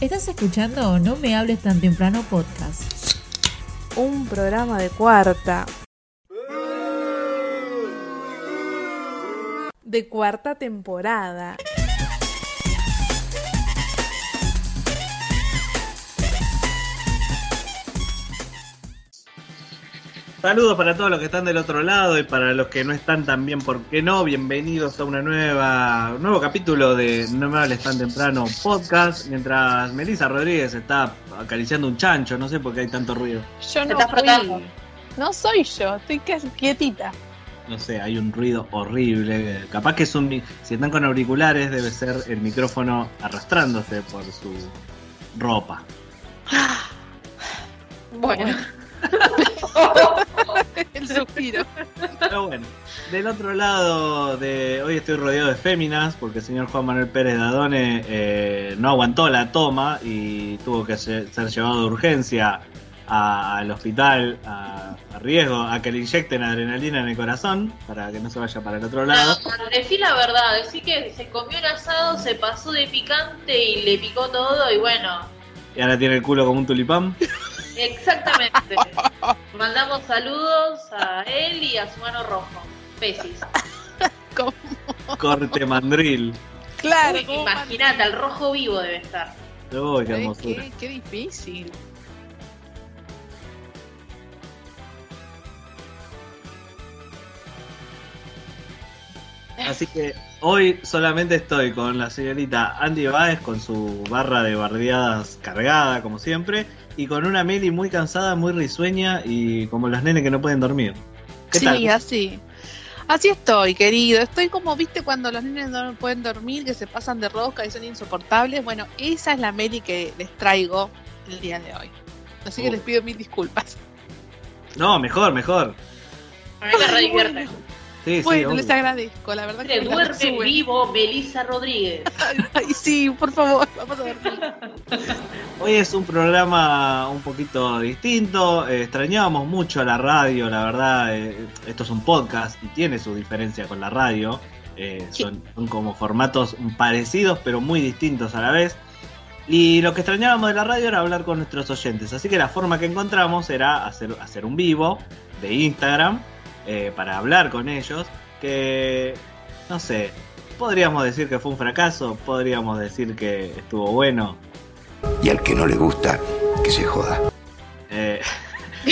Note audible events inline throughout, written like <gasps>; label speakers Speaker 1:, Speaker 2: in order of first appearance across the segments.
Speaker 1: Estás escuchando No me hables tan temprano podcast.
Speaker 2: Un programa de cuarta. De cuarta temporada.
Speaker 3: Saludos para todos los que están del otro lado y para los que no están también, ¿por qué no? Bienvenidos a una nueva, un nuevo capítulo de No me hables tan temprano podcast. Mientras Melissa Rodríguez está acariciando un chancho, no sé por qué hay tanto ruido.
Speaker 2: Yo no fui. No soy yo, estoy casi quietita.
Speaker 3: No sé, hay un ruido horrible. Capaz que es un. Si están con auriculares, debe ser el micrófono arrastrándose por su ropa.
Speaker 2: Bueno. <laughs> El suspiro.
Speaker 3: Pero bueno, del otro lado de hoy estoy rodeado de féminas porque el señor Juan Manuel Pérez Dadone eh, no aguantó la toma y tuvo que ser, llevado de urgencia a- al hospital a, a riesgo a que le inyecten adrenalina en el corazón para que no se vaya para el otro lado.
Speaker 4: No, decí la verdad, decí que se comió el asado, se pasó de picante y le picó todo y bueno,
Speaker 3: Y ahora tiene el culo como un tulipán. <laughs>
Speaker 4: exactamente. <laughs> Mandamos saludos a él y a su mano rojo. Pesis. <laughs>
Speaker 3: Corte mandril.
Speaker 2: Claro, ¿cómo
Speaker 4: Imagínate, al rojo vivo debe estar.
Speaker 3: Uy, qué
Speaker 2: man-
Speaker 3: hermosura.
Speaker 2: ¿Qué, qué difícil.
Speaker 3: Así que hoy solamente estoy con la señorita Andy Baez con su barra de bardeadas cargada, como siempre, y con una Meli muy cansada, muy risueña y como los nenes que no pueden dormir. ¿Qué
Speaker 2: sí,
Speaker 3: tal?
Speaker 2: así. Así estoy, querido. Estoy como, viste, cuando los niños no pueden dormir, que se pasan de rosca y son insoportables. Bueno, esa es la Meli que les traigo el día de hoy. Así que
Speaker 3: Oh.
Speaker 2: les pido mil disculpas.
Speaker 3: No, mejor, mejor.
Speaker 4: A mí me re divierte.
Speaker 2: Bueno,
Speaker 3: Sí,
Speaker 2: bueno,
Speaker 3: sí,
Speaker 2: les agradezco, la verdad
Speaker 4: Se
Speaker 2: que me la
Speaker 4: duerme vivo Melissa Rodríguez. <laughs>
Speaker 2: Ay, sí, por favor, vamos a dormir.
Speaker 3: Hoy es un programa un poquito distinto. eh, extrañábamos mucho la radio, la verdad. eh, esto es un podcast y tiene su diferencia con la radio. eh,
Speaker 4: Sí.
Speaker 3: son, son como formatos parecidos, pero muy distintos a la vez. Y lo que extrañábamos de la radio era hablar con nuestros oyentes. Así que la forma que encontramos era hacer, hacer un vivo de Instagram eh, para hablar con ellos. Que, no sé, podríamos decir que fue un fracaso, podríamos decir que estuvo bueno.
Speaker 5: Y al que no le gusta, que se joda.
Speaker 3: Eh, <laughs>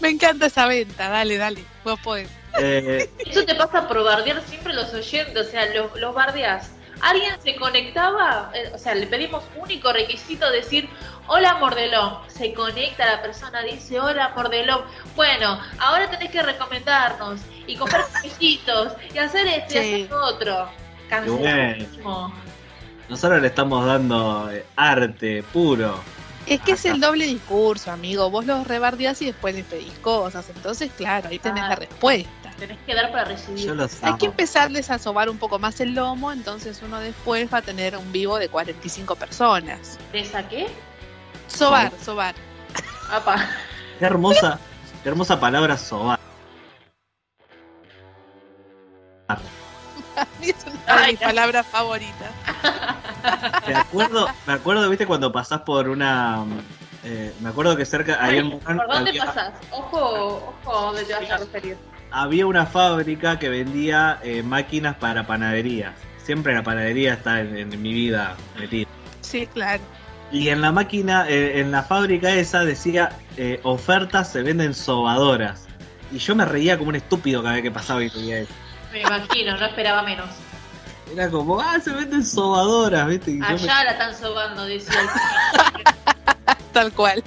Speaker 2: Me encanta esa venta, dale, dale, vos podés.
Speaker 3: eh,
Speaker 4: Eso te pasa por bardear siempre los oyentes, o sea, los, los bardeas. Alguien se conectaba, eh, o sea, le pedimos único requisito decir hola Mordelón. Se conecta la persona, dice hola Mordelón. Bueno, ahora tenés que recomendarnos y comprar <laughs> conejitos y hacer esto y hacer lo otro. Canceladísimo.
Speaker 3: nosotros le estamos dando eh, arte puro.
Speaker 2: Es que es el doble discurso, amigo. Vos los rebardeás y después les pedís cosas. Entonces, claro, ahí tenés
Speaker 4: Ah.
Speaker 2: la respuesta.
Speaker 4: Tenés que dar para recibir.
Speaker 3: Yo los
Speaker 2: Hay que empezarles a sobar un poco más el lomo, entonces uno después va a tener un vivo de 45 personas.
Speaker 4: ¿Te saqué?
Speaker 2: Sobar, sobar.
Speaker 4: Apa.
Speaker 3: Qué hermosa, qué hermosa palabra sobar.
Speaker 2: A <laughs> mí es una de mis palabras favoritas.
Speaker 3: Me acuerdo, me acuerdo, viste, cuando pasás por una. eh, me acuerdo que cerca ahí en
Speaker 4: ¿Por dónde
Speaker 3: había,
Speaker 4: pasás? Ojo, ojo dónde te vas a referir.
Speaker 3: había una fábrica que vendía eh, máquinas para panaderías. Siempre la panadería está en, en mi vida metida.
Speaker 2: Sí, claro.
Speaker 3: Y en la máquina, eh, en la fábrica esa decía eh, ofertas se venden sobadoras. Y yo me reía como un estúpido cada vez que pasaba y veía eso.
Speaker 4: Me imagino, no esperaba menos.
Speaker 3: Era como, ah, se venden sobadoras, ¿viste? Y me-
Speaker 4: Allá la están sobando, decía el <laughs>
Speaker 2: Tal cual.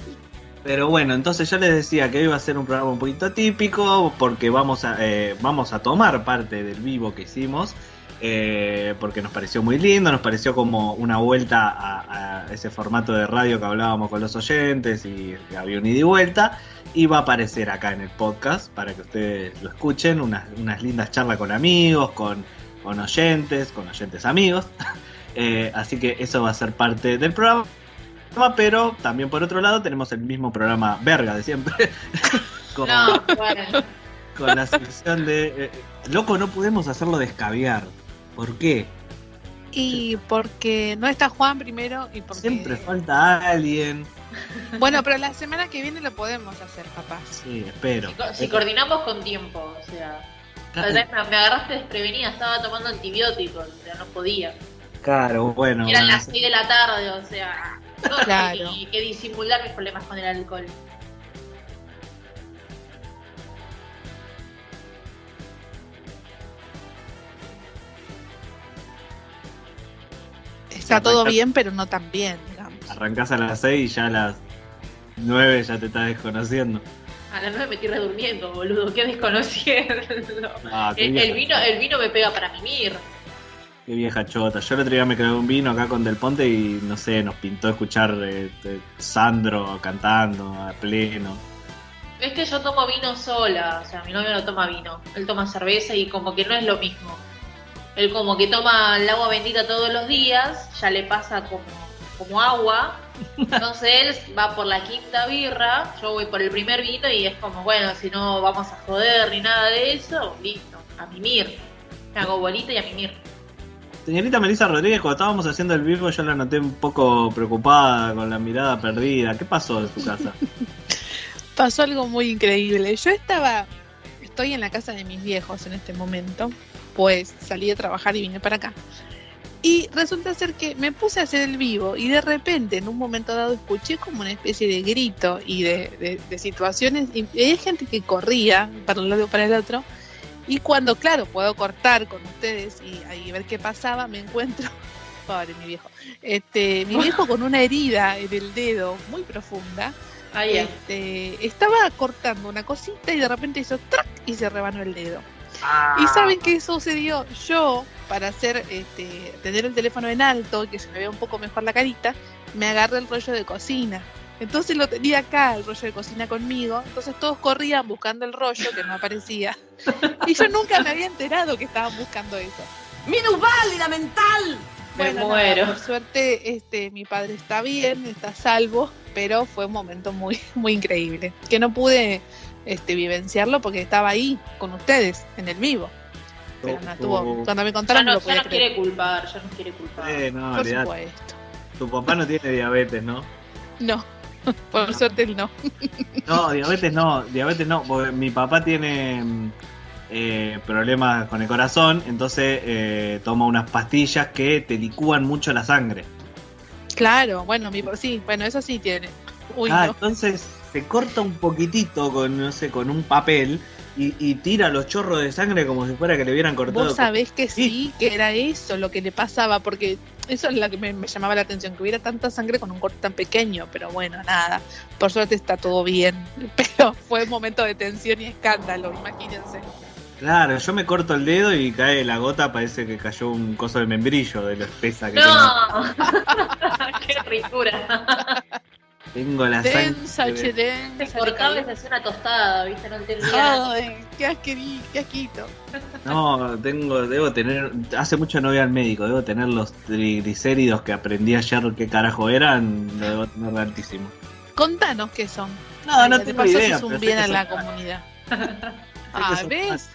Speaker 3: Pero bueno, entonces yo les decía que hoy iba a ser un programa un poquito típico porque vamos a, eh, vamos a tomar parte del vivo que hicimos. Eh, porque nos pareció muy lindo, nos pareció como una vuelta a, a ese formato de radio que hablábamos con los oyentes y había un ida y vuelta. Y va a aparecer acá en el podcast para que ustedes lo escuchen, unas, unas lindas charlas con amigos, con, con oyentes, con oyentes amigos. <laughs> Eh, así que eso va a ser parte del programa. Pero también por otro lado tenemos el mismo programa verga de siempre. <laughs> con,
Speaker 4: No, bueno.
Speaker 3: con la sección de... eh, loco, no podemos hacerlo de escabiar. ¿Por qué?
Speaker 2: Y porque no está Juan primero y porque...
Speaker 3: Siempre falta alguien. <laughs>
Speaker 2: Bueno, pero la semana que viene lo podemos hacer, papá.
Speaker 3: Sí, espero.
Speaker 4: Si, co- si coordinamos con tiempo, o sea. que me, agarraste desprevenida, estaba tomando antibióticos, o sea, no podía.
Speaker 3: Claro, bueno.
Speaker 4: Eran
Speaker 3: bueno,
Speaker 4: las 6 de la tarde, o sea. <laughs> No,
Speaker 2: Claro.
Speaker 4: Y que disimular mis problemas con el alcohol.
Speaker 2: Está todo bien, pero no tan bien, digamos.
Speaker 3: Arrancás a las 6 y ya a las 9 ya te estás desconociendo.
Speaker 4: A las 9 me estoy redurmiendo, boludo, qué desconociendo. <laughs>
Speaker 3: Ah, qué
Speaker 4: El, vino, el vino me pega para mimir.
Speaker 3: Qué vieja chota. Yo el otro día me quedé un vino acá con Del Ponte y no sé, nos pintó escuchar eh, eh, Sandro cantando a pleno.
Speaker 4: Es que yo tomo vino sola, o sea, mi novio no toma vino, él toma cerveza y como que no es lo mismo. Él como que toma el agua bendita todos los días, ya le pasa como, como agua, entonces él va por la quinta birra, yo voy por el primer vino y es como, bueno, si no vamos a joder ni nada de eso, listo, a mimir. Me hago bolita y a mimir.
Speaker 3: Señorita Melissa Rodríguez, cuando estábamos haciendo el vivo yo la noté un poco preocupada, con la mirada perdida. ¿Qué pasó en su casa? <laughs>
Speaker 2: Pasó algo muy increíble. Yo estaba, estoy en la casa de mis viejos en este momento, pues salí de trabajar y vine para acá. Y resulta ser que me puse a hacer el vivo y de repente en un momento dado escuché como una especie de grito y de, de- de situaciones y hay gente que corría para un lado para el otro y cuando claro puedo cortar con ustedes y ahí ver qué pasaba me encuentro <laughs> pobre mi viejo este mi viejo con una herida en el dedo muy profunda
Speaker 4: es.
Speaker 2: este, estaba cortando una cosita y de repente hizo ¡trac! y se rebanó el dedo.
Speaker 3: Ah.
Speaker 2: ¿Y saben qué sucedió? Yo, para hacer, este, tener el teléfono en alto y que se me vea un poco mejor la carita, me agarré el rollo de cocina. Entonces lo tenía acá, el rollo de cocina conmigo. Entonces todos corrían buscando el rollo que no aparecía. <laughs> Y yo nunca me había enterado que estaban buscando eso.
Speaker 6: ¡Minusválida mental!
Speaker 4: Me
Speaker 2: Bueno, nada,
Speaker 4: muero.
Speaker 2: por suerte, este, mi padre está bien, está a salvo, pero fue un momento muy, <laughs> muy increíble. Que no pude este, vivenciarlo porque estaba ahí con ustedes en el vivo. Pero no, estuvo, cuando me
Speaker 4: Ya
Speaker 2: contaron no
Speaker 4: no,
Speaker 2: lo
Speaker 4: ya
Speaker 2: podía
Speaker 4: no
Speaker 2: creer.
Speaker 4: quiere culpar, ya no quiere culpar.
Speaker 3: Eh, no,
Speaker 2: Por
Speaker 3: olvidate.
Speaker 2: supuesto.
Speaker 3: Tu papá no tiene diabetes, ¿no?
Speaker 2: No, <laughs> por suerte no.
Speaker 3: No, diabetes no, diabetes no, porque mi papá tiene mm, eh, problemas con el corazón, entonces eh, toma unas pastillas que te licúan mucho la sangre.
Speaker 2: Claro, bueno, mi, sí, bueno, eso sí tiene. Uy,
Speaker 3: ah,
Speaker 2: no.
Speaker 3: entonces se corta un poquitito con, no sé, con un papel y, y tira los chorros de sangre como si fuera que le hubieran cortado.
Speaker 2: Vos sabés que sí, que era eso lo que le pasaba, porque eso es lo que me, me llamaba la atención, que hubiera tanta sangre con un corte tan pequeño, pero bueno, nada, por suerte está todo bien, <laughs> pero fue un momento de tensión y escándalo, imagínense.
Speaker 3: Claro, yo me corto el dedo y cae la gota, parece que cayó un coso de membrillo de lo espesa que
Speaker 4: ¡No! <laughs> ¡Qué ricura! <laughs>
Speaker 3: tengo. La sangre.
Speaker 2: Densa, che, densa.
Speaker 4: Cortaba y se hacía una tostada, ¿viste? No entendía.
Speaker 2: Ay, qué asqueri, qué asquito.
Speaker 3: No, tengo, debo tener, hace mucho no voy al médico, debo tener los triglicéridos que aprendí ayer qué carajo eran, lo debo tener altísimo.
Speaker 2: Contanos qué son.
Speaker 3: No, no
Speaker 2: de
Speaker 3: tengo
Speaker 2: paso
Speaker 3: idea.
Speaker 2: haces un bien a la comunidad. <laughs> Ah, ¿ves?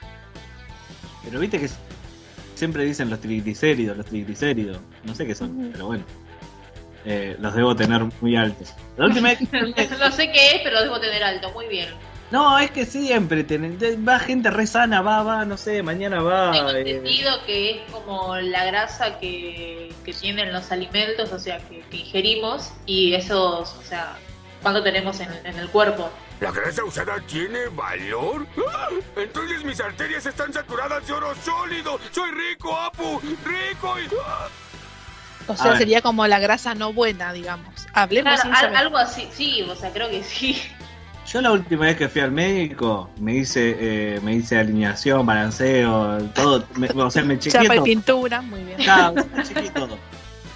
Speaker 3: Pero viste que siempre dicen los triglicéridos, los triglicéridos, no sé qué son, pero bueno. Eh, los debo tener muy altos. La última vez que- <laughs>
Speaker 4: no sé qué es, pero lo debo tener alto. Muy bien.
Speaker 3: No, es que siempre ten- va gente re sana, va, va, no sé, mañana va.
Speaker 4: Tengo
Speaker 3: eh,
Speaker 4: entendido que es como la grasa que, que tienen los alimentos, o sea, que, que ingerimos y esos, o sea, cuánto tenemos en, en el cuerpo.
Speaker 7: ¿La grasa usada tiene valor? ¡Ah! Entonces mis arterias están saturadas de oro sólido. Soy rico, Apu. Rico y... ¡Ah!
Speaker 2: O sea, sería como la grasa no buena, digamos. Hablemos
Speaker 4: Claro, al- algo así, sí, o sea, creo que sí.
Speaker 3: Yo la última vez que fui al médico me hice eh, me hice alineación, balanceo, todo, me- o sea, me <laughs> chequeé
Speaker 2: Chapa y
Speaker 3: todo.
Speaker 2: pintura, muy bien.
Speaker 3: Claro, <laughs> me chequeé todo.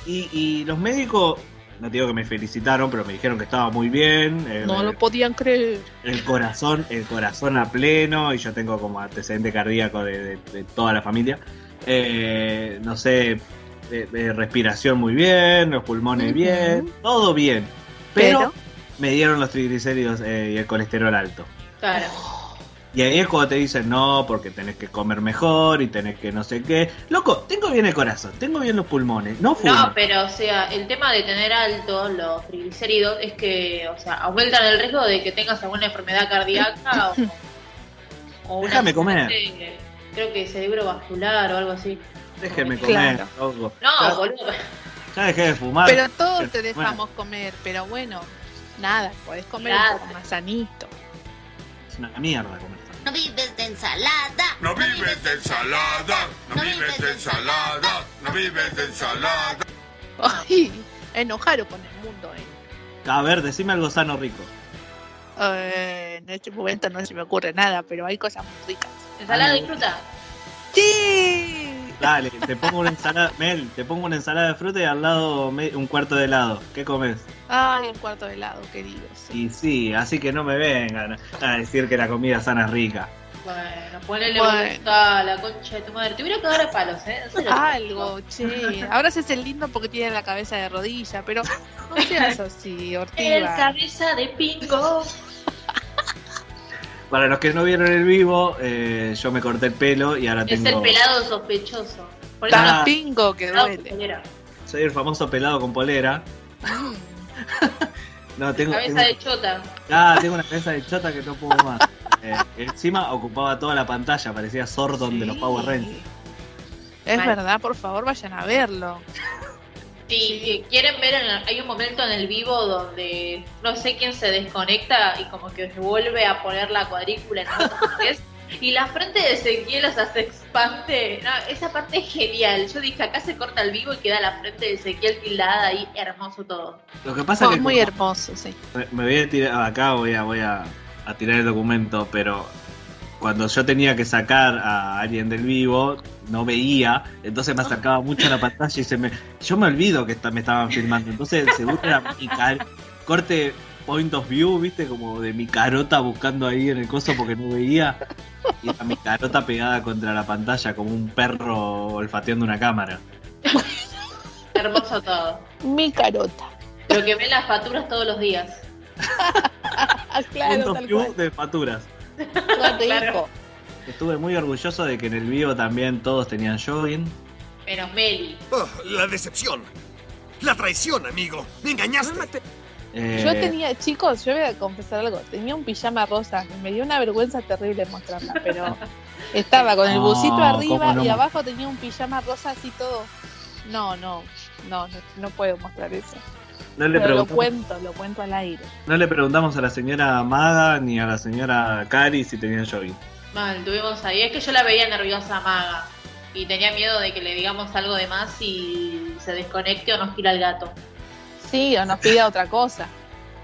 Speaker 3: Y, y los médicos, no te digo que me felicitaron, pero me dijeron que estaba muy bien. eh,
Speaker 2: No lo podían creer.
Speaker 3: el corazón, el corazón a pleno, y yo tengo como antecedente cardíaco de, de- de toda la familia. Eh, no sé, eh, eh, respiración muy bien, los pulmones bien, todo bien. Pero,
Speaker 2: Pero,
Speaker 3: me dieron los triglicéridos eh, y el colesterol alto.
Speaker 4: Claro.
Speaker 3: Y ahí es cuando te dicen, no, porque tenés que comer mejor y tenés que no sé qué. Loco, tengo bien el corazón, tengo bien los pulmones, no fumo.
Speaker 4: No, pero o sea, el tema de tener altos los triglicéridos es que, o sea, aumentan el riesgo de que tengas alguna enfermedad cardíaca o,
Speaker 3: Déjame comer.
Speaker 4: Creo que cerebrovascular o algo así.
Speaker 3: Déjeme comer,
Speaker 2: Claro.
Speaker 3: loco.
Speaker 4: No,
Speaker 3: Ya-
Speaker 4: boludo.
Speaker 3: Ya dejé de fumar.
Speaker 2: Pero todos te
Speaker 3: Bueno,
Speaker 2: dejamos comer, pero bueno, nada, podés comer
Speaker 4: Nada.
Speaker 2: un poco más sanito.
Speaker 3: Es una mierda comer.
Speaker 6: No vives de ensalada.
Speaker 7: No vives de ensalada, no vives de ensalada, no vives de ensalada.
Speaker 2: Ay, enojaron con el mundo, eh.
Speaker 3: A ver, decime algo sano rico.
Speaker 2: Eh, en este momento no se me ocurre nada, pero hay cosas muy ricas.
Speaker 4: Ensalada y fruta.
Speaker 2: ¡Sí!
Speaker 3: Dale, te pongo una ensalada, Mel, te pongo una ensalada de fruta y al lado un cuarto de helado. ¿Qué comes?
Speaker 2: Ay, un cuarto de helado, querido. sí.
Speaker 3: Y sí, así que no me vengan a decir que la comida sana es rica.
Speaker 4: Bueno, ponele
Speaker 2: Bueno.
Speaker 4: a la concha de tu madre. Te hubiera cagado a palos, ¿eh? Serio.
Speaker 2: Algo, che. Ahora se hace el lindo porque tiene la cabeza de rodilla, pero no seas <laughs> así,
Speaker 4: El
Speaker 2: Ortiva.
Speaker 4: cabeza de pingo.
Speaker 3: Para los que no vieron el vivo, eh, yo me corté el pelo y ahora
Speaker 4: Es el
Speaker 3: tengo.
Speaker 4: pelado sospechoso. Por
Speaker 2: Tan
Speaker 3: Ah.
Speaker 2: pingo que duele.
Speaker 3: Soy el famoso pelado con polera. <laughs> No, tengo.
Speaker 4: Cabeza
Speaker 3: tengo-
Speaker 4: de chota.
Speaker 3: Ah, tengo una cabeza de chota que no puedo más. <laughs> Eh, encima ocupaba toda la pantalla, parecía Sordon de los Power Rangers.
Speaker 2: Es verdad, por favor, vayan a verlo. <laughs>
Speaker 4: Si eh, quieren ver, en el- hay un momento en el vivo donde no sé quién se desconecta y como que se vuelve a poner la cuadrícula en es, <laughs> y la frente de Ezequiel o sea, se expande. No, esa parte es genial. Yo dije, acá se corta el vivo y queda la frente de Ezequiel tildada ahí, hermoso todo.
Speaker 3: Lo que pasa
Speaker 2: Oh,
Speaker 3: es que
Speaker 2: muy
Speaker 3: como-
Speaker 2: hermoso, sí.
Speaker 3: me- me voy a tirar acá, voy a, voy a, a tirar el documento, pero cuando yo tenía que sacar a alguien del vivo, no veía, entonces me acercaba mucho a la pantalla y se me. Yo me olvido que me estaban filmando, entonces seguro era mi car- corte point of view, viste, como de mi carota buscando ahí en el coso porque no veía. Y era mi carota pegada contra la pantalla como un perro olfateando una cámara.
Speaker 4: Hermoso todo.
Speaker 2: Mi carota.
Speaker 4: Pero que ven las facturas todos los días. <laughs>
Speaker 2: Ah,
Speaker 3: Point of view de facturas.
Speaker 4: Claro.
Speaker 3: Estuve muy orgulloso de que en el vivo también todos tenían jogging.
Speaker 4: Menos Meli.
Speaker 8: Oh, la decepción. La traición, amigo. Me engañaste.
Speaker 3: Eh,
Speaker 2: Yo tenía, chicos, yo voy a confesar algo. Tenía un pijama rosa. y Me dio una vergüenza terrible mostrarla, pero <laughs> estaba con el
Speaker 3: No,
Speaker 2: busito
Speaker 3: ¿cómo
Speaker 2: arriba
Speaker 3: no
Speaker 2: y abajo tenía un pijama rosa así todo. No, no, no, no, no puedo mostrar eso.
Speaker 3: No, le
Speaker 2: Pero lo
Speaker 3: preguntamos,
Speaker 2: cuento, lo cuento al aire.
Speaker 3: no le preguntamos a la señora Maga ni a la señora Cari si tenían jogging.
Speaker 4: Mal, tuvimos ahí. Es que yo la veía nerviosa a Maga. Y tenía miedo de que le digamos algo de más y se desconecte o nos gira el gato.
Speaker 2: Sí, o nos pida otra cosa.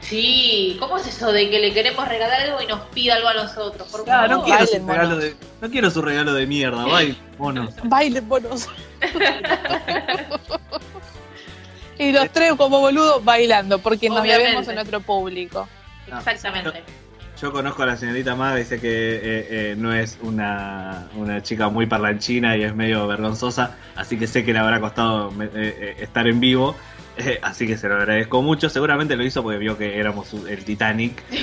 Speaker 4: Sí, ¿cómo es eso de que le queremos regalar algo y nos pida algo a nosotros? Por
Speaker 3: Ah, no,
Speaker 4: favor.
Speaker 3: quiero su
Speaker 2: bailen,
Speaker 3: regalo
Speaker 2: monos.
Speaker 3: de, no quiero su regalo de mierda, bye, monos.
Speaker 2: Bailen bonos. <laughs> y los tres como boludos bailando, porque nos debemos a nuestro público.
Speaker 4: Exactamente.
Speaker 3: Yo conozco a la señorita Maga, dice que eh, eh, no es una, una chica muy parlanchina y es medio vergonzosa, así que sé que le habrá costado eh, eh, estar en vivo, eh, así que se lo agradezco mucho. Seguramente lo hizo porque vio que éramos el Titanic. <laughs>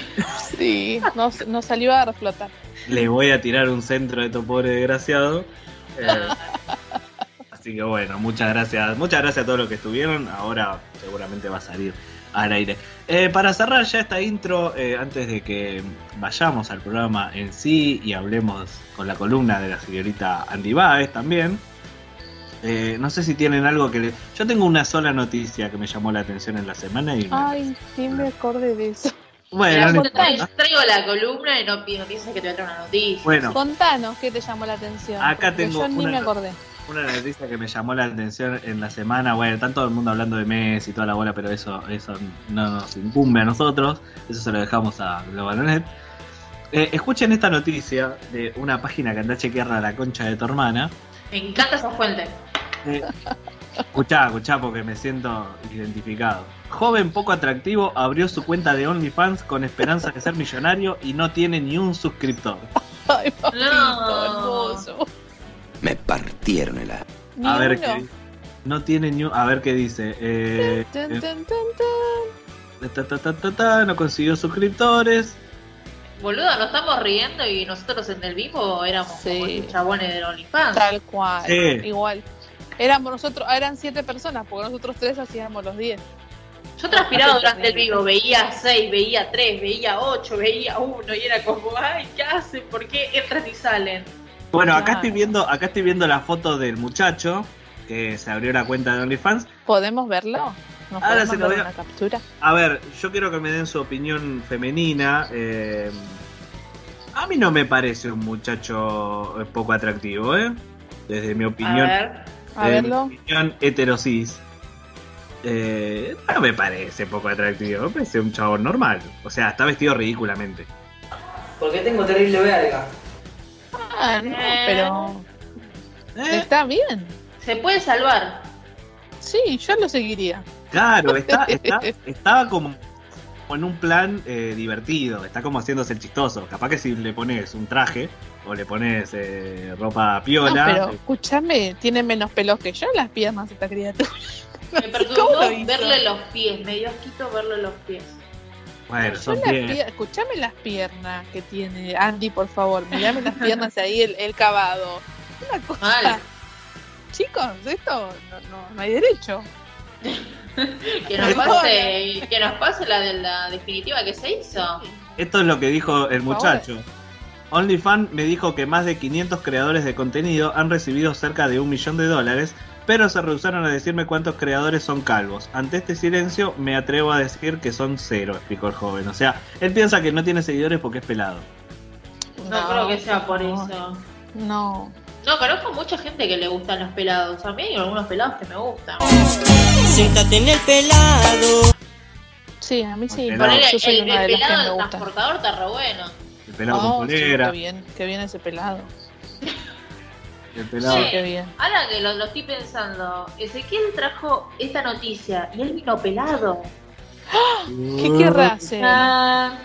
Speaker 2: Sí, nos, nos salió a reflotar.
Speaker 3: Le voy a tirar un centro de tu pobre desgraciado. Así que bueno, muchas gracias. Muchas gracias a todos los que estuvieron. Ahora seguramente va a salir al aire. Eh, para cerrar ya esta intro, eh, antes de que vayamos al programa en sí y hablemos con la columna de la señorita Andy Baez también. eh, no sé si tienen algo que le... Yo tengo una sola noticia que me llamó la atención en la semana y...
Speaker 2: Ay, sí me acordé de eso.
Speaker 3: bueno, no
Speaker 4: traigo la columna y no pido pienses que te voy a traer una noticia.
Speaker 3: bueno,
Speaker 2: Contanos qué te llamó la atención.
Speaker 3: Acá tengo
Speaker 2: Yo ni
Speaker 3: una-
Speaker 2: me acordé.
Speaker 3: Una noticia que me llamó la atención en la semana, bueno, está todo el mundo hablando de Messi y toda la bola, pero eso, eso no nos incumbe a nosotros, eso se lo dejamos a Globalonet. Eh, escuchen esta noticia de una página que anda a chequear a la concha de tu hermana.
Speaker 4: Me encanta esa fuente.
Speaker 3: Eh, escuchá, escuchá, porque me siento identificado. Joven poco atractivo abrió su cuenta de OnlyFans con esperanza de ser millonario y no tiene ni un suscriptor. <laughs>
Speaker 2: Ay, papito,
Speaker 4: No.
Speaker 2: hermoso.
Speaker 5: Me partieron el alma.
Speaker 3: A ver qué no tiene ni un- a ver qué dice. Eh. Ta, ta, ta, no consiguió suscriptores.
Speaker 4: Boludo, nos estamos riendo y nosotros en el vivo éramos
Speaker 2: Sí.
Speaker 4: como estos chabones de OnlyFans.
Speaker 2: Tal cual.
Speaker 3: Sí.
Speaker 2: Igual. Éramos nosotros, eran siete personas, porque nosotros tres hacíamos los diez.
Speaker 4: Yo transpiraba durante el vivo, veía seis, veía tres, veía ocho, veía uno y era como, ay, ¿qué hacen? ¿Por qué entran y salen?
Speaker 3: Bueno, acá
Speaker 2: Claro.
Speaker 3: estoy viendo, acá estoy viendo la foto del muchacho que se abrió la cuenta de OnlyFans.
Speaker 2: ¿Podemos verlo? ¿Nos
Speaker 3: Ahora
Speaker 2: podemos
Speaker 3: se lo
Speaker 2: ver
Speaker 3: voy a-
Speaker 2: una captura?
Speaker 3: A ver, yo quiero que me den su opinión femenina. eh, a mí no me parece un muchacho eh, poco atractivo, ¿eh? Desde mi
Speaker 4: A
Speaker 3: opinión,
Speaker 4: ver.
Speaker 2: A
Speaker 3: desde
Speaker 2: verlo.
Speaker 3: mi opinión heterosis. Eh, no me parece poco atractivo, me parece un chabón normal. O sea, está vestido ridículamente.
Speaker 9: Porque tengo terrible verga.
Speaker 2: Ah, no,
Speaker 4: Eh.
Speaker 2: pero
Speaker 3: Eh,
Speaker 2: está bien.
Speaker 4: Se puede salvar.
Speaker 2: Sí, yo lo seguiría.
Speaker 3: Claro, <laughs> está, está- estaba como en un plan eh, divertido, está como haciéndose el chistoso. Capaz que si le pones un traje o le pones eh, ropa
Speaker 2: No,
Speaker 3: piola.
Speaker 2: pero
Speaker 3: eh,
Speaker 2: escúchame, tiene menos pelos que yo en las piernas esta criatura.
Speaker 4: Me <laughs>
Speaker 2: ¿Cómo
Speaker 4: perturbó verle los pies, me dio asquito verle los pies.
Speaker 3: Bueno, son
Speaker 2: las pier- escúchame las piernas que tiene Andy, por favor. Mirame las piernas ahí, el, el cavado. Una cosa.
Speaker 4: Mal.
Speaker 2: Chicos, esto no, no, no hay derecho. <laughs>
Speaker 4: Que nos pase, que nos pase la de la definitiva que se hizo.
Speaker 3: Esto es lo que dijo el muchacho. OnlyFans me dijo que más de 500 creadores de contenido han recibido cerca de un millón de dólares, pero se rehusaron a decirme cuántos creadores son calvos. Ante este silencio me atrevo a decir que son cero, explicó el joven. O sea, él piensa que no tiene seguidores porque es pelado.
Speaker 4: No, creo que sea por
Speaker 2: no,
Speaker 4: eso.
Speaker 2: No.
Speaker 4: No, conozco mucha gente que le gustan los pelados. A mí hay algunos pelados que me gustan.
Speaker 9: Siéntate en el pelado.
Speaker 2: Sí, a mí sí.
Speaker 3: El
Speaker 4: Ponele,
Speaker 2: Yo soy
Speaker 4: el,
Speaker 2: una de
Speaker 4: el
Speaker 2: las que
Speaker 4: pelado
Speaker 2: me
Speaker 4: del
Speaker 2: gusta.
Speaker 4: transportador está re bueno.
Speaker 3: El pelado
Speaker 2: Oh,
Speaker 3: con
Speaker 2: sí,
Speaker 3: polera,
Speaker 2: qué bien, qué bien ese pelado.
Speaker 3: El pelado.
Speaker 4: Sí.
Speaker 2: Qué bien.
Speaker 4: Ahora que lo, lo estoy pensando, Ezequiel trajo esta noticia y él vino pelado. <gasps>
Speaker 2: ¿Qué querrá hacer?
Speaker 4: Ah,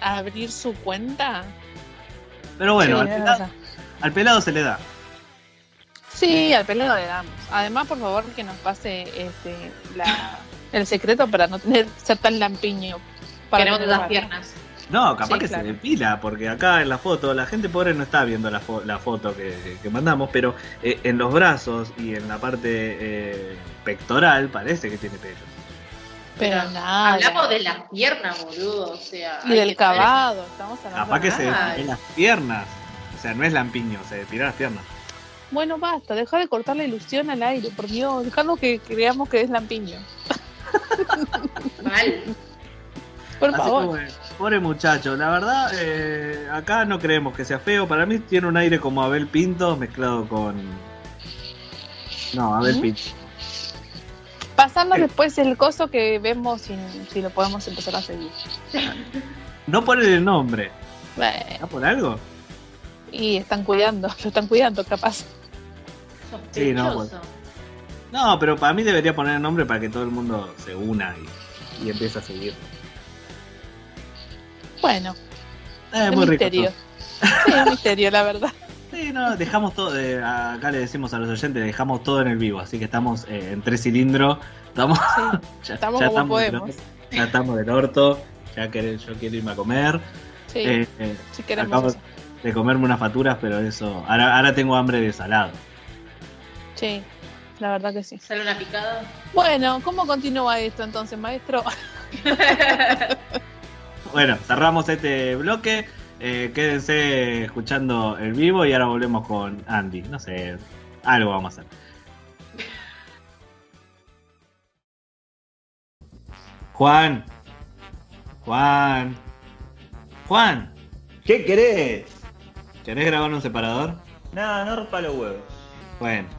Speaker 2: ¿Abrir su cuenta?
Speaker 3: Pero bueno,
Speaker 2: Sí,
Speaker 3: al, pelado,
Speaker 2: verdad.
Speaker 3: al pelado se le da.
Speaker 2: Sí, al pelado le damos. Además, por favor, que nos pase este, la, el secreto para no tener ser tan lampiño. Para
Speaker 4: queremos
Speaker 2: barba.
Speaker 4: piernas.
Speaker 3: No, capaz
Speaker 2: Sí,
Speaker 3: que
Speaker 2: claro.
Speaker 3: se depila, porque acá en la foto la gente pobre no está viendo la, fo- la foto que, que mandamos, pero eh, en los brazos y en la parte eh, pectoral parece que tiene pelo.
Speaker 2: Pero
Speaker 4: Pero
Speaker 2: nada.
Speaker 4: Hablamos de las piernas, boludo. O sea,
Speaker 2: Y del
Speaker 4: saber-
Speaker 2: cavado. Estamos hablando
Speaker 3: Capaz que se
Speaker 4: Ay.
Speaker 3: depiló las piernas. O sea, no es lampiño, se depiló las piernas.
Speaker 2: Bueno, basta. Deja de cortar la ilusión al aire, por Dios. Dejando que creamos que es lampiño.
Speaker 4: Mal.
Speaker 2: Por
Speaker 3: Así
Speaker 2: favor.
Speaker 3: como, pobre muchacho, la verdad, eh, acá no creemos que sea feo. Para mí tiene un aire como Abel Pinto mezclado con. No, Abel
Speaker 2: ¿Mm?
Speaker 3: Pinto.
Speaker 2: Pasando
Speaker 3: Eh.
Speaker 2: después el coso que vemos si, si lo podemos empezar a seguir.
Speaker 3: No por el nombre,
Speaker 2: Bueno,
Speaker 3: ¿está por algo?
Speaker 2: y están cuidando, <laughs> lo están cuidando, capaz.
Speaker 3: Sí, no,
Speaker 4: Sospechoso.
Speaker 3: No, pero para mí debería poner el nombre para que todo el mundo se una y, y empiece a seguir.
Speaker 2: Bueno,
Speaker 3: Eh,
Speaker 2: es
Speaker 3: muy rico.
Speaker 2: misterio.
Speaker 3: todo.
Speaker 2: Sí, es misterio, la verdad. <laughs>
Speaker 3: Sí, no, dejamos todo. eh, acá le decimos a los oyentes, dejamos todo en el vivo, así que estamos eh, en tres cilindros. Estamos,
Speaker 2: Sí, <laughs>
Speaker 3: ya,
Speaker 2: estamos
Speaker 3: ya
Speaker 2: como
Speaker 3: del
Speaker 2: podemos.
Speaker 3: orto, ya estamos del orto. Ya que yo quiero irme a comer.
Speaker 2: Sí,
Speaker 3: Eh, eh,
Speaker 2: si queremos
Speaker 3: acabo
Speaker 2: eso.
Speaker 3: de comerme unas facturas, pero eso. Ahora, ahora tengo hambre de salado.
Speaker 2: Sí, la verdad que sí.
Speaker 4: Sale una picada.
Speaker 2: Bueno, ¿cómo continúa esto entonces, maestro? <laughs>
Speaker 3: Bueno, cerramos este bloque. Eh, quédense escuchando el vivo y ahora volvemos con Andy. No sé, algo vamos a hacer. Juan. Juan. Juan.
Speaker 10: ¿Qué querés?
Speaker 3: ¿Querés grabar un separador?
Speaker 10: Nada, no rompa los huevos.
Speaker 3: Bueno. <clears throat>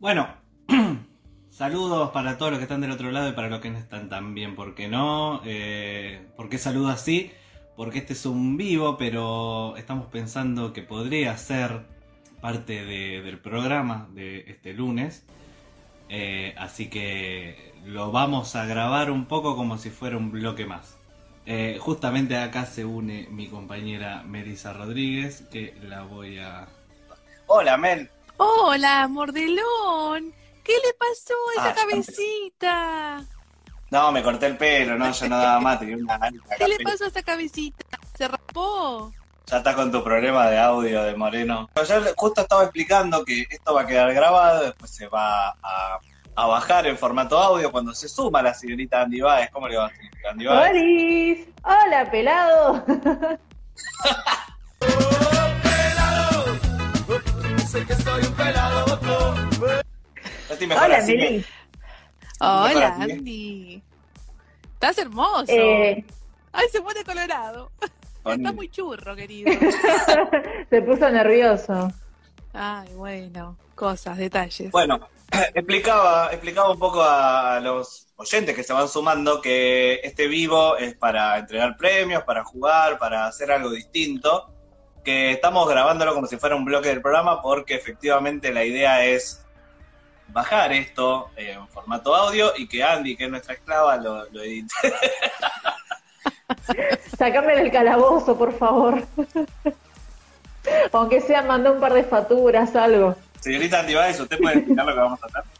Speaker 3: Bueno, <clears throat> saludos para todos los que están del otro lado y para los que no están tan bien, ¿por qué no? Eh, ¿Por qué saludo así? Porque este es un vivo, pero estamos pensando que podría ser parte de- del programa de este lunes. Eh, así que lo vamos a grabar un poco como si fuera un bloque más. Eh, justamente acá se une mi compañera Melissa Rodríguez, que la voy a...
Speaker 10: Hola, Mel.
Speaker 1: Hola, mordelón. ¿Qué le pasó a esa
Speaker 10: Ah,
Speaker 1: cabecita?
Speaker 3: No, me corté el pelo, no, yo no daba más, tenía una alta
Speaker 2: ¿Qué le pasó a esa cabecita? ¿Se raspó?
Speaker 3: Ya está con tu problema de audio de Moreno. Yo justo estaba explicando que esto va a quedar grabado, después se va a, a bajar en formato audio cuando se suma la señorita Andy Baez. ¿Cómo le va, señorita Andy Baez?
Speaker 4: ¡Holis! ¡Hola, pelado! <laughs>
Speaker 11: Sé que soy un pelado.
Speaker 3: Estoy mejor
Speaker 4: Hola,
Speaker 3: así.
Speaker 2: Hola,
Speaker 3: así, ¿eh?
Speaker 2: Andy. Estás hermoso.
Speaker 4: Eh,
Speaker 2: Ay, se pone colorado. Está muy churro, querido. <laughs>
Speaker 4: se puso nervioso.
Speaker 2: Ay, bueno. Cosas, detalles.
Speaker 3: Bueno, <clears throat> explicaba, explicaba un poco a los oyentes que se van sumando que este vivo es para entregar premios, para jugar, para hacer algo distinto, que estamos grabándolo como si fuera un bloque del programa porque efectivamente la idea es bajar esto en formato audio y que Andy, que es nuestra esclava, lo, lo edite. <laughs>
Speaker 4: Sacame del calabozo, por favor. Aunque sea, mandó un par de facturas, algo.
Speaker 3: Señorita Andy Baez, ¿usted puede explicar lo que vamos a hacer? <laughs>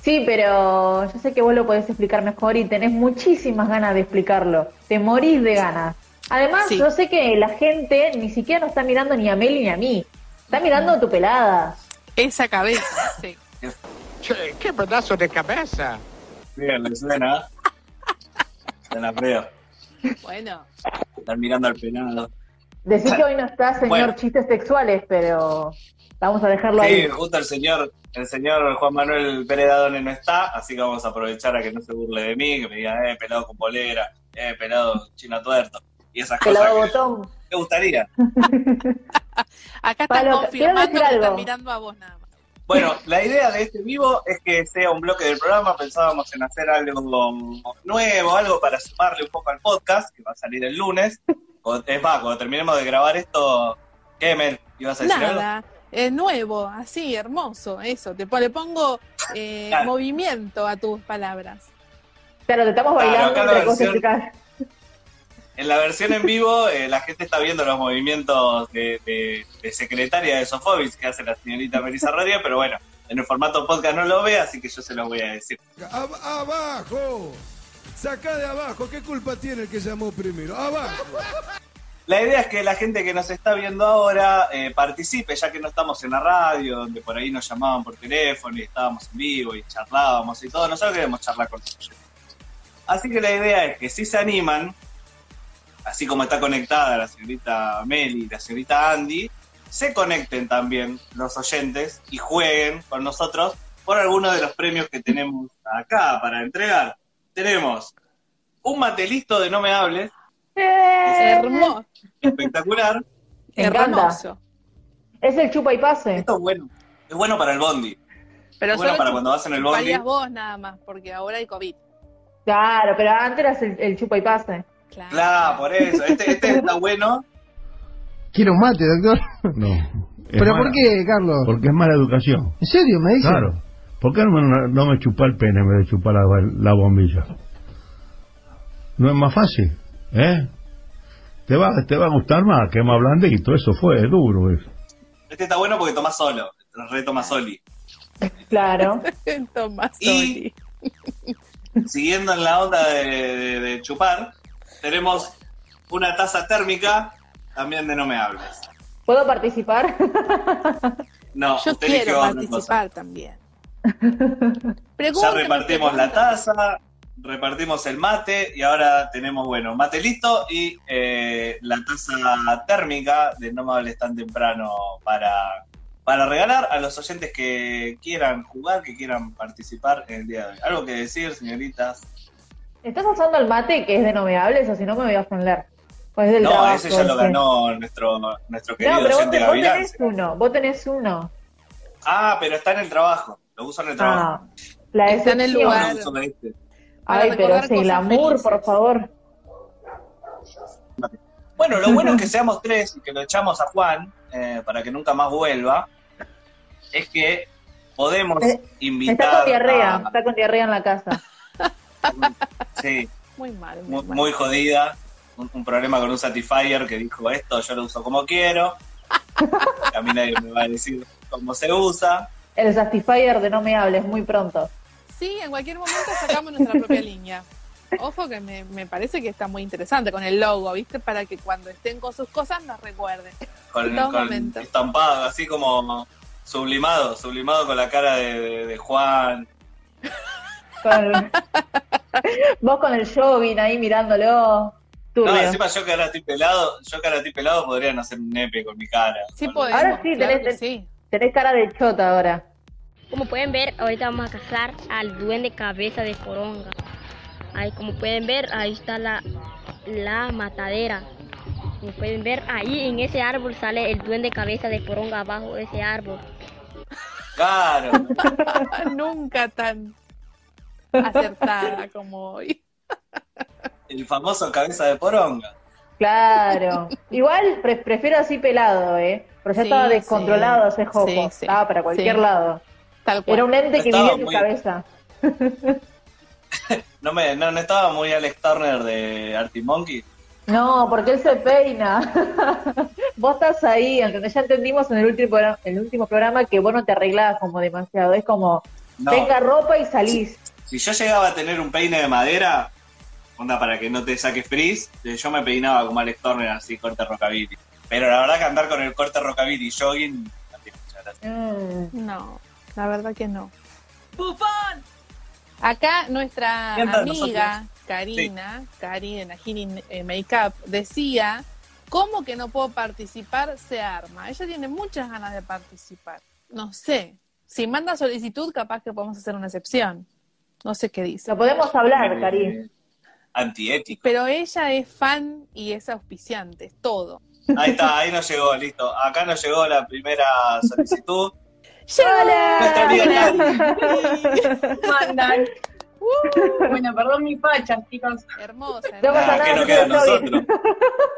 Speaker 4: Sí, pero yo sé que vos lo podés explicar mejor y tenés muchísimas ganas de explicarlo. Te morís de ganas. Además,
Speaker 2: Sí.
Speaker 4: yo sé que la gente ni siquiera nos está mirando ni a Meli ni a mí. Está mirando a tu pelada.
Speaker 2: Esa cabeza.
Speaker 12: Che, qué pedazo de cabeza.
Speaker 3: Bien, le suena. Suena feo.
Speaker 2: Bueno,
Speaker 3: Están mirando al penado.
Speaker 4: Decís que hoy no está, señor,
Speaker 3: Bueno.
Speaker 4: chistes sexuales, pero vamos a dejarlo
Speaker 3: Sí,
Speaker 4: ahí.
Speaker 3: justo el señor, el señor Juan Manuel Pérez Dadone no está, así que vamos a aprovechar a que no se burle de mí, que me diga, eh, pelado con polera, eh, pelado chino tuerto, y esas
Speaker 4: Pelado
Speaker 3: cosas
Speaker 4: botón.
Speaker 3: me gustaría. <laughs>
Speaker 2: acá están
Speaker 4: quiero
Speaker 2: confirmando que están mirando a vos nada más.
Speaker 3: Bueno, la idea de este vivo es que sea un bloque del programa, pensábamos en hacer algo nuevo, algo para sumarle un poco al podcast, que va a salir el lunes. O- Es más, cuando terminemos de grabar esto, ¿qué, Mel? ¿Ibas a decir algo?
Speaker 2: Nada, es nuevo, así, hermoso, eso. Te le pongo eh,
Speaker 3: Claro.
Speaker 2: movimiento a tus palabras.
Speaker 4: Claro, te estamos
Speaker 3: Claro,
Speaker 4: bailando
Speaker 3: acá la versión-
Speaker 4: y cosas.
Speaker 3: En la versión en vivo, eh, la gente está viendo los movimientos de, de- de secretaria de Sofobis que hace la señorita Melissa Rodríguez, pero bueno, en el formato podcast no lo ve, así que yo se los voy a decir.
Speaker 7: Ab- abajo. Saca de abajo. ¿Qué culpa tiene el que llamó primero? Abajo.
Speaker 3: La idea es que la gente que nos está viendo ahora eh, participe, ya que no estamos en la radio, donde por ahí nos llamaban por teléfono y estábamos en vivo y charlábamos y todo. Nosotros queremos charlar con ellos. Así que la idea es que si se animan, así como está conectada la señorita Meli y la señorita Andy, se conecten también los oyentes y jueguen con nosotros por alguno de los premios que tenemos acá para entregar. Tenemos un mate listo de No Me Hables,
Speaker 2: Hermoso.
Speaker 3: espectacular. <laughs>
Speaker 2: Hermoso.
Speaker 4: Es el chupa y pase.
Speaker 3: Esto es bueno. Es bueno para el bondi.
Speaker 2: Pero
Speaker 3: Es bueno para cuando vas en el bondi.
Speaker 2: vos nada más, porque ahora hay COVID.
Speaker 4: Claro, pero antes eras el, el chupa y pase.
Speaker 2: Claro.
Speaker 3: Claro, por eso. Este, este <laughs> está bueno.
Speaker 7: ¿Quiere un mate, doctor?
Speaker 13: No. <laughs>
Speaker 7: ¿Pero
Speaker 13: mala-
Speaker 7: por qué, Carlos?
Speaker 13: Porque es mala educación.
Speaker 7: ¿En serio me dice?
Speaker 13: Claro. ¿Por qué no me, no me chupa el pene en vez de chupar la, la bombilla? No es más fácil, ¿eh? Te va, te va a gustar más, que más blandito, eso fue, es duro eso.
Speaker 3: Este está bueno porque toma solo. Re toma soli.
Speaker 4: Claro. <laughs>
Speaker 2: Tomás
Speaker 3: Y siguiendo en la onda de, de- de chupar, tenemos una taza térmica también de No Me Hables.
Speaker 4: ¿Puedo participar? <laughs>
Speaker 3: No,
Speaker 2: Yo
Speaker 3: usted
Speaker 2: quiero participar también. <laughs>
Speaker 3: Ya repartimos la taza, repartimos el mate y ahora tenemos, bueno, mate listo y eh, la taza térmica de No me hables tan temprano para, para regalar a los oyentes que quieran jugar, que quieran participar en el día de hoy. ¿Algo que decir, señoritas?
Speaker 4: ¿Estás usando el mate que es de no me hables o si no me voy a ofender? Pues del
Speaker 3: No,
Speaker 4: trabajo,
Speaker 3: ese ya lo
Speaker 4: ese.
Speaker 3: ganó nuestro, nuestro querido
Speaker 4: No, pero vos, vos tenés uno, vos tenés uno.
Speaker 3: Ah, pero está en el trabajo, lo uso en el trabajo.
Speaker 4: Ah, la
Speaker 2: Está en el lugar.
Speaker 3: No este.
Speaker 4: Ay, pero
Speaker 2: cosas
Speaker 4: glamour,
Speaker 2: felices.
Speaker 4: por favor.
Speaker 3: Bueno, lo bueno es que <laughs> seamos tres y que lo echamos a Juan eh, para que nunca más vuelva. Es que podemos
Speaker 4: Eh,
Speaker 3: invitar.
Speaker 4: Está con diarrea,
Speaker 3: a-
Speaker 4: está con diarrea en la casa.
Speaker 3: Sí,
Speaker 2: Muy mal, muy
Speaker 3: muy,
Speaker 2: mal.
Speaker 3: muy jodida. Un, un problema con un Satisfyer que dijo esto, yo lo uso como quiero. <laughs> A mí nadie me va a decir cómo se usa.
Speaker 4: El Satisfyer de no me hables, muy pronto.
Speaker 2: sí, en cualquier momento sacamos nuestra propia línea. Ojo que me, me parece que está muy interesante con el logo, ¿viste? Para que cuando estén con sus cosas nos recuerden.
Speaker 3: Con,
Speaker 2: En todo
Speaker 3: con
Speaker 2: momento.
Speaker 3: estampado, así como sublimado, sublimado con la cara de, de- de Juan. <laughs>
Speaker 4: Con- Vos con el jogging ahí mirándolo.
Speaker 3: No,
Speaker 4: Turbio.
Speaker 3: encima yo que ahora estoy pelado, yo que ahora estoy pelado podrían hacer un nepe con mi cara.
Speaker 2: Sí podemos,
Speaker 4: Ahora sí,
Speaker 2: claro
Speaker 4: tenés,
Speaker 2: que sí.
Speaker 4: tenés cara de chota ahora.
Speaker 14: Como pueden ver, ahorita vamos a cazar al duende cabeza de poronga. Ahí, como pueden ver, ahí está la, la matadera. Como pueden ver, ahí en ese árbol sale el duende cabeza de poronga abajo de ese árbol.
Speaker 3: Claro. <laughs>
Speaker 2: Nunca tan acertada como hoy.
Speaker 3: El famoso cabeza de poronga.
Speaker 4: Claro. Igual pre- prefiero así pelado, ¿eh? Pero ya
Speaker 2: Sí,
Speaker 4: estaba descontrolado
Speaker 2: sí.
Speaker 4: ese jopo.
Speaker 2: Sí, sí.
Speaker 4: Estaba para cualquier
Speaker 2: Sí.
Speaker 4: lado.
Speaker 2: Tal cual.
Speaker 4: Era un ente que vivía en tu
Speaker 3: muy-
Speaker 4: cabeza. <laughs>
Speaker 3: No, me, no, no estaba muy Alex Turner de Artie Monkey.
Speaker 4: No, porque él se peina. <laughs> vos estás ahí, ¿entendés? Ya entendimos en el último, programa, el último programa que vos no te arreglabas como demasiado. Es como,
Speaker 3: No.
Speaker 4: tenga ropa y salís.
Speaker 3: Si yo llegaba a tener un peine de madera, onda para que no te saques frizz, eh, yo me peinaba como Alex Turner así, corte rockabilly. Pero la verdad que andar con el corte rockabilly y jogging, no tiene mucha gracia.
Speaker 4: Mm.
Speaker 2: No, la verdad que no.
Speaker 15: ¡Bufón!
Speaker 2: Acá nuestra
Speaker 3: ¿Quién está de
Speaker 2: amiga Karina, de Najiri eh, Makeup, decía, ¿cómo que no puedo participar? Se arma. Ella tiene muchas ganas de participar. No sé. Si manda solicitud, capaz que podemos hacer una excepción. No sé qué dice.
Speaker 4: Lo podemos hablar,
Speaker 3: Eh,
Speaker 4: Cari.
Speaker 3: Antiético.
Speaker 2: Pero ella es fan y es auspiciante, es todo.
Speaker 3: Ahí está, ahí nos llegó, listo. Acá nos llegó la primera solicitud. Nuestra
Speaker 4: ¡Hola!
Speaker 3: amiga Cari.
Speaker 16: ¿Cómo <laughs> andan? Bueno, perdón mi facha, chicos.
Speaker 2: Hermosa.
Speaker 4: No
Speaker 3: Ah, que
Speaker 4: no
Speaker 3: queda nosotros.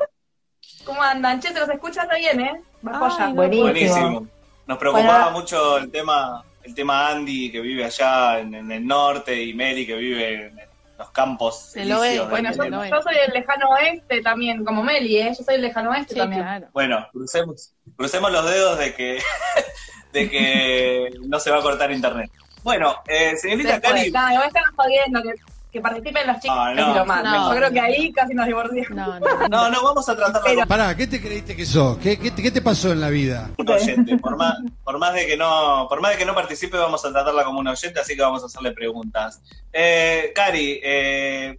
Speaker 3: <laughs>
Speaker 16: ¿Cómo andan? Che, se los escucha bien, ¿eh? Va
Speaker 2: Ay,
Speaker 4: Buenísimo.
Speaker 3: Buenísimo. Nos preocupaba
Speaker 4: Bueno.
Speaker 3: mucho el tema, el tema Andy que vive allá en, en el norte y Mary que vive en los campos.
Speaker 2: Se lo ve,
Speaker 3: elíseos de
Speaker 16: Bueno, yo, soy del lejano oeste también, como Meli, ¿eh? Yo soy del lejano oeste
Speaker 2: Sí,
Speaker 16: también.
Speaker 2: claro.
Speaker 3: Bueno, crucemos, crucemos los dedos de que, <laughs> de que no se va a cortar internet. Bueno, eh, señorita Cari,
Speaker 16: no, están jodiendo que, que participen los chicos.
Speaker 3: Ah, no,
Speaker 16: lo más.
Speaker 2: no.
Speaker 16: Yo creo que ahí casi nos divorciamos.
Speaker 2: No, no. <laughs>
Speaker 3: no, no, vamos a tratarla como
Speaker 17: Pará, ¿qué te creíste que sos? ¿Qué, qué, te- qué te pasó en la vida?
Speaker 3: un oyente. Por más, por más de que no, por más de que no participe, vamos a tratarla como un oyente, así que vamos a hacerle preguntas. Eh, Cari, eh,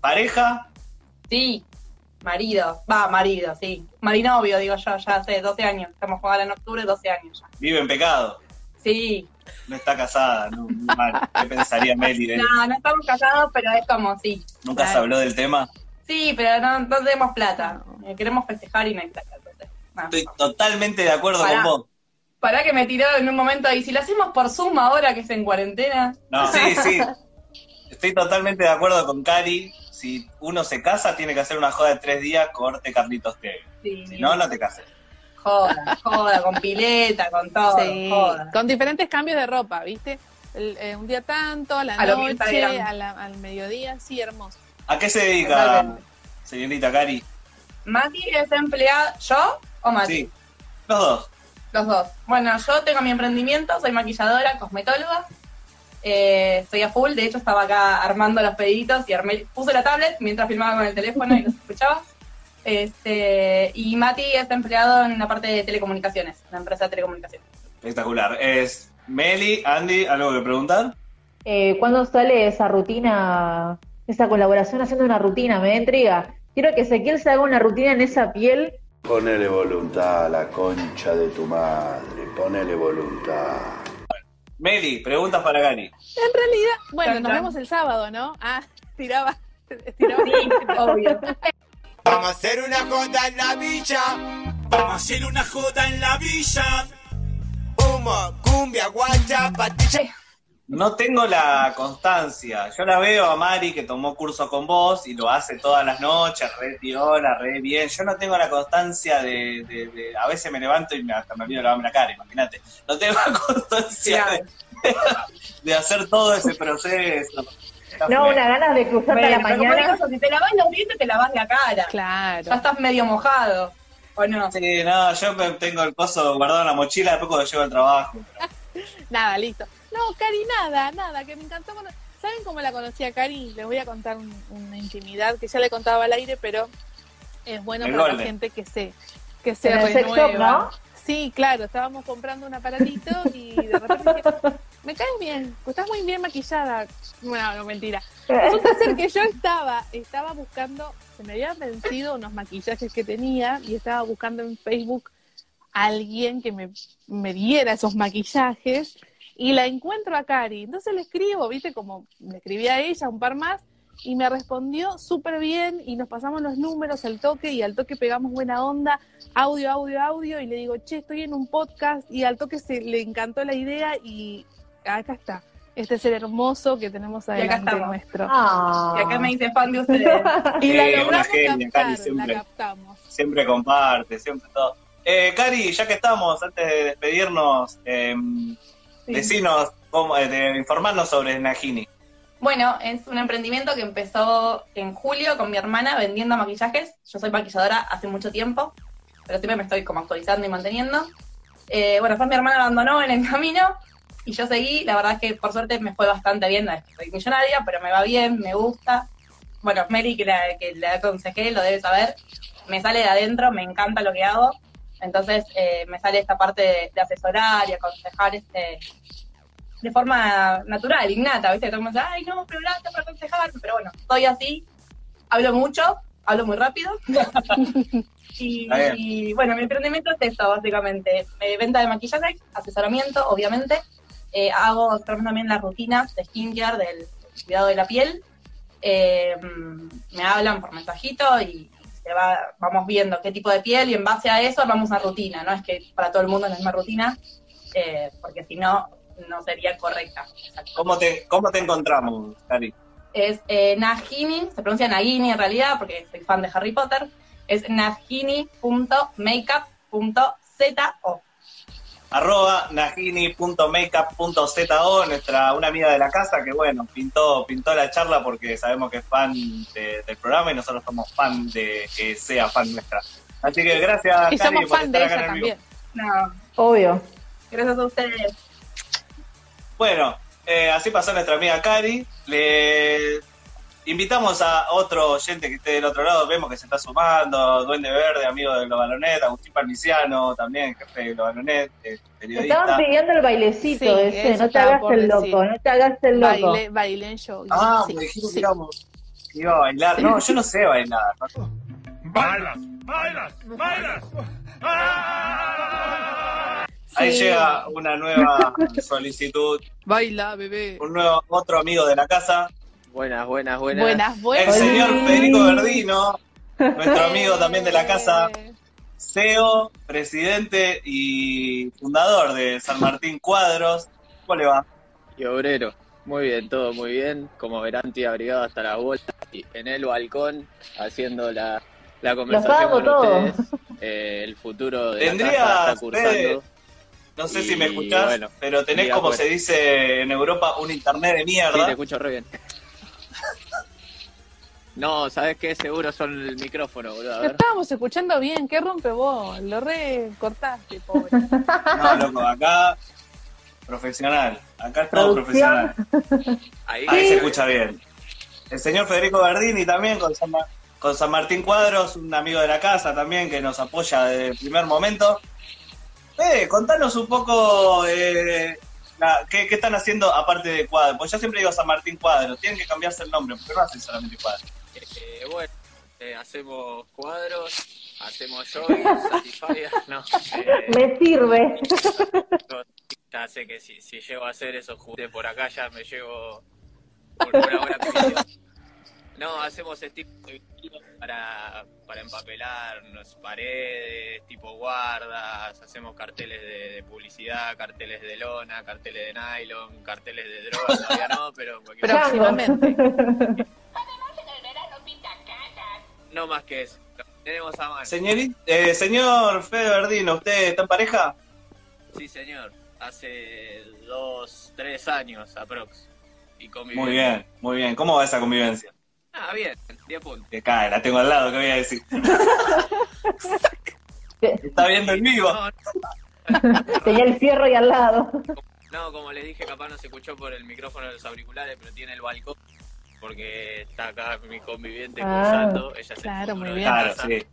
Speaker 3: pareja,
Speaker 16: Sí, marido. Va, marido, sí. Marinovio, digo yo, ya hace 12 años. Estamos jugando en octubre, 12 años ya.
Speaker 3: vive en pecado,
Speaker 16: Sí.
Speaker 3: no está casada, no, mal. ¿Qué pensaría Meli de?
Speaker 16: No, no estamos casados, pero es como, sí.
Speaker 3: ¿Nunca se habló del tema?
Speaker 16: Sí, pero no, no tenemos plata. Eh, queremos festejar y no hay plata. Entonces.
Speaker 3: Estoy totalmente de acuerdo
Speaker 16: Pará.
Speaker 3: con vos.
Speaker 16: Pará que me tiró en un momento y si lo hacemos por Zoom ahora que es en cuarentena.
Speaker 3: No, sí, <laughs> sí. Estoy totalmente de acuerdo con Cari. Si uno se casa, tiene que hacer una joda de tres días, corte Carlitos Tevez.
Speaker 16: Sí,
Speaker 3: Si no, no te cases.
Speaker 16: Joda, joda, con pileta, con todo.
Speaker 2: Sí,
Speaker 16: Joda.
Speaker 2: con diferentes cambios de ropa, ¿viste? El- eh, un día tanto, a la
Speaker 16: A
Speaker 2: noche,
Speaker 16: Instagram.
Speaker 2: a la- al mediodía, sí, hermoso.
Speaker 3: ¿A qué se dedica, señorita Cari?
Speaker 16: Mati es empleado. ¿Yo o Mati?
Speaker 3: Sí, los dos.
Speaker 16: Los dos. Bueno, yo tengo mi emprendimiento, soy maquilladora, cosmetóloga. Eh, estoy a full, de hecho estaba acá armando los pediditos y armé, puse la tablet mientras filmaba con el teléfono y los escuchaba. Este, y Mati está empleado en la parte de telecomunicaciones, una empresa de telecomunicaciones.
Speaker 3: Espectacular. Es Meli, Andy, ¿algo que preguntar?
Speaker 4: Eh, ¿Cuándo sale esa rutina, esa colaboración haciendo una rutina? Me da intriga. Quiero que Ezequiel se haga una rutina en esa piel.
Speaker 5: Ponele voluntad a la concha de tu madre, ponele voluntad.
Speaker 3: Meli, preguntas para Cari.
Speaker 2: En realidad, bueno, nos vemos el sábado, ¿no? Ah, <laughs> tiraba. <laughs> tiraba
Speaker 16: Sí, obvio.
Speaker 18: Vamos a hacer una joda en la villa. Vamos a hacer una joda en la villa. Humo, cumbia, guacha, patilla.
Speaker 3: No tengo la constancia. Yo la veo a Mari que tomó curso con vos y lo hace todas las noches, re piola, re bien. Yo no tengo la constancia de, de- de- A veces me levanto y me, hasta me olvido lavarme la cara, imagínate. No tengo la constancia de, de hacer todo ese proceso.
Speaker 4: No, una ganas de cruzarte a la
Speaker 16: Bueno, pero como
Speaker 4: mañana.
Speaker 16: digo, si te lavas los dientes, te lavas la cara.
Speaker 2: Claro.
Speaker 16: Ya estás medio mojado. ¿O no?
Speaker 3: Sí, no, yo tengo el coso guardado en la mochila después cuando llego al trabajo. <laughs>
Speaker 2: nada, listo. No, Cari, nada, nada, que me encantó. cono- ¿Saben cómo la conocí a Cari? Les voy a contar un- una intimidad que ya le contaba al aire, pero es bueno
Speaker 3: El
Speaker 2: para la
Speaker 3: Golden.
Speaker 2: gente que se, que se
Speaker 4: En el sex shop,
Speaker 2: renueva.
Speaker 4: ¿no?
Speaker 2: Sí, claro, estábamos comprando un aparatito y de repente dije, me caes bien, pues estás muy bien maquillada. Bueno, no, mentira. Resulta ser que yo estaba, estaba buscando, se me habían vencido unos maquillajes que tenía y estaba buscando en Facebook a alguien que me, me diera esos maquillajes y la encuentro a Cari. Entonces le escribo, viste, como le escribí a ella un par más y me respondió súper bien y nos pasamos los números al toque y al toque pegamos buena onda, audio, audio, audio y le digo, che, estoy en un podcast y al toque se le encantó la idea y acá está. Este ser hermoso que tenemos
Speaker 16: Y acá
Speaker 2: nuestro.
Speaker 4: Ah.
Speaker 16: Y acá me dice fan de ustedes. <laughs>
Speaker 2: Y la
Speaker 3: Eh, una
Speaker 2: logramos
Speaker 3: genia,
Speaker 2: captar,
Speaker 3: Cari, siempre.
Speaker 2: la captamos.
Speaker 3: Siempre comparte, siempre todo. Eh, Cari, ya que estamos, antes de despedirnos, eh, decinos, cómo, eh, de informarnos sobre Najini.
Speaker 16: Bueno, es un emprendimiento que empezó en julio con mi hermana vendiendo maquillajes. Yo soy maquilladora hace mucho tiempo, pero siempre me estoy como actualizando y manteniendo. Eh, bueno, después mi hermana abandonó en el camino y yo seguí. La verdad es que por suerte me fue bastante bien. Soy millonaria, pero me va bien, me gusta. Bueno, Mary, que la, que aconsejé, lo debe saber. Me sale de adentro, me encanta lo que hago. Entonces eh, me sale esta parte de, de asesorar y aconsejar este, de forma natural, innata, ¿viste? Todo ay, no, pero hablaste para aconsejarme. Pero bueno, soy así, hablo mucho, hablo muy rápido. <laughs> y, bueno, mi emprendimiento es esto, básicamente. Eh, venta de maquillaje, asesoramiento, obviamente. Eh, hago también las rutinas de skincare, del cuidado de la piel. Eh, me hablan por mensajito y se va, vamos viendo qué tipo de piel y en base a eso armamos una rutina. No es que para todo el mundo es la misma rutina, eh, porque si no, no sería correcta.
Speaker 3: ¿Cómo te, cómo te encontramos, Cari?
Speaker 16: Es eh, Nagini, se pronuncia Nagini en realidad, porque soy fan de Harry Potter. Es nagini.makeup.zo.
Speaker 3: Arroba najini.makeup.zo, nuestra una amiga de la casa que bueno, pintó, pintó la charla porque sabemos que es fan de- del programa y nosotros somos fan de que sea fan nuestra. Así que gracias,
Speaker 2: Y
Speaker 3: Cari,
Speaker 2: somos
Speaker 3: por
Speaker 2: fan de
Speaker 3: estar acá
Speaker 2: ella
Speaker 3: en el vivo.
Speaker 2: también.
Speaker 16: No,
Speaker 4: Obvio.
Speaker 16: gracias a ustedes.
Speaker 3: Bueno, eh, así pasó nuestra amiga Cari. Le invitamos a otro oyente que esté del otro lado. Vemos que se está sumando. Duende Verde, amigo de Los Balonet. Agustín Parmiciano, también jefe de Los Balonet, eh, periodista.
Speaker 4: estaban pidiendo el bailecito
Speaker 2: Sí,
Speaker 4: ese, no te hagas el
Speaker 2: decir.
Speaker 4: loco, no te hagas el loco.
Speaker 2: Bailé, bailé en show.
Speaker 3: Ah,
Speaker 2: Sí,
Speaker 3: me dijeron
Speaker 2: sí.
Speaker 3: que iba a bailar. No, yo no sé bailar.
Speaker 7: ¡Bailas! ¡Bailas! ¡Bailas!
Speaker 3: Ahí llega una nueva <laughs> solicitud.
Speaker 2: Baila, bebé.
Speaker 3: Un nuevo, otro amigo de la casa.
Speaker 19: Buenas, buenas, buenas.
Speaker 2: Buenas,
Speaker 3: El
Speaker 2: buenas.
Speaker 3: señor Federico Verdino, nuestro amigo también de la casa. CEO, presidente y fundador de San Martín Cuadros. ¿Cómo le va?
Speaker 19: Y obrero. Muy bien, todo muy bien. Como verán, estoy abrigado hasta la bola y en el balcón haciendo la, la conversación con
Speaker 4: todo.
Speaker 19: ustedes. Eh, el futuro de la
Speaker 3: Tendrías,
Speaker 19: casa está cursando.
Speaker 3: Fede, No sé si me escuchás,
Speaker 19: bueno,
Speaker 3: pero tenés, como
Speaker 19: pues.
Speaker 3: se dice en Europa, un internet de
Speaker 19: Sí, te
Speaker 3: mierda.
Speaker 19: escucho re bien. <laughs> No, ¿sabes qué? Seguro son el micrófono, boludo. A ver.
Speaker 2: estábamos escuchando bien, qué rompe vos, lo re cortaste, pobre. <laughs>
Speaker 3: No, loco, acá profesional. Acá es todo profesional.
Speaker 19: Ahí,
Speaker 3: Ahí se escucha bien. El señor Federico Verdini también con San, con San Martín Cuadros, un amigo de la casa también que nos apoya desde el primer momento. Eh, contanos un poco eh, la- ¿qué, qué están haciendo aparte de Cuadros. Pues yo siempre digo San Martín Cuadros, tienen que cambiarse el nombre, porque no hacen solamente Cuadros.
Speaker 19: Eh, bueno, eh, hacemos cuadros, hacemos jogging, satisfyer, <laughs> no. eh,
Speaker 4: Me sirve.
Speaker 19: ya sé que si, si llego a hacer esos juguetes por acá ya me llevo por una buena comisión. No, hacemos estilo para, para empapelar paredes, tipo guardas, hacemos carteles de, de publicidad, carteles de lona, carteles de nylon, carteles de droga, <laughs> todavía no, pero...
Speaker 2: Próximamente.
Speaker 19: No más que eso. Lo tenemos a mano.
Speaker 3: Señori- eh, señor Fede Verdino, ¿usted está en pareja?
Speaker 19: Sí, señor. Hace dos, tres años aprox. Y.
Speaker 3: Muy bien, muy bien. ¿Cómo va esa convivencia?
Speaker 19: Ah, bien. 10 puntos.
Speaker 3: Que cae, la tengo al lado, ¿qué voy a decir? <laughs> Está viendo en vivo. <laughs>
Speaker 4: Tenía el fierro ahí al lado.
Speaker 19: No, como les dije, capaz no se escuchó por el micrófono de los auriculares, pero tiene el balcón. Porque está acá mi conviviente
Speaker 4: Ah,
Speaker 19: cursando. Ella se
Speaker 2: claro,
Speaker 19: fue
Speaker 2: muy bien.
Speaker 3: Claro, sí.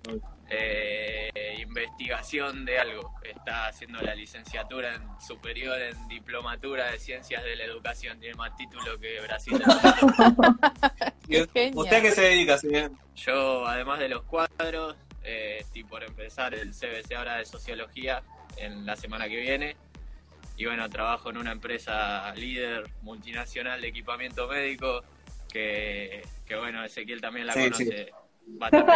Speaker 19: Eh, investigación de algo. Está haciendo la licenciatura en superior en diplomatura de ciencias de la educación. Tiene más título que Brasil. <laughs> <laughs>
Speaker 3: ¿Y
Speaker 2: genial.
Speaker 3: ¿Usted a qué se dedica, señor?
Speaker 19: Yo, además de los cuadros, eh, estoy por empezar el CBC ahora de Sociología en la semana que viene. Y bueno, trabajo en una empresa líder multinacional de equipamiento médico que, que bueno, Ezequiel también la
Speaker 3: Sí,
Speaker 19: conoce.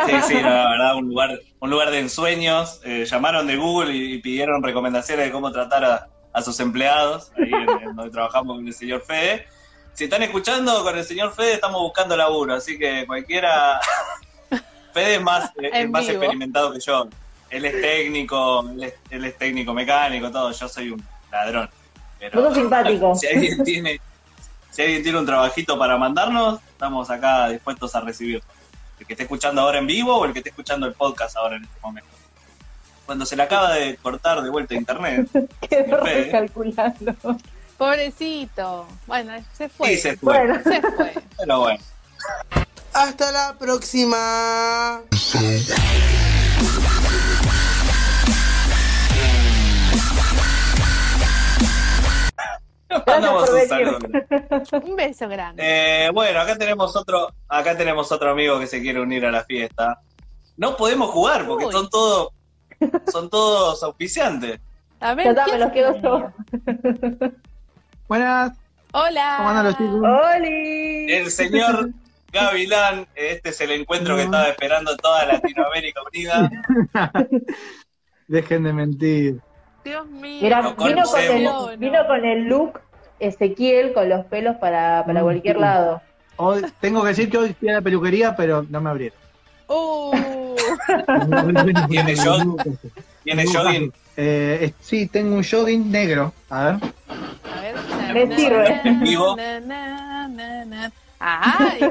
Speaker 3: Sí, sí, no, la verdad, un lugar, un lugar de ensueños. Eh, llamaron de Google y, y pidieron recomendaciones de cómo tratar a, a sus empleados, ahí en, en donde trabajamos con el señor Fede. Si están escuchando con el señor Fede, estamos buscando laburo, así que cualquiera. <laughs> Fede es más, es
Speaker 2: En
Speaker 3: más experimentado que yo. Él es técnico, él es, él es técnico mecánico, todo. Yo soy un ladrón. Pero
Speaker 4: sos simpático. <laughs>
Speaker 3: Si alguien tiene, si alguien tiene un trabajito para mandarnos, estamos acá dispuestos a recibir. El que esté escuchando ahora en vivo o el que esté escuchando el podcast ahora en este momento. Cuando se le acaba de cortar de vuelta internet, <laughs>
Speaker 4: Quedó
Speaker 3: Fede.
Speaker 4: recalculando.
Speaker 2: Pobrecito. Bueno, se fue.
Speaker 3: Sí, se fue.
Speaker 4: Bueno. <laughs>
Speaker 2: Se fue.
Speaker 3: pero bueno.
Speaker 20: Hasta la próxima.
Speaker 3: Mandamos un saludo.
Speaker 2: Un beso grande.
Speaker 3: Eh, bueno, acá tenemos otro, acá tenemos otro amigo que se quiere unir a la fiesta. No podemos jugar porque
Speaker 2: Uy.
Speaker 3: son todos, son todos auspiciantes.
Speaker 2: A
Speaker 4: Ya
Speaker 2: ver, ¿quién
Speaker 4: me los quedo yo.
Speaker 21: Buenas,
Speaker 2: Hola.
Speaker 21: ¿cómo andan los chicos?
Speaker 4: ¡Oli!
Speaker 3: El señor Gavilán, este es el encuentro que estaba esperando toda Latinoamérica unida. <laughs>
Speaker 21: Dejen de mentir.
Speaker 2: Dios mío.
Speaker 4: Mira,
Speaker 3: Lo
Speaker 4: vino con, el,
Speaker 3: conocemos.
Speaker 4: vino con el look Ezequiel con los pelos para, para
Speaker 21: Mm,
Speaker 4: cualquier
Speaker 21: sí.
Speaker 4: lado.
Speaker 21: Hoy, tengo que decir que hoy fui a la peluquería, pero no me abrieron.
Speaker 2: Uh, <laughs>
Speaker 3: ¿Tiene shot? ¿Tiene jogging?
Speaker 21: Eh, sí, tengo un jogging negro. A ver.
Speaker 2: a ver.
Speaker 4: Me sirve.
Speaker 2: Na,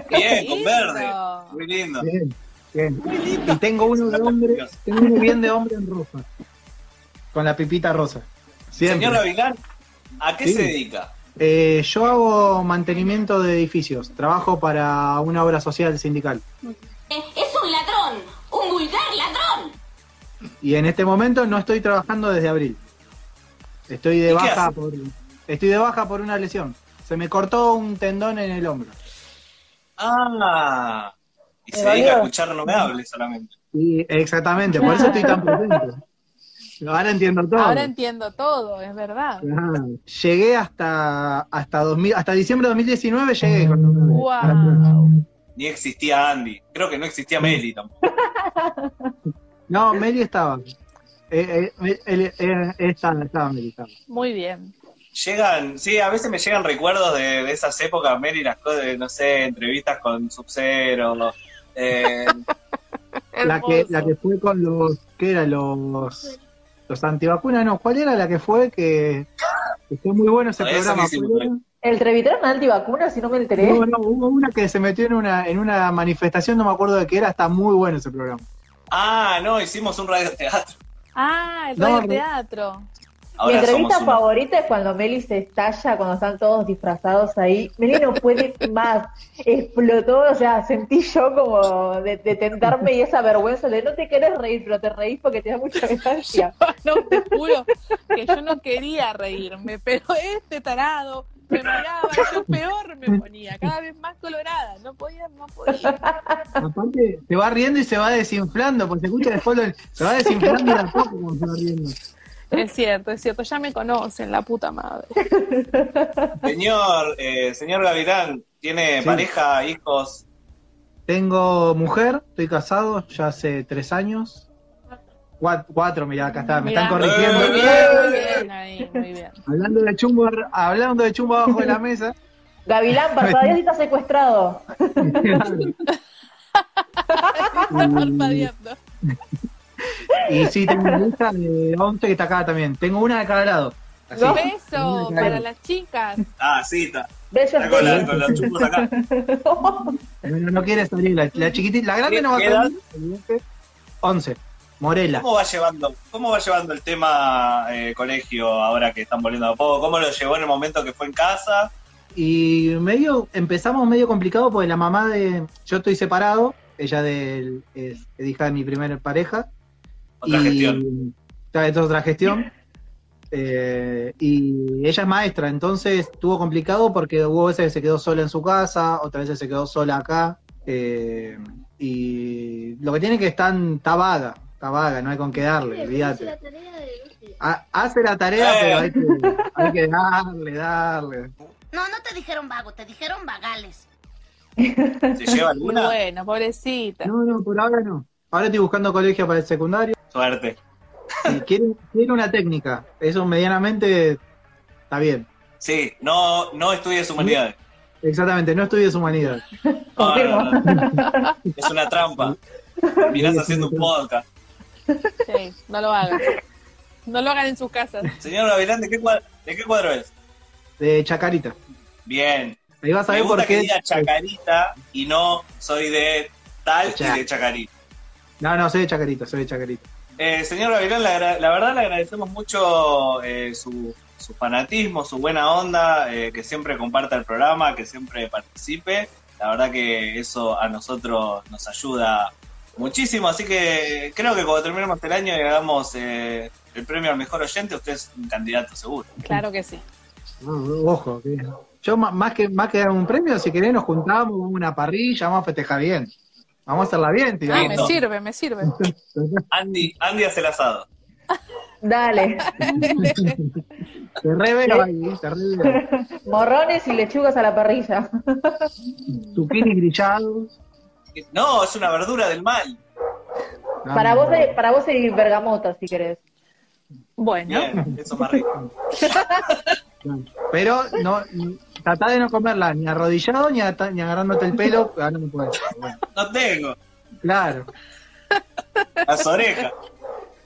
Speaker 2: qué
Speaker 3: Bien, con
Speaker 2: lindo.
Speaker 3: verde. Muy lindo.
Speaker 21: Bien, bien. Y tengo uno de hombre, tengo uno bien de hombre en rosa. Con la pipita rosa. Siempre.
Speaker 3: Señor Gavilán, ¿a qué
Speaker 21: Sí.
Speaker 3: se dedica?
Speaker 21: Eh, yo hago mantenimiento de edificios. Trabajo para una obra social sindical.
Speaker 6: Es un ladrón, un vulgar ladrón.
Speaker 21: Y en este momento no estoy trabajando desde abril. Estoy de
Speaker 3: ¿Y qué
Speaker 21: baja por estoy de baja por una lesión. Se me cortó un tendón en el hombro.
Speaker 3: Ah, y
Speaker 4: ¿Me
Speaker 3: se dedica a escuchar no me hables solamente.
Speaker 21: Y exactamente, por eso estoy tan <laughs> presente. Ahora entiendo todo.
Speaker 2: Ahora entiendo todo, es verdad.
Speaker 21: Llegué hasta hasta 2000, hasta diciembre de 2019 llegué con
Speaker 2: Wow.
Speaker 3: Ni existía Andy. Creo que no existía Meli tampoco. <laughs>
Speaker 21: No, Meli estaba. Eh, eh, estaba, estaba Meli, estaba.
Speaker 2: Muy bien.
Speaker 3: Llegan, sí, a veces me llegan recuerdos de, de esas épocas, Meli, las cosas, de, no sé, entrevistas con Sub-Zero. eh, <laughs>
Speaker 21: La que, la que fue con los, ¿qué era? Los, los antivacunas, no, ¿cuál era la que fue? Que, que fue muy bueno ese
Speaker 3: No,
Speaker 21: programa.
Speaker 3: no hicimos,
Speaker 21: ¿Cuál era?
Speaker 4: ¿El Trevitron antivacunas si no me enteré?
Speaker 21: No, no, hubo una que se metió en una, en una manifestación, no me acuerdo de qué era, está muy bueno ese programa.
Speaker 3: ah, no, hicimos un radioteatro.
Speaker 2: Ah, el
Speaker 21: No,
Speaker 2: radio
Speaker 4: Mi entrevista
Speaker 3: somos uno.
Speaker 4: favorita es cuando Meli se estalla, cuando están todos disfrazados ahí. Meli no puede más. Explotó, o sea, sentí yo como de, de tentarme y esa vergüenza de no te querés reír, pero te reís porque te da mucha <laughs> ganancia.
Speaker 2: No, te juro que yo no quería reírme, pero este tarado me miraba, yo peor me ponía, cada vez más colorada, no podía, no podía.
Speaker 21: Aparte, se va riendo y se va desinflando, porque se escucha después, lo- se va desinflando de a poco cuando se va riendo.
Speaker 2: Es cierto, es cierto, ya me conocen, la puta madre.
Speaker 3: Señor, eh, señor Gavirán, ¿tiene
Speaker 21: Sí.
Speaker 3: pareja, hijos?
Speaker 21: Tengo mujer, estoy casado ya hace tres años. Cuatro, cuatro mirá, acá está, me
Speaker 2: Mirá,
Speaker 21: están corrigiendo.
Speaker 2: Muy bien, muy bien, ahí, muy bien.
Speaker 21: Hablando de chumbo, hablando de chumbo abajo de la mesa.
Speaker 4: Gavilán, parpadeas y está secuestrado. <laughs> <laughs>
Speaker 2: Parpadeando.
Speaker 21: Y sí, tengo una hija de 11 que está acá también. Tengo una de cada lado. Así.
Speaker 2: Un beso para las chicas.
Speaker 3: Ah, sí, está.
Speaker 4: Besos
Speaker 3: Está con, la- con los chupos acá.
Speaker 21: Bueno, no quiere salir. La, la chiquitita, la grande
Speaker 3: ¿Qué-
Speaker 21: no va a salir. evidente. 11. Morela.
Speaker 3: ¿Cómo va llevando, cómo va llevando el tema eh, colegio ahora que están volviendo a poco? ¿Cómo lo llevó en el momento que fue en casa?
Speaker 21: Y medio, empezamos medio complicado porque la mamá de. Yo estoy separado, ella del, es, es hija de mi primera pareja.
Speaker 3: Otra
Speaker 21: y,
Speaker 3: gestión.
Speaker 21: Es otra gestión. Eh, y ella es maestra, entonces estuvo complicado porque hubo veces que se quedó sola en su casa, otras veces se quedó sola acá. eh, y lo que tiene que estar está vaga, está vaga, no hay con qué darle, olvídate. Ha- Hace la tarea,
Speaker 3: Eh.
Speaker 21: pero hay que, hay que darle, darle.
Speaker 22: No, no te dijeron vago, te dijeron vagales.
Speaker 3: ¿Se lleva
Speaker 2: Muy
Speaker 3: alguna?
Speaker 2: bueno, pobrecita.
Speaker 21: No, no, por ahora no. Ahora estoy buscando colegio para el secundario.
Speaker 3: Suerte.
Speaker 21: Y quiere, quiere una técnica. Eso medianamente está bien.
Speaker 3: Sí, no, no estudies humanidades.
Speaker 21: Exactamente, no estudies humanidad.
Speaker 3: No, no, no. Es una trampa. Terminás haciendo un podcast.
Speaker 2: Sí, no lo hagan. No lo hagan en sus casas.
Speaker 3: Señor Gavilán, ¿de qué cuadro, ¿de qué cuadro es?
Speaker 21: De Chacarita.
Speaker 3: Bien.
Speaker 21: Ahí vas a ver por
Speaker 3: que
Speaker 21: qué.
Speaker 3: diga Chacarita y no soy de tal y de Chacarita.
Speaker 21: No, no, soy de Chacarita, soy de Chacarita.
Speaker 3: Eh, señor Gavilán, la verdad le agradecemos mucho eh, su, su fanatismo, su buena onda, eh, que siempre comparta el programa, que siempre participe. La verdad que eso a nosotros nos ayuda muchísimo, así que creo que cuando terminemos el año y hagamos eh, el premio al mejor oyente, usted es un candidato seguro.
Speaker 2: Claro que sí.
Speaker 21: Ojo, que- yo más que más que dar un premio, si querés nos juntamos, vamos a una parrilla, vamos a festejar bien. Vamos a hacerla bien, tío.
Speaker 2: Ah, me sirve, me sirve. <laughs>
Speaker 3: Andy, Andy hace el asado.
Speaker 4: Dale.
Speaker 21: Te re veo ahí, te. <laughs>
Speaker 4: Morrones y lechugas a la parrilla.
Speaker 21: Zucchini grillados.
Speaker 3: No, es una verdura del mal.
Speaker 4: Para vos, hay- para vos hay bergamota, si querés.
Speaker 2: Bueno.
Speaker 3: Bien, eso es más rico. <laughs>
Speaker 21: Pero no, tratá de no comerla ni arrodillado ni, agarrándote el pelo, <laughs> ah, no me. Bueno,
Speaker 3: No tengo.
Speaker 21: claro.
Speaker 3: Las orejas.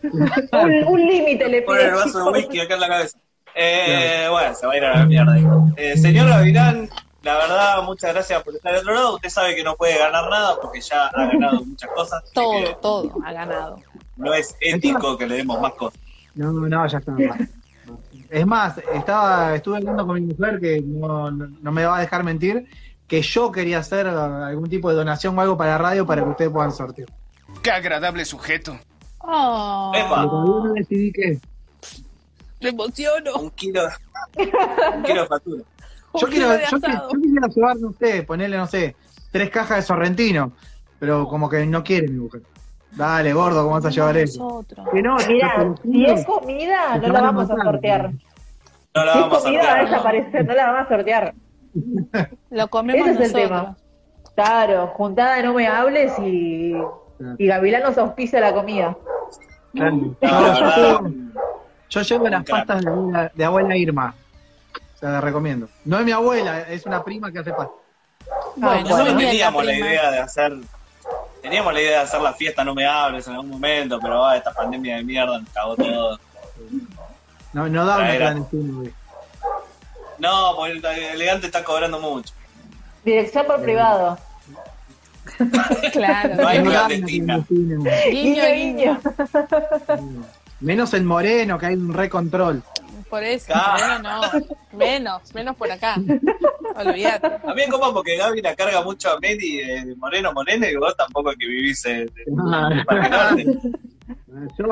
Speaker 4: Un, un límite le
Speaker 3: Poner el vaso de whisky acá en la cabeza. Eh, Bueno, se va a ir a la mierda. Eh, señor Gavilán, la verdad, muchas gracias por estar al otro lado. Usted sabe que no puede ganar nada porque ya ha ganado <laughs> muchas cosas.
Speaker 2: Todo,
Speaker 3: que
Speaker 2: todo ha ganado.
Speaker 3: No es ético que le demos más cosas.
Speaker 21: No, no, ya está. Es más, estaba, estuve hablando con mi mujer que no, no, me va a dejar mentir, que yo quería hacer algún tipo de donación o algo para la radio para que ustedes puedan sortear.
Speaker 7: Qué agradable sujeto.
Speaker 2: Oh,
Speaker 21: Pero no decidí qué.
Speaker 2: me emociono.
Speaker 3: Un kilo, un kilo de factura. <laughs>
Speaker 21: Yo, quiero,
Speaker 2: de
Speaker 21: yo, yo quisiera llevar, no sé, ponerle, no sé, tres cajas de sorrentino, pero como que no quiere mi mujer. Dale, gordo, ¿cómo vas a llevar eso?
Speaker 2: Nosotros.
Speaker 21: Que no, lo
Speaker 4: si es comida, no la vamos a sortear.
Speaker 3: No la
Speaker 4: Si es
Speaker 3: vamos
Speaker 4: comida, va a desaparecer, no la vamos a sortear. <laughs>
Speaker 2: Lo comemos
Speaker 4: Ese es el
Speaker 2: nosotros.
Speaker 4: tema. Claro, juntada no me hables y, y Gavilán nos auspicia la comida.
Speaker 21: Claro.
Speaker 3: No,
Speaker 21: Yo- llevo- las pastas de abuela, de abuela Irma. O sea, la recomiendo. No es mi abuela, es una prima que hace pasta.
Speaker 2: Bueno,
Speaker 3: Nosotros
Speaker 2: bien, la
Speaker 3: teníamos la idea de hacer. Teníamos la idea de hacer la fiesta No Me Hables en algún momento, pero ah, esta pandemia de mierda nos cagó todo.
Speaker 21: No, no da una clandestina, güey.
Speaker 3: No, porque el elegante está cobrando mucho.
Speaker 4: Dirección por privado. <laughs>
Speaker 2: Claro.
Speaker 3: No hay clandestina.
Speaker 2: Guiño, guiño.
Speaker 21: Menos el moreno, que hay un recontrol.
Speaker 2: Por eso,
Speaker 3: Ah.
Speaker 2: no, no. Menos, menos por acá. Olvídate.
Speaker 3: A mí es como porque Gaby la carga mucho a Medi de Moreno Moreno y vos tampoco que vivís en, Parque Norte.
Speaker 21: Yo,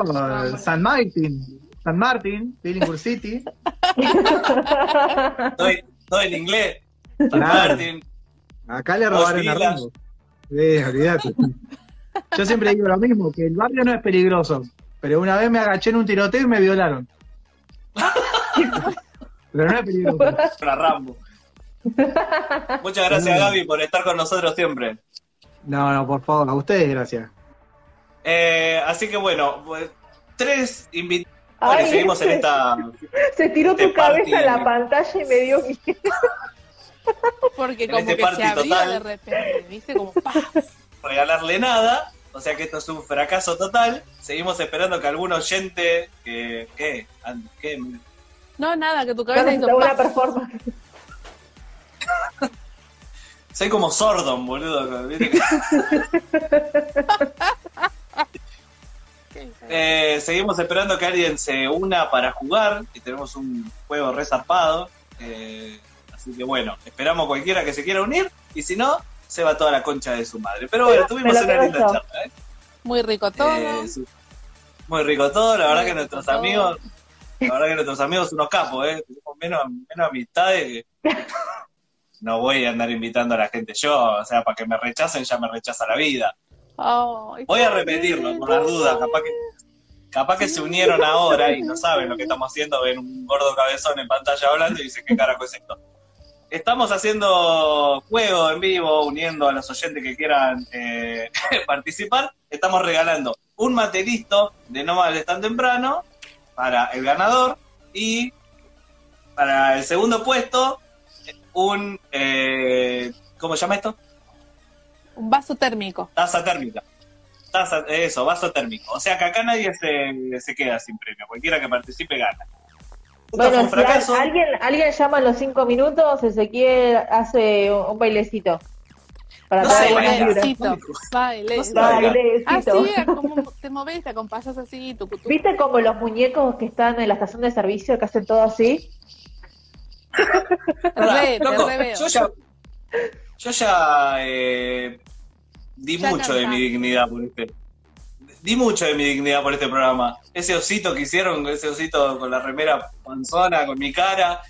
Speaker 21: eh, San Martín, San Martín, Billingham City.
Speaker 3: Estoy, estoy en inglés. San
Speaker 21: Claro.
Speaker 3: Martín.
Speaker 21: Acá le robaron a. Rambo. Sí, olvídate. Yo siempre digo lo mismo, que el barrio no es peligroso. Pero una vez me agaché en un tiroteo y me violaron. <laughs> Pero no es peligroso.
Speaker 3: Para Rambo. Muchas gracias Gaby por estar con nosotros siempre.
Speaker 21: No, no, por favor, a ustedes gracias.
Speaker 3: Eh, así que bueno, pues, tres invitados. Bueno,
Speaker 4: Ay,
Speaker 3: seguimos en esta.
Speaker 4: Se tiró tu
Speaker 3: Este
Speaker 4: cabeza en la pantalla y me dio miedo.
Speaker 2: Porque
Speaker 3: En
Speaker 2: como
Speaker 3: este
Speaker 2: que se abría
Speaker 3: total.
Speaker 2: de repente, ¿viste? Como ¡pah!
Speaker 3: regalarle nada. O sea que esto es un fracaso total. Seguimos esperando que algún oyente. Que, ¿Qué? ¿Qué?
Speaker 2: No, nada, que tu cabeza hizo
Speaker 4: Una performance. <laughs>
Speaker 3: Soy como Sordon, boludo. <laughs> Eh, seguimos esperando que alguien se una para jugar y tenemos un juego resarpado. Eh, así que bueno, esperamos cualquiera que se quiera unir y si no, se va toda la concha de su madre. Pero bueno, tuvimos una linda charla. ¿eh?
Speaker 2: Muy rico todo.
Speaker 3: Eh, sí. Muy rico todo, la verdad que nuestros amigos, la verdad que nuestros amigos son unos capos, ¿eh? Tenemos menos, menos amistades que <laughs> no voy a andar invitando a la gente yo, o sea, para que me rechacen ya me rechaza la vida. Voy a repetirlo por las dudas, capaz que capaz que se unieron ahora y no saben lo que estamos haciendo, ven un gordo cabezón en pantalla hablando y dicen qué carajo es esto. Estamos haciendo juego en vivo, uniendo a los oyentes que quieran eh, <laughs> participar. Estamos regalando un materisto de No Mal tan temprano para el ganador y para el segundo puesto un eh, ¿cómo se llama esto?
Speaker 2: Un vaso térmico.
Speaker 3: Taza térmica. Taza, eso, vaso térmico. O sea que acá nadie se, se queda sin premio. Cualquiera que participe gana.
Speaker 4: Bueno,
Speaker 3: un
Speaker 4: si alguien, alguien llama a los cinco minutos, Ezequiel hace un, un bailecito. Para.
Speaker 2: Bailecito.
Speaker 4: Bailecito.
Speaker 2: Así, como te moves, te acompañas así, tu tu-
Speaker 4: ¿Viste como los muñecos que están en la estación de servicio que hacen todo así?
Speaker 2: Re, te
Speaker 3: Loco,
Speaker 2: re veo.
Speaker 3: yo ya, yo ya eh, di
Speaker 2: Ya
Speaker 3: mucho de mi dignidad por este. Di mucho de mi dignidad por este programa. Ese osito que hicieron, ese osito con la remera panzona, con mi cara.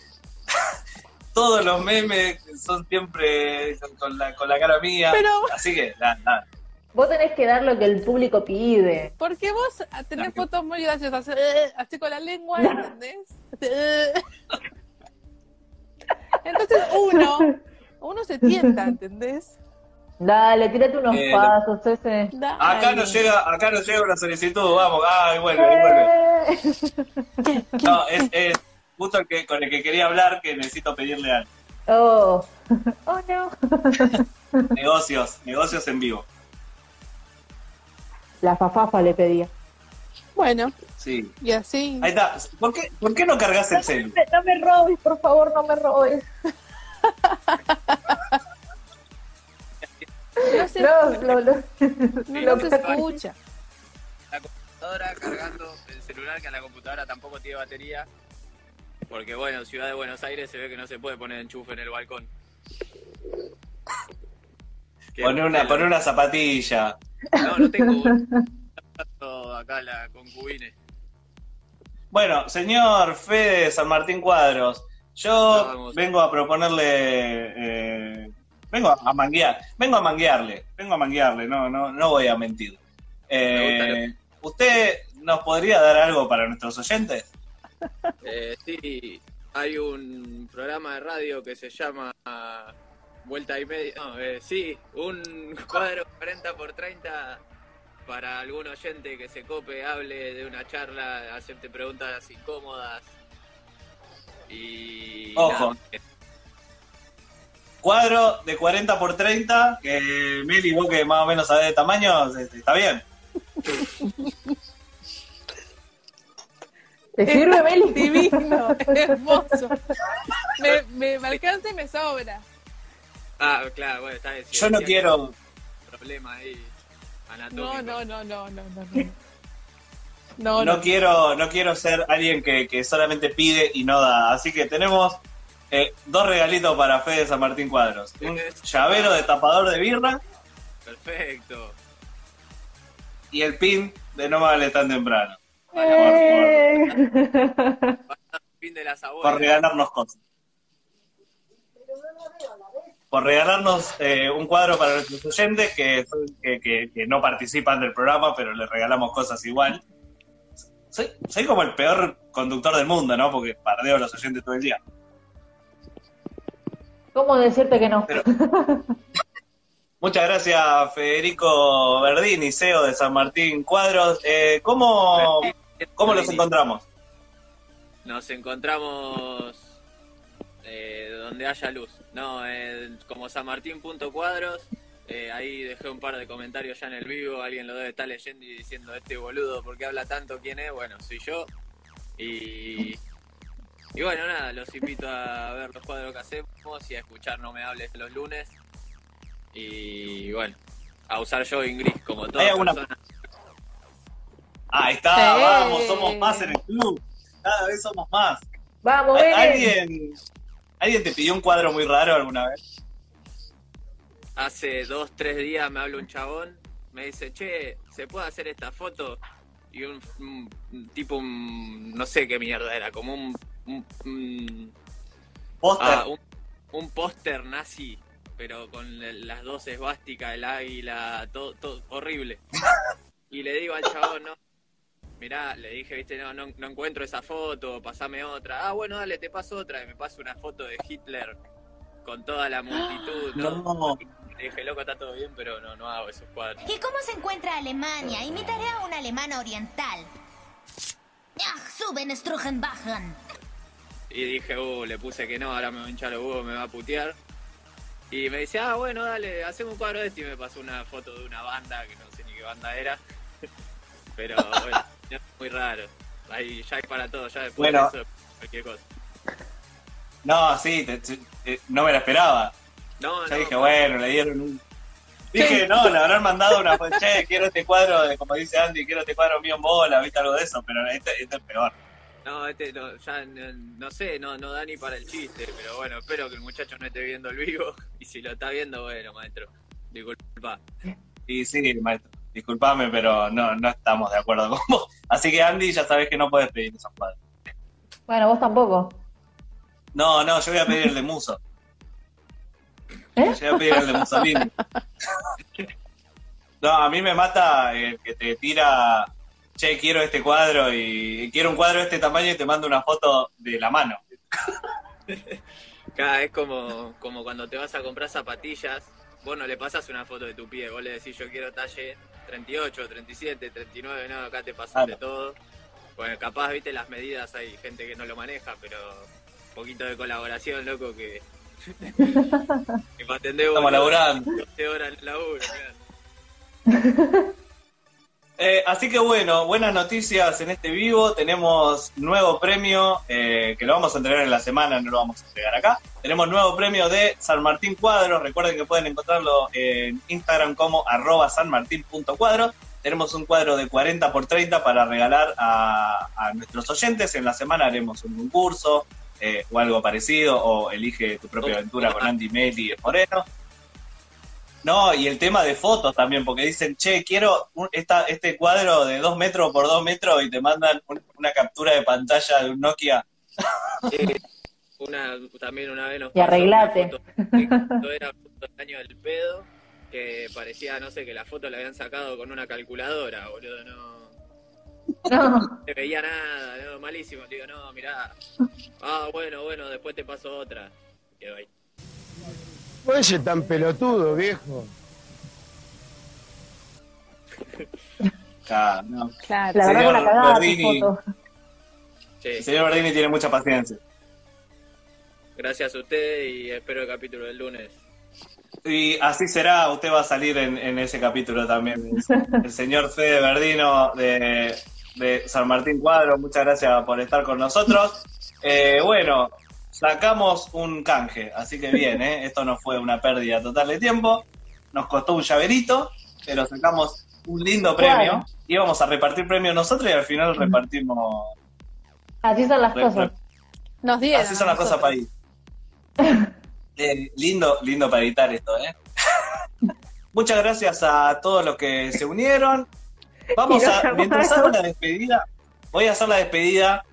Speaker 3: <laughs> Todos los memes son siempre con- con la, con la cara mía.
Speaker 2: Pero-
Speaker 3: Así que, nada, nada.
Speaker 4: Vos tenés que dar lo que el público pide.
Speaker 2: Porque vos tenés fotos muy graciosas, eh, así con la lengua, ¿entendés? Eh. Entonces uno, uno se tienta, ¿entendés?
Speaker 4: Dale, tírate unos
Speaker 3: Eh,
Speaker 4: pasos, ese.
Speaker 3: Acá no llega, acá no llega una solicitud, vamos, ay, vuelve, ahí vuelve. No, es, es justo el que, con el que quería hablar que necesito pedirle algo.
Speaker 4: Oh, oh no. <laughs>
Speaker 3: Negocios, negocios en vivo.
Speaker 4: La fafafa le pedía.
Speaker 2: Bueno,
Speaker 3: Sí.
Speaker 2: y así.
Speaker 3: Ahí está. ¿Por qué, por qué no cargas el celu?
Speaker 4: No me robes, por favor, no me robes.
Speaker 2: No se,
Speaker 4: No, no,
Speaker 2: se escucha.
Speaker 19: La computadora cargando el celular, que la computadora tampoco tiene batería. Porque bueno, en Ciudad de Buenos Aires se ve que no se puede poner enchufe en el balcón.
Speaker 3: Poné una, una zapatilla.
Speaker 19: No, no tengo acá la concubine.
Speaker 3: Bueno, señor Fede de San Martín Cuadros, yo vengo a proponerle. eh, vengo a manguear. Vengo a manguearle. Vengo a manguearle, no, no, no voy a mentir. Eh, ¿Usted nos podría dar algo para nuestros oyentes?
Speaker 19: Eh, sí, hay un programa de radio que se llama Vuelta y Media. No, eh, sí, un cuadro 40 por 30 para algún oyente que se cope, hable de una charla, acepte preguntas incómodas. Y.
Speaker 3: Ojo.
Speaker 19: nada,
Speaker 3: Cuadro de 40 por 30, que Meli, vos que más o menos sabés de tamaño, este, está bien. <laughs>
Speaker 4: ¿Te sirve, Meli?
Speaker 2: Divino, <laughs> hermoso. Me, me, me alcanza y me sobra.
Speaker 19: Ah, claro, bueno, está bien. si
Speaker 3: Yo no quiero.
Speaker 19: Problema ahí.
Speaker 2: No,
Speaker 19: Anatómico.
Speaker 2: no, no, no, no, <laughs> no. No, no.
Speaker 3: no quiero no quiero ser alguien que, que solamente pide y no da. Así que tenemos eh, dos regalitos para Fede de San Martín Cuadros. Un llavero de tapador de birra
Speaker 19: Perfecto.
Speaker 3: y el pin de No me vale tan temprano.
Speaker 4: Eh.
Speaker 3: Por regalarnos cosas. Por regalarnos eh, un cuadro para nuestros oyentes que, que, que- que no participan del programa, pero les regalamos cosas igual. Soy, soy como el peor conductor del mundo, ¿no? Porque pardeo a los oyentes todo el día.
Speaker 4: ¿Cómo decirte que no? <laughs>
Speaker 3: Muchas gracias, Federico Verdini, CEO de San Martín Cuadros. Eh, ¿cómo, ¿Cómo los encontramos?
Speaker 19: Nos encontramos eh, donde haya luz. No, eh, como San Martín.cuadros. Eh, ahí dejé un par de comentarios ya en el vivo. Alguien lo debe estar leyendo y diciendo: Este boludo, ¿por qué habla tanto? ¿Quién es? Bueno, soy yo. Y, y bueno, nada, los invito a ver los cuadros que hacemos y a escuchar No Me Hables los lunes. Y bueno, a usar yo gris como toda
Speaker 3: ¿Hay alguna-
Speaker 19: persona.
Speaker 3: Ahí está,
Speaker 4: Sí.
Speaker 3: vamos, somos más en el club. Cada vez somos más.
Speaker 4: Vamos,
Speaker 3: ¿Al-
Speaker 4: Belén.
Speaker 3: ¿Alguien, ¿Alguien te pidió un cuadro muy raro alguna vez?
Speaker 19: Hace dos, tres días me habla un chabón, me dice, che, ¿se puede hacer esta foto? Y un, un- un tipo, un- no sé qué mierda era, como un... un, un-
Speaker 3: ¿Póster?
Speaker 19: ah, un, un póster nazi, pero con las dos esvásticas, el águila, todo, todo horrible. <laughs> Y le digo al chabón, no, mirá, le dije, viste, no, no, no encuentro esa foto, pasame otra. Ah, bueno, dale, te paso otra. Y me paso una foto de Hitler con toda la multitud, ¿no? <gasps> Le dije, loco, está todo bien, pero no, no hago esos cuadros.
Speaker 22: ¿Y cómo se encuentra Alemania? Imitaré a una alemana oriental. Ach, suben, Strugenbachen.
Speaker 19: Y dije, uh, le puse que no, ahora me va a hinchar los huevos, me va a putear. Y me dice, ah, bueno, dale, hacemos un cuadro de este. Y me pasó una foto de una banda, que no sé ni qué banda era. Pero bueno, es muy raro. Ahí ya hay para todo, ya después
Speaker 3: Bueno.
Speaker 19: de eso, cualquier cosa.
Speaker 3: No, sí, te- te- te- no me la esperaba.
Speaker 19: No,
Speaker 3: Ya
Speaker 19: no,
Speaker 3: dije, bueno, le dieron un... Dije, no, le habrán mandado una foto, che, quiero este cuadro, de, como dice Andy, quiero este cuadro mío en bola, viste algo de eso, pero este, este es peor.
Speaker 19: No, este no, ya no, no sé, no, no da ni para el chiste, pero bueno, espero que el muchacho no esté viendo el vivo. <laughs> Y si lo está viendo, bueno, maestro, disculpa.
Speaker 3: Y sí, maestro, disculpame, pero no, no estamos de acuerdo con vos. <laughs> Así que Andy, ya sabes que no puedes pedir esos cuadros.
Speaker 4: Bueno, vos tampoco.
Speaker 3: No, no, yo voy a pedir el de Muso.
Speaker 4: ¿Eh?
Speaker 3: Yo voy a pedir el de Mussolini. <laughs> No, a mí me mata el que te tira, che, quiero este cuadro y quiero un cuadro de este tamaño y te manda una foto de la mano. <laughs>
Speaker 19: Cada es como, como cuando te vas a comprar zapatillas, vos no le pasas una foto de tu pie, vos le decís yo quiero talle 38, 37, 39, no, acá te pasan de todo. Bueno, capaz, viste, las medidas hay gente que no lo maneja, pero un poquito de colaboración, loco, que, <laughs> que para atender
Speaker 3: Estamos laburando.
Speaker 19: 12 horas de laburo, claro. <laughs>
Speaker 3: Eh, así que bueno, buenas noticias en este vivo. Tenemos nuevo premio eh, que lo vamos a entregar en la semana, no lo vamos a entregar acá. Tenemos nuevo premio de San Martín Cuadros. Recuerden que pueden encontrarlo en Instagram como arroba sanmartin.cuadros. Tenemos un cuadro de 40 por 30 para regalar a, a nuestros oyentes. En la semana haremos un concurso eh, o algo parecido, o elige tu propia aventura con Andy Meli y Moreno. No, y el tema de fotos también, porque dicen, che, quiero un- esta, este cuadro de 2 metros por 2 metros y te mandan un- una captura de pantalla de un Nokia.
Speaker 19: Eh, una, también una vez nos
Speaker 4: Y arreglate.
Speaker 19: foto era foto del año del pedo, que parecía, no sé, que la foto la habían sacado con una calculadora, boludo, no,
Speaker 4: No.
Speaker 19: no se veía nada, no, malísimo, digo, no, mirá, ah, bueno, bueno, después te paso otra, quedó ahí.
Speaker 23: Puede ser tan pelotudo, viejo.
Speaker 3: Claro, no.
Speaker 2: Claro.
Speaker 4: La verdad que
Speaker 3: Señor
Speaker 4: cagada tu
Speaker 3: Bardini.
Speaker 4: foto.
Speaker 3: El señor Bardini tiene mucha paciencia.
Speaker 19: Gracias a usted y espero el capítulo del lunes.
Speaker 3: Y así será, usted va a salir en, en ese capítulo también. <laughs> El señor Fede Verdino de, de San Martín Cuadro, muchas gracias por estar con nosotros. Eh, bueno, sacamos un canje, así que bien, ¿eh? esto no fue una pérdida total de tiempo. Nos costó un llaverito, pero sacamos un lindo premio.
Speaker 4: Claro.
Speaker 3: Íbamos a repartir premios nosotros y al final repartimos.
Speaker 4: Así son las cosas.
Speaker 2: Nos dieron.
Speaker 3: Así son las cosas para
Speaker 2: nosotros. <laughs>
Speaker 3: Eh, lindo, lindo para editar esto, ¿eh? <laughs> Muchas gracias a todos los que se unieron. Vamos <laughs> a, mientras hago la despedida, voy a hacer la despedida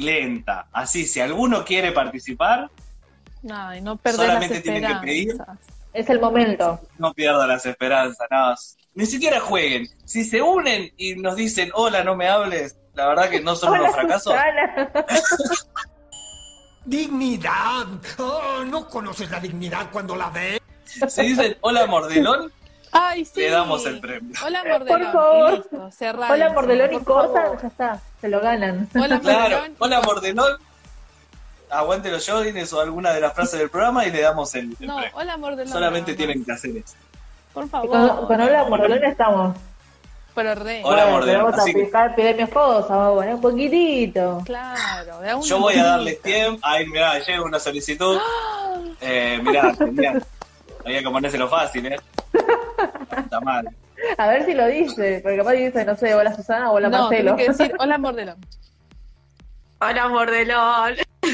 Speaker 3: lenta. Así, si alguno quiere participar,
Speaker 2: Ay, no perder las
Speaker 3: Solamente tienen que pedir.
Speaker 2: esperanzas.
Speaker 4: Es el momento.
Speaker 3: no pierdan las esperanzas. No, ni siquiera jueguen. Si se unen y nos dicen, hola, no me hables, la verdad que no son unos fracasos. <laughs>
Speaker 7: Dignidad. Oh, ¿No conoces la dignidad cuando la ves?
Speaker 3: Si dicen, hola, mordelón,
Speaker 2: Ay, sí.
Speaker 3: le damos el premio.
Speaker 2: Hola, Mordelón.
Speaker 4: Por favor.
Speaker 2: Listo, cerrado.
Speaker 4: Hola, Mordelón y
Speaker 2: favor.
Speaker 4: ya está. Se lo ganan.
Speaker 2: Hola,
Speaker 3: Claro,
Speaker 2: Mordelón.
Speaker 3: hola, mordelón. Aguante los Jodines o alguna de las frases del programa y le damos el, el
Speaker 2: No,
Speaker 3: premio.
Speaker 2: hola, Mordelón.
Speaker 3: Solamente
Speaker 2: nada
Speaker 3: tienen que hacer eso.
Speaker 2: Por favor.
Speaker 4: Con, con Hola Mordelón estamos.
Speaker 2: Pero re.
Speaker 3: Hola,
Speaker 4: Bueno,
Speaker 3: Mordelón,
Speaker 4: vamos a
Speaker 3: así que-
Speaker 4: aplicar premios cosas, vamos, ¿eh? un poquitito.
Speaker 2: Claro. a
Speaker 3: Yo voy a darles tiempo. Ay, mirá, llega una solicitud. <gasps> Eh, mirá, tenía, había que ponérselo fácil, ¿eh? Está mal.
Speaker 4: A ver si lo dice, porque capaz dice, no sé, hola Susana o hola
Speaker 2: no,
Speaker 4: Marcelo.
Speaker 2: tenés que decir hola Mordelón.
Speaker 24: Hola, Mordelón. <laughs>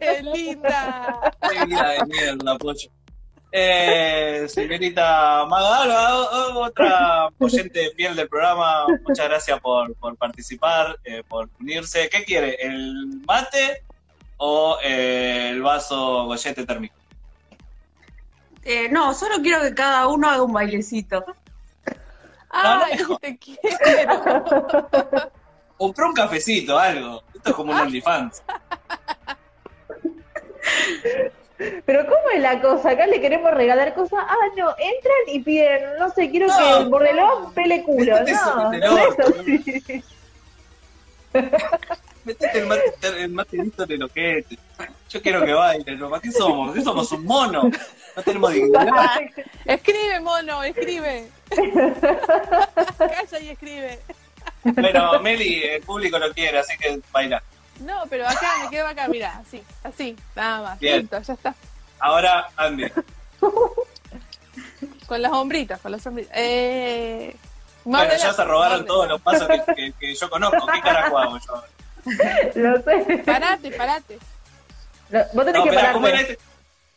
Speaker 2: ¡Qué linda!
Speaker 3: Qué vida de mierda, pollo. Eh, señorita Maga, o- o- otra oyente fiel del programa, muchas gracias por, por participar, eh, por unirse. ¿Qué quiere? ¿El mate o eh, el vaso gollete térmico?
Speaker 24: Eh, no, solo quiero que cada uno haga un bailecito.
Speaker 2: ¡Ay, te quiero! <laughs>
Speaker 3: Compró un cafecito, algo. Esto es como un OnlyFans.
Speaker 4: Pero ¿cómo es la cosa? Acá le queremos regalar cosas. Ah, no, entran y piden, no sé, quiero
Speaker 3: No.
Speaker 4: que el bordelón pele culo.
Speaker 3: Métete eso
Speaker 4: No, <laughs>
Speaker 3: que
Speaker 4: es.
Speaker 3: Metete el mate, el mate listo en el ojete. Yo quiero que baile, ¿no? ¿Para qué somos? ¿Qué somos? ¿Un mono? No tenemos dignidad.
Speaker 2: Escribe, mono, escribe. Calla y escribe.
Speaker 3: Bueno, Meli, el público lo quiere, así que baila.
Speaker 2: No, pero acá me quedo acá, mira, así, así, nada más.
Speaker 3: Bien.
Speaker 2: Listo, ya está.
Speaker 3: Ahora, Andy.
Speaker 2: Con las hombritas, con las hombritas. Eh,
Speaker 3: Bueno, ya se robaron todos los pasos que, que- que yo conozco. ¿Qué carajo hago yo? <laughs>
Speaker 4: Lo sé.
Speaker 2: Parate, parate.
Speaker 4: Lo- Vos tenés
Speaker 3: No,
Speaker 4: que
Speaker 3: espera, ¿cómo era este?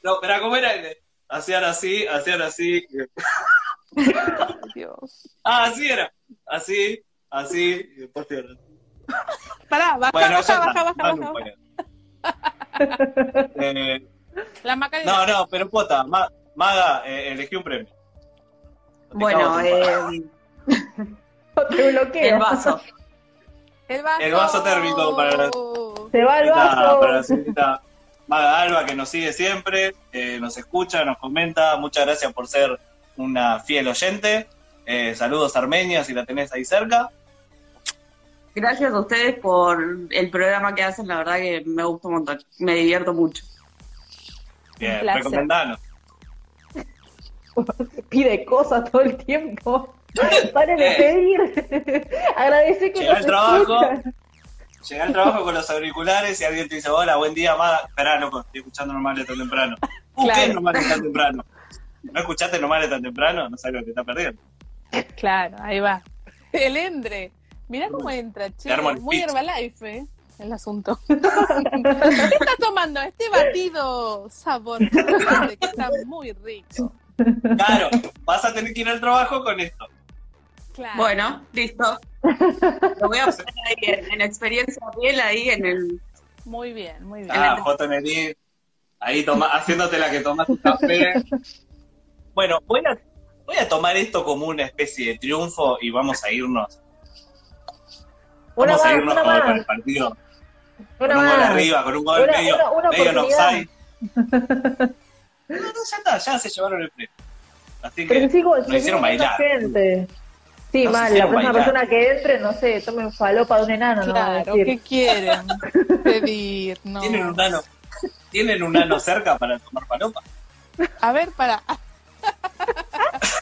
Speaker 3: No, espera, ¿cómo era este? Hacían así, hacían así.
Speaker 2: Dios.
Speaker 3: Ah, así era. Así, así, y después tierra.
Speaker 2: Pará, baja,
Speaker 3: Bueno,
Speaker 2: baja, baja, baja,
Speaker 3: Manu
Speaker 2: baja,
Speaker 3: fue. <laughs> Eh,
Speaker 2: La Macarena.
Speaker 3: no, no, pero Pota, Ma- Maga, eh, elegí un premio.
Speaker 24: Bueno, eh, <laughs>
Speaker 4: Te bloqueo.
Speaker 24: el vaso.
Speaker 2: El vaso.
Speaker 3: El vaso térmico para la,
Speaker 4: Se va el
Speaker 3: señorita-
Speaker 4: vaso.
Speaker 3: para la señorita Maga Alba, que nos sigue siempre, eh, nos escucha, nos comenta. Muchas gracias por ser una fiel oyente. Eh, saludos Armenia, si la tenés ahí cerca.
Speaker 24: Gracias a ustedes por el programa que hacen, la verdad que me gusta un montón. Me divierto mucho.
Speaker 3: Bien, recomendanos. <laughs>
Speaker 4: Pide cosas todo el tiempo. <laughs> Paren de pedir. <laughs> Agradece que
Speaker 3: Llega al trabajo.
Speaker 4: escuchan.
Speaker 3: Llega al trabajo con los auriculares y alguien te dice, hola, buen día, Maga. Esperá, loco, estoy escuchando normales tan temprano. Uh, ¿Qué
Speaker 2: Claro.
Speaker 3: es normales tan temprano? ¿No escuchaste normales tan temprano? No sabes lo que está perdiendo.
Speaker 2: Claro, ahí va. El Endre. Mirá cómo entra, che.
Speaker 3: El
Speaker 2: Muy
Speaker 3: pitch.
Speaker 2: Herbalife, ¿eh? El asunto. <laughs> ¿Qué estás tomando? Este batido sabor que está muy rico.
Speaker 3: Claro, vas a tener que ir al trabajo con esto.
Speaker 2: Claro.
Speaker 24: Bueno, listo. Lo voy a poner ahí en, en experiencia piel, ahí en el...
Speaker 2: Muy bien, muy bien.
Speaker 3: Ah, foto en el ahí toma, haciéndote la que tomas tu café. Bueno, voy a, voy a tomar esto como una especie de triunfo y vamos a irnos.
Speaker 4: Una
Speaker 3: Vamos a irnos con,
Speaker 4: más.
Speaker 3: con el partido.
Speaker 4: Una
Speaker 3: con un gol
Speaker 4: más.
Speaker 3: arriba, con un gol
Speaker 4: Una-
Speaker 3: medio,
Speaker 4: una- una
Speaker 3: medio en offside. No, no, ya está, ya se llevaron el premio. Así
Speaker 4: Pero
Speaker 3: que
Speaker 4: si sigo,
Speaker 3: nos hicieron bailar.
Speaker 4: gente. Sí,
Speaker 3: Nos
Speaker 4: mal, la próxima
Speaker 3: bailar.
Speaker 4: persona que entre, no sé, tomen falopa de un enano, no
Speaker 2: Claro. ¿qué quieren <laughs> pedir? No.
Speaker 3: ¿Tienen un nano, ¿Tienen un nano cerca para tomar palopa?
Speaker 2: A ver, para.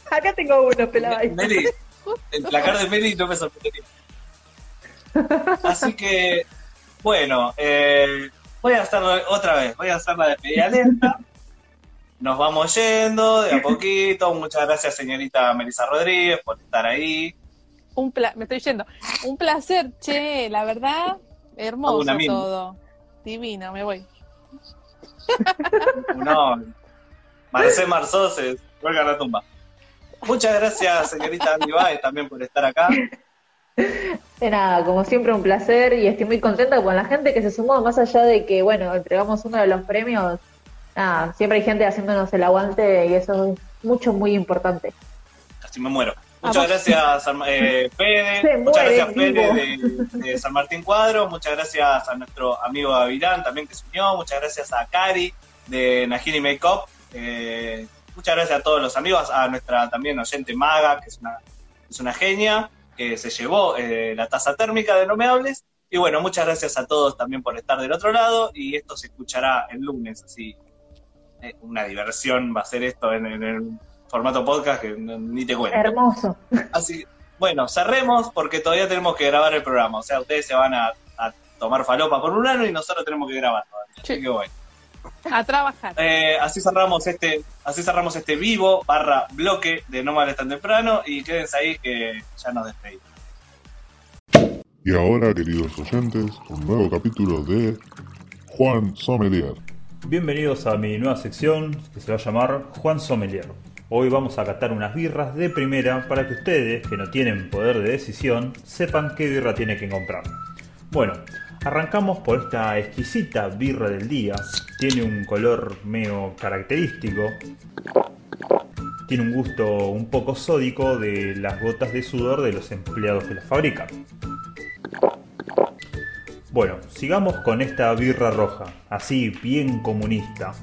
Speaker 4: Acá tengo uno, pelado ahí.
Speaker 3: Meli, el placar de Meli no me sorprendería. Así que, bueno, eh, voy a hacerlo otra vez, voy a hacer la despedida lenta. Nos vamos yendo de a poquito. <laughs> Muchas gracias, señorita Melissa Rodríguez, por estar ahí.
Speaker 2: Un pla- me estoy yendo. Un placer, che, la verdad, hermoso
Speaker 3: Una
Speaker 2: todo. Divino, me voy. <laughs>
Speaker 3: No, Marcé Marzoses, cuelga la tumba. Muchas gracias, señorita Andy Baez, también por estar acá.
Speaker 4: De nada, como siempre un placer y estoy muy contenta con la gente que se sumó, más allá de que, bueno, entregamos uno de los premios, nada, siempre hay gente haciéndonos el aguante y eso es mucho, muy importante.
Speaker 3: Casi me muero. Muchas
Speaker 4: Vamos.
Speaker 3: gracias, San- eh, <laughs> Fede. Muchas gracias, Fede, de, de San Martín Cuadro. Muchas gracias a nuestro amigo Gavilán también que se unió. Muchas gracias a Cari de Najini Makeup. Eh, muchas gracias a todos los amigos. A nuestra también oyente Maga, que es una, es una genia, que se llevó eh, la taza térmica de No Me Hables. Y bueno, muchas gracias a todos también por estar del otro lado. Y esto se escuchará el lunes, así. Eh, una diversión va a ser esto en, en el formato podcast que no- ni te cuento.
Speaker 4: Hermoso.
Speaker 3: Así, bueno, cerremos porque todavía tenemos que grabar el programa. O sea, ustedes se van a, a tomar falopa por un año y nosotros tenemos que grabar todavía. Así que bueno.
Speaker 2: A trabajar.
Speaker 10: Eh, así cerramos este, así cerramos este vivo barra bloque de No Males tan temprano y quédense ahí que ya nos despedimos.
Speaker 25: Y ahora, queridos oyentes, un nuevo capítulo de Juan Sommelier.
Speaker 26: Bienvenidos a mi nueva sección que se va a llamar Juan Sommelier. Hoy vamos a catar unas birras de primera para que ustedes, que no tienen poder de decisión, sepan qué birra tienen que comprar. Bueno, arrancamos por esta exquisita birra del día. Tiene un color medio característico. Tiene un gusto un poco sódico de las gotas de sudor de los empleados que la fabrican. Bueno, sigamos con esta birra roja, así bien comunista.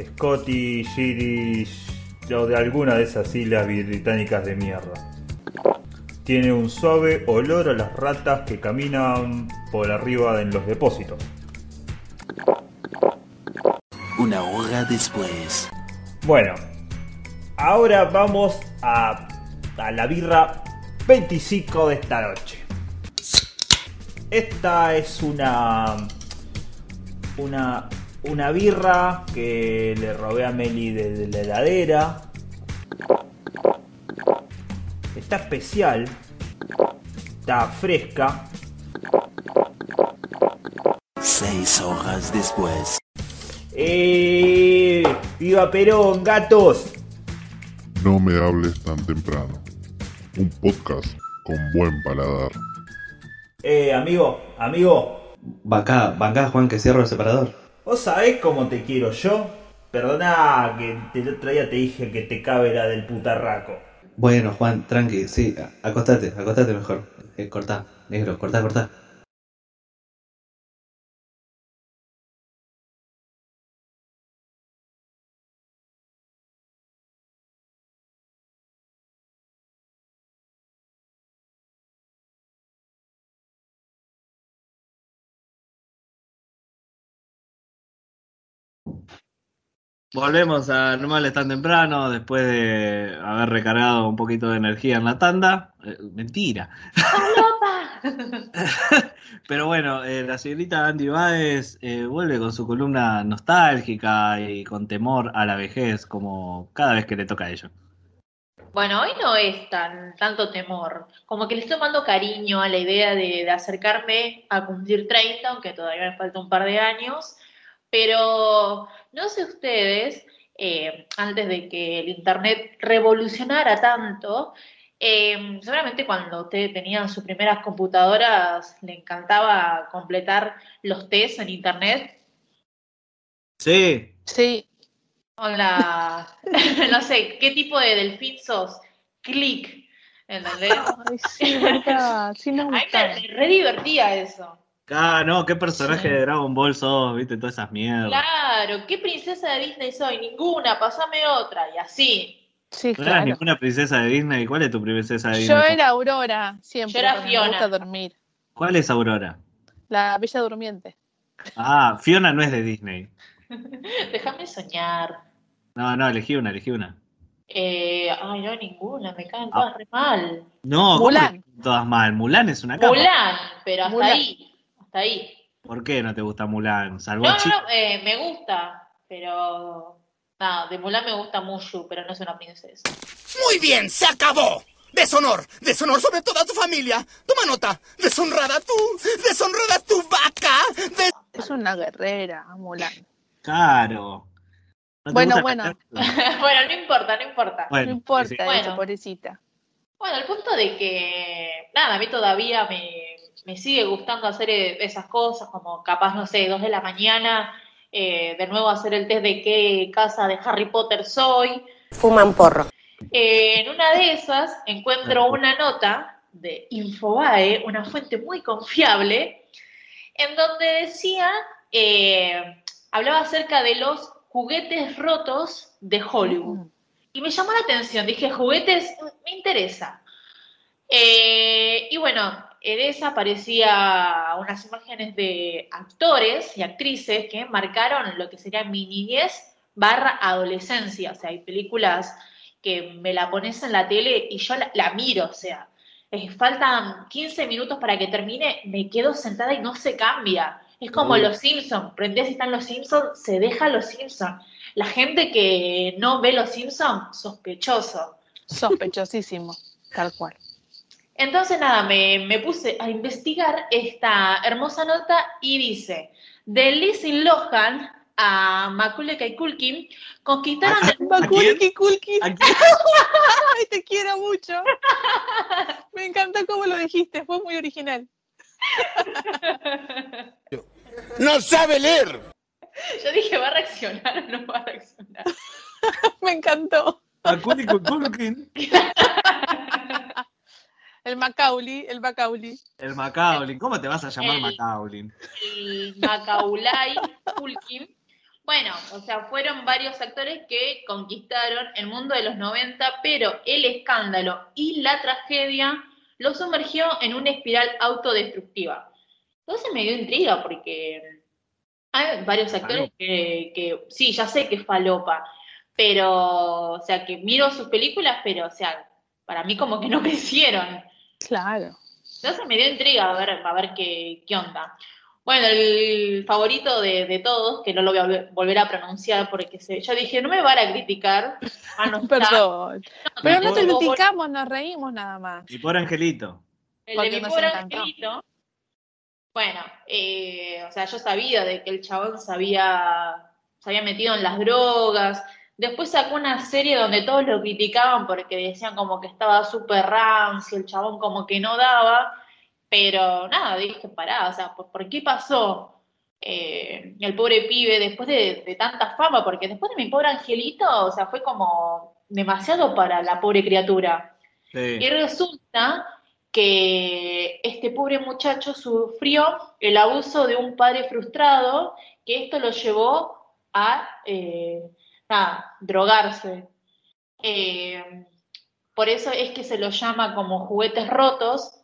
Speaker 26: Scottish, Irish o de alguna de esas islas británicas de mierda. Tiene un suave olor a las ratas que caminan por arriba en los depósitos.
Speaker 27: Una hora después.
Speaker 26: Bueno, ahora vamos a, a la birra 25 de esta noche. Esta es una. Una. Una birra que le robé a Meli de, la heladera. Está especial. Está fresca.
Speaker 27: Seis horas después.
Speaker 26: ¡Eh! ¡Viva Perón, gatos!
Speaker 25: No me hables tan temprano. Un podcast con buen paladar.
Speaker 26: Eh, amigo, amigo.
Speaker 3: Bancá, bancá, Juan, que cierro el separador.
Speaker 26: ¿Vos sabés cómo te quiero yo? Perdona que el otro día te dije que te cabe la del putarraco.
Speaker 3: Bueno, Juan, tranqui, sí, acostate, acostate mejor. Eh, cortá, negro, cortá, cortá. Volvemos a normal tan temprano después de haber recargado un poquito de energía en la tanda. Eh, mentira. <laughs> Pero bueno, eh, la señorita Andy Baez eh, vuelve con su columna nostálgica y con temor a la vejez, como cada vez que le toca a ello.
Speaker 4: Bueno, hoy no es tan tanto temor, como que le estoy tomando cariño a la idea de, de acercarme a cumplir 30, aunque todavía me falta un par de años, pero no sé ustedes, eh, antes de que el Internet revolucionara tanto, eh, seguramente cuando ustedes tenían sus primeras computadoras le encantaba completar los test en Internet.
Speaker 3: Sí.
Speaker 2: Sí.
Speaker 4: Hola, <laughs> no sé, ¿qué tipo de delfín sos? Click, ¿entendés?
Speaker 2: Ay, sí, gustaba.
Speaker 4: me <laughs> re divertía eso.
Speaker 3: Ah, no, qué personaje de Dragon Ball sos, viste, todas esas mierdas.
Speaker 4: Claro, ¿qué princesa de Disney soy? Ninguna, pasame otra, y así.
Speaker 2: Sí,
Speaker 3: ¿No eras ninguna princesa de Disney? ¿Cuál es tu princesa de
Speaker 2: Yo
Speaker 3: Disney?
Speaker 2: era Aurora, siempre.
Speaker 4: Yo era Fiona.
Speaker 2: Me gusta dormir.
Speaker 3: ¿Cuál es Aurora?
Speaker 2: La Bella Durmiente.
Speaker 3: Ah, Fiona no es de Disney. <laughs>
Speaker 4: Déjame soñar.
Speaker 3: No, no, elegí una, elegí una.
Speaker 4: Eh, ay, no, ninguna, me caen todas re mal.
Speaker 3: No, ¿cómo
Speaker 2: Mulan.
Speaker 3: todas mal. Mulan es una capa.
Speaker 4: Mulan, pero hasta
Speaker 2: Mulan.
Speaker 4: ahí, hasta ahí.
Speaker 3: ¿Por qué no te gusta Mulan? Salvó
Speaker 4: No, no, no, eh, me gusta, pero... No, de Mulan me gusta Mushu, pero no es una princesa.
Speaker 8: Muy bien, se acabó. Deshonor, deshonor sobre toda tu familia. Toma nota. Deshonrada tú, deshonrada tu vaca. des-
Speaker 2: Es una guerrera, Mulan.
Speaker 3: Claro. ¿No te
Speaker 2: Bueno, bueno. <laughs>
Speaker 4: bueno, no importa, no importa.
Speaker 3: Bueno,
Speaker 2: no importa
Speaker 3: sí,
Speaker 4: Bueno.
Speaker 2: pobrecita.
Speaker 4: Bueno, el punto de que, nada, a mí todavía me, me sigue gustando hacer eh, esas cosas, como capaz, no sé, dos de la mañana, eh, de nuevo hacer el test de qué casa de Harry Potter soy.
Speaker 28: Fuman porro.
Speaker 4: Eh, en una de esas encuentro una nota de Infobae, una fuente muy confiable, en donde decía, eh, hablaba acerca de los juguetes rotos de Hollywood. Y me llamó la atención, dije, juguetes, me interesa. Eh, y bueno, en esa aparecía unas imágenes de actores y actrices que marcaron lo que sería mi niñez barra adolescencia. O sea, hay películas que me la pones en la tele y yo la, la miro, o sea, faltan 15 minutos para que termine, me quedo sentada y no se cambia. Es como los Simpsons. Prendés si están los Simpsons, se deja los Simpsons. La gente que no ve los Simpsons, sospechoso.
Speaker 2: Sospechosísimo, tal cual.
Speaker 4: Entonces, nada, me, me puse a investigar esta hermosa nota y dice: de Lizzie Lohan a Macaulay Culkin conquistaron el
Speaker 2: Macaulay Culkin. <laughs> Ay, te quiero mucho. <laughs> Me encantó cómo lo dijiste, fue muy original.
Speaker 8: ¡No sabe leer!
Speaker 4: Yo dije, ¿va a reaccionar o no va a reaccionar? <laughs>
Speaker 2: Me encantó.
Speaker 3: Macaulay Culkin. <laughs>
Speaker 2: El Macaulay, el Macaulay.
Speaker 3: El Macaulay. ¿Cómo te vas a llamar
Speaker 4: El-
Speaker 3: Macaulay?
Speaker 4: el Macaulay Culkin. Bueno, o sea, fueron varios actores que conquistaron el mundo de los 90, pero el escándalo y la tragedia lo sumergió en una espiral autodestructiva. Entonces me dio intriga porque hay varios actores que, que sí, ya sé que es falopa, pero, o sea, que miro sus películas, pero, o sea, para mí como que no <laughs> crecieron.
Speaker 2: Claro.
Speaker 4: Entonces me dio intriga a ver, a ver qué, qué onda. Bueno, el favorito de, de todos, que no lo voy a volver- a pronunciar porque se, yo dije, no me van a criticar. Ah, no. <laughs>
Speaker 2: Perdón. Pero no te criticamos, nos reímos nada más.
Speaker 3: Y por Angelito.
Speaker 4: El
Speaker 2: Porque
Speaker 4: de mi pobre angelito. Bueno, eh, o sea, yo sabía de que el chabón se había, se había metido en las drogas. Después sacó una serie donde todos lo criticaban porque decían como que estaba súper rancio, el chabón como que no daba. Pero nada, dije, pará, o sea, ¿por, qué pasó eh, el pobre pibe después de, de tanta fama? Porque después de mi pobre angelito, o sea, fue como demasiado para la pobre criatura. Y resulta que este pobre muchacho sufrió el abuso de un padre frustrado, que esto lo llevó a eh, drogarse. Eh, por eso es que se los llama como juguetes rotos,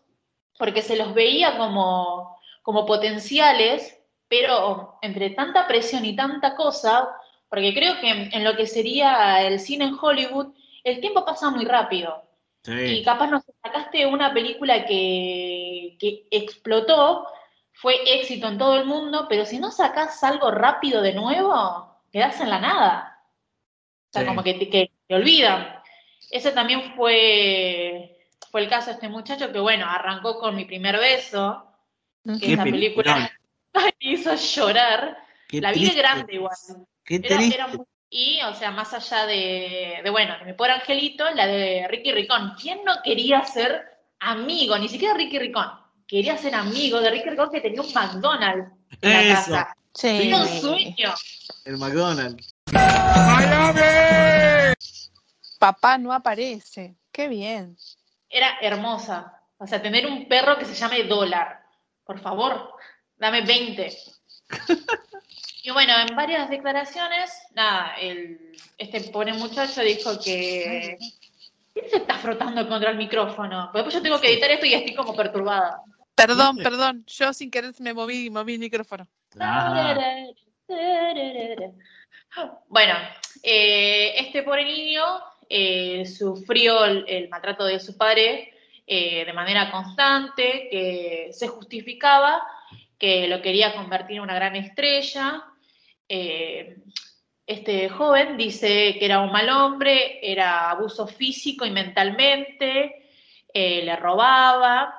Speaker 4: porque se los veía como, como potenciales, pero entre tanta presión y tanta cosa, porque creo que en lo que sería el cine en Hollywood, el tiempo pasa muy rápido. Y capaz nos sacaste una película que, que explotó, fue éxito en todo el mundo, pero si no sacás algo rápido de nuevo, quedás en la nada. O sea,
Speaker 3: Sí.
Speaker 4: como que te, que te olvidan. Ese también fue, fue el caso de este muchacho que, bueno, arrancó con mi primer beso, que esa película <laughs> me hizo llorar.
Speaker 3: Qué
Speaker 4: la vi de
Speaker 3: triste.
Speaker 4: grande igual.
Speaker 3: Qué
Speaker 4: Era- era muy- y, o sea, más allá de, de, bueno, de mi pobre angelito, la de Ricky Ricón. ¿Quién no quería ser amigo? Ni siquiera Ricky Ricón. Quería ser amigo de Ricky Ricón que tenía un McDonald's en la
Speaker 3: Eso.
Speaker 4: casa.
Speaker 2: Sí.
Speaker 4: Era un sueño.
Speaker 3: El McDonald's.
Speaker 2: Papá no aparece. Qué bien.
Speaker 4: Era hermosa. O sea, tener un perro que se llame Dólar. Por favor, dame 20. <laughs> Y bueno, en varias declaraciones, nada, el, este pobre muchacho dijo que... ¿Quién se está frotando contra el micrófono? Porque después yo tengo que editar esto y estoy como perturbada.
Speaker 2: Perdón, perdón. Yo sin querer me moví, moví el micrófono.
Speaker 4: Bueno, eh, este pobre niño eh, sufrió el, el maltrato de su padre eh, de manera constante, que se justificaba que lo quería convertir en una gran estrella. Eh, este joven dice que era un mal hombre, era abuso físico y mentalmente, eh, le robaba,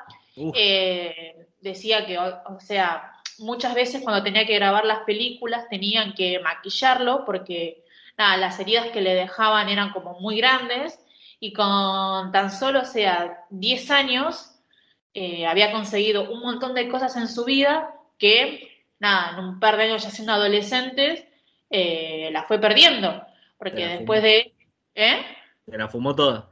Speaker 4: eh, decía que, o, o sea, muchas veces cuando tenía que grabar las películas tenían que maquillarlo porque nada, las heridas que le dejaban eran como muy grandes. Y con tan solo, o sea, 10 años eh, había conseguido un montón de cosas en su vida que, nada, en un par de años ya siendo adolescentes, eh, la fue perdiendo. Porque
Speaker 3: la
Speaker 4: después
Speaker 3: fumó.
Speaker 4: de... ¿Eh?
Speaker 3: Se la fumó toda.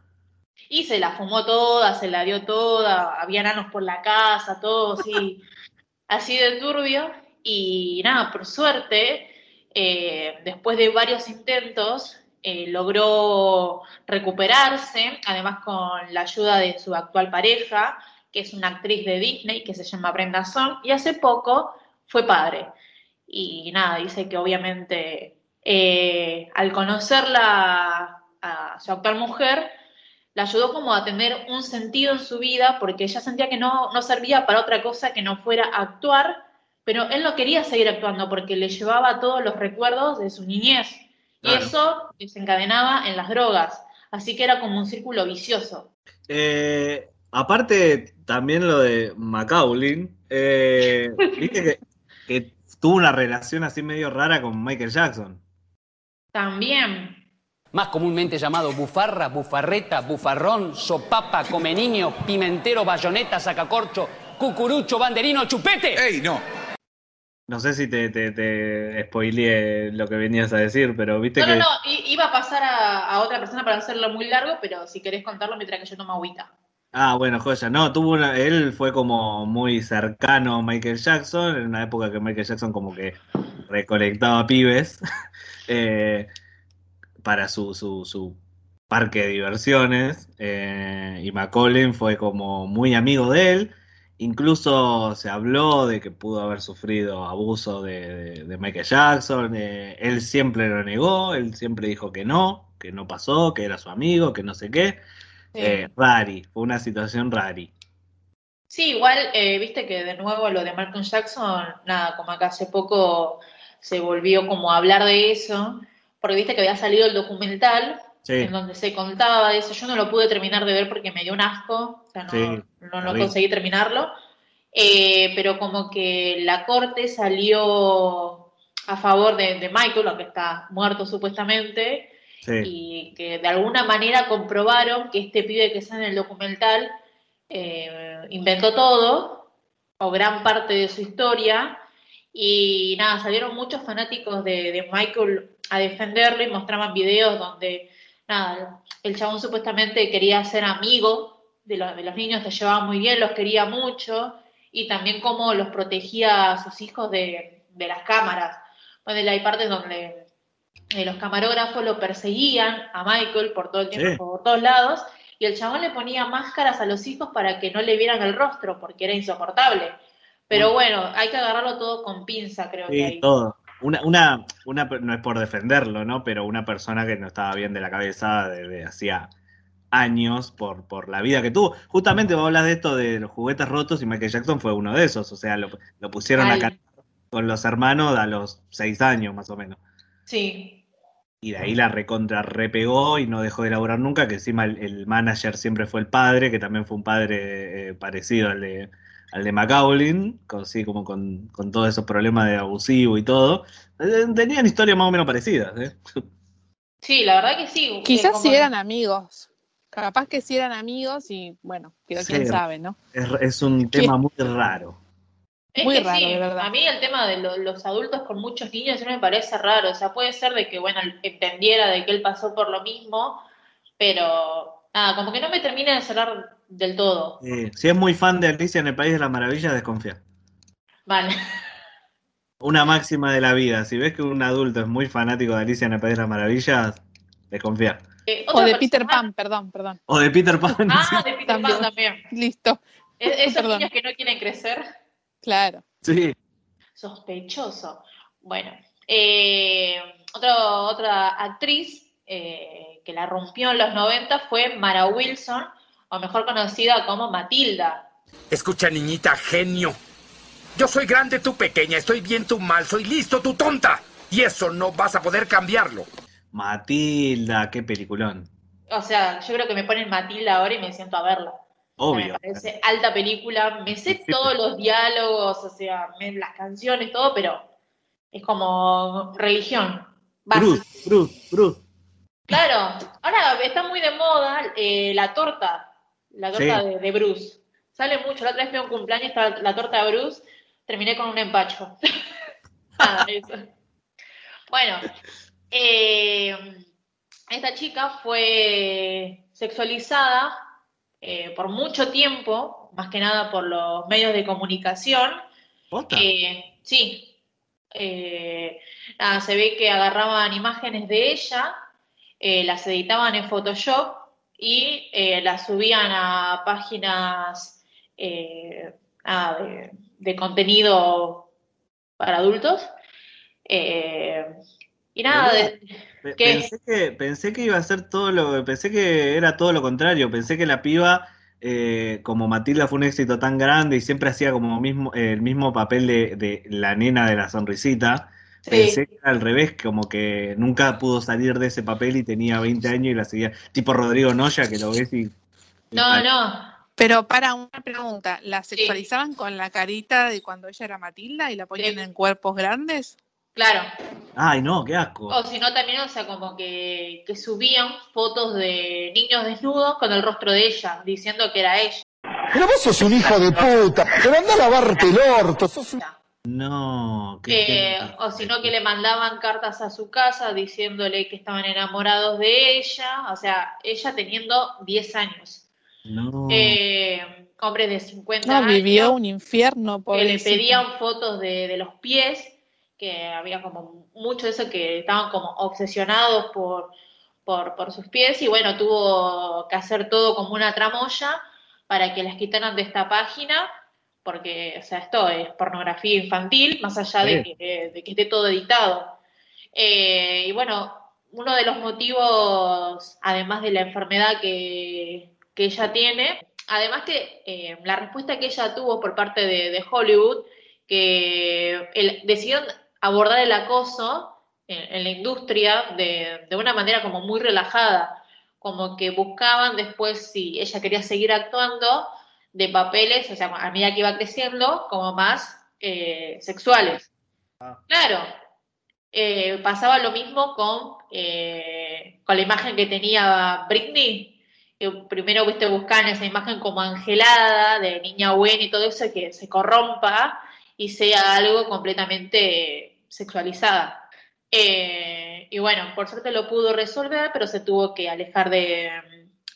Speaker 4: Y se la fumó toda, se la dio toda, había nanos por la casa, todo así, <laughs> así de turbio. Y nada, por suerte, eh, después de varios intentos, eh, logró recuperarse, además con la ayuda de su actual pareja, que es una actriz de Disney que se llama Brenda Song, y hace poco fue padre. Y nada, dice que obviamente eh, al conocerla a su actual mujer, la ayudó como a tener un sentido en su vida porque ella sentía que no, no servía para otra cosa que no fuera actuar pero él no quería seguir actuando porque le llevaba todos los recuerdos de su niñez. Y eso desencadenaba en las drogas. Así que era como un círculo vicioso.
Speaker 3: Eh, aparte, también lo de Macaulay, eh, <laughs> viste que, que tuvo una relación así medio rara con Michael Jackson.
Speaker 4: También.
Speaker 29: Más comúnmente llamado bufarra, bufarreta, bufarrón, sopapa, come niño, pimentero, bayoneta, sacacorcho, cucurucho, banderino, chupete.
Speaker 3: ¡Ey, no! No sé si te, te, te spoileé lo que venías a decir, pero viste
Speaker 4: No,
Speaker 3: que...
Speaker 4: no, no, iba a pasar a, a otra persona para hacerlo muy largo, pero si querés contarlo mientras que yo tomo agüita.
Speaker 3: Ah, bueno, joya. No, tuvo una, él fue como muy cercano a Michael Jackson, en una época que Michael Jackson como que recolectaba pibes <laughs> eh, para su, su, su parque de diversiones. eh, y Macaulay fue como muy amigo de él. Incluso se habló de que pudo haber sufrido abuso de Michael Jackson. eh, él siempre lo negó, él siempre dijo que no, que no pasó, que era su amigo, que no sé qué.
Speaker 4: Sí.
Speaker 3: Eh, rari, fue una situación rari.
Speaker 4: Sí, igual, eh, viste que de nuevo lo de Malcolm Jackson, nada, como acá hace poco se volvió como a hablar de eso, porque viste que había salido el documental
Speaker 3: Sí.
Speaker 4: en donde se contaba de eso. Yo no lo pude terminar de ver porque me dio un asco, o sea, no,
Speaker 3: Sí,
Speaker 4: no, no
Speaker 3: terrible.
Speaker 4: conseguí terminarlo, Eh, pero como que la corte salió a favor de, de Michael, aunque está muerto supuestamente, Y que de alguna manera comprobaron que este pibe que está en el documental eh, inventó todo, o gran parte de su historia, y nada, salieron muchos fanáticos de, Michael a defenderlo y mostraban videos donde, nada, el chabón supuestamente quería ser amigo de, los- niños, se llevaba muy bien, los quería mucho, y también cómo los protegía a sus hijos de, de las cámaras. Bueno, hay partes donde eh, los camarógrafos lo perseguían a Michael por todo el tiempo,
Speaker 3: Sí.
Speaker 4: por todos lados, y el chabón le ponía máscaras a los hijos para que no le vieran el rostro, porque era insoportable. Pero bueno, hay que agarrarlo todo con pinza, creo que
Speaker 3: Sí,
Speaker 4: ahí.
Speaker 3: todo. Una, una, una, no es por defenderlo, ¿no? Pero una persona que no estaba bien de la cabeza desde hacía años por, por la vida que tuvo. Justamente vos hablas de esto de los juguetes rotos y Michael Jackson fue uno de esos. O sea, lo, lo pusieron
Speaker 4: Mal.
Speaker 3: acá con los hermanos a los seis años más o menos.
Speaker 4: Sí,
Speaker 3: Y de ahí la recontra repegó y no dejó de laburar nunca, que encima el, el manager siempre fue el padre, que también fue un padre eh, parecido al de, al de Macaulay, con, sí, como con, con todos esos problemas de abusivo y todo. Eh, Tenían historias más o menos parecidas, ¿eh? <laughs>
Speaker 4: sí, la verdad que sí.
Speaker 2: Quizás
Speaker 4: eh, como-
Speaker 2: si eran amigos. Capaz que si eran amigos y bueno, pero quién
Speaker 3: Sí.
Speaker 2: sabe, ¿no?
Speaker 3: Es, es un tema muy raro.
Speaker 4: Es
Speaker 2: Muy
Speaker 4: que
Speaker 2: raro,
Speaker 4: sí,
Speaker 2: de verdad.
Speaker 4: a mí el tema de lo- los adultos con muchos niños no me parece raro. O sea, puede ser de que, bueno, entendiera de que él pasó por lo mismo, pero nada, como que no me termina de cerrar del todo.
Speaker 3: Eh, si es muy fan de Alicia en el País de las Maravillas, desconfía.
Speaker 4: Vale.
Speaker 3: Una máxima de la vida. Si ves que un adulto es muy fanático de Alicia en el País de las Maravillas, desconfía.
Speaker 4: Eh,
Speaker 2: O de
Speaker 4: persona-
Speaker 2: Peter Pan, perdón, perdón.
Speaker 3: O de Peter Pan.
Speaker 4: Ah, de Peter Pan también.
Speaker 2: Listo.
Speaker 4: Es- esos
Speaker 2: Perdón.
Speaker 4: niños que no quieren crecer.
Speaker 2: Claro.
Speaker 3: Sí.
Speaker 4: Sospechoso. Bueno, eh, otro- otra actriz eh, que la rompió en los 90 fue Mara Wilson, o mejor conocida como Matilda.
Speaker 7: Escucha, niñita, genio. Yo soy grande, tú pequeña. Estoy bien, tú mal. Soy listo, tú tonta. Y eso no vas a poder cambiarlo.
Speaker 3: Matilda, qué peliculón.
Speaker 4: O sea, yo creo que me ponen Matilda ahora y me siento a verla.
Speaker 3: Obvio.
Speaker 4: me parece alta película. Me sé todos los diálogos, o sea, me- las canciones, todo, pero es como religión. básica.
Speaker 3: Bruce, Bruce, Bruce.
Speaker 4: Claro, ahora está muy de moda eh, la torta, la torta
Speaker 3: Sí.
Speaker 4: de, de Bruce. Sale mucho, la otra vez fui a un cumpleaños, estaba la torta de Bruce, terminé con un empacho. <laughs> Nada, eso. Bueno, eh, esta chica fue sexualizada eh, por mucho tiempo, más que nada por los medios de comunicación. Eh, sí. Eh, nada, se ve que agarraban imágenes de ella, eh, las editaban en Photoshop y las subían a páginas de, de contenido para adultos. Y nada, de-
Speaker 3: Pe-
Speaker 4: ¿Qué?
Speaker 3: Pensé que, pensé que iba a ser todo lo, pensé que era todo lo contrario, pensé que la piba eh, como Matilda fue un éxito tan grande y siempre hacía como mismo, eh, el mismo papel de, de la nena de la sonrisita,
Speaker 4: Sí.
Speaker 3: pensé que era al revés, como que nunca pudo salir de ese papel y tenía 20 años y la seguía, tipo Rodrigo Noya, que lo ves y...
Speaker 4: No, no.
Speaker 2: Pero para una pregunta, ¿la sexualizaban con la carita de cuando ella era Matilda y la ponían en cuerpos grandes?
Speaker 4: Claro.
Speaker 3: Ay, no, qué asco.
Speaker 4: O si no, también, o sea, como que, que subían fotos de niños desnudos con el rostro de ella, diciendo que era ella.
Speaker 30: Pero vos sos un hijo de puta. Te mandá a lavarte el orto. Sos un...
Speaker 3: No, qué
Speaker 4: Eh, o si no, que le mandaban cartas a su casa diciéndole que estaban enamorados de ella, o sea, ella teniendo 10 años.
Speaker 3: No.
Speaker 4: Eh, hombres de 50
Speaker 2: No,
Speaker 4: años
Speaker 2: vivió un infierno,
Speaker 4: que le pedían fotos de, de los pies, que había como mucho de eso que estaban como obsesionados por, por, por sus pies, y bueno, tuvo que hacer todo como una tramoya para que las quitaran de esta página, porque, o sea, esto es pornografía infantil, más allá de, que, de que esté todo editado. Eh, y bueno, uno de los motivos, además de la enfermedad que, que ella tiene, además que eh, la respuesta que ella tuvo por parte de, de Hollywood, que el- decidieron abordar el acoso en, en la industria de, de una manera como muy relajada, como que buscaban después si ella quería seguir actuando de papeles, o sea, a medida que iba creciendo, como más eh, sexuales. Claro, eh, pasaba lo mismo con, eh, con la imagen que tenía Britney. que primero viste buscar esa imagen como angelada, de niña buena y todo eso, que se corrompa y sea algo completamente sexualizada. Eh, y bueno, por suerte lo pudo resolver, pero se tuvo que alejar de,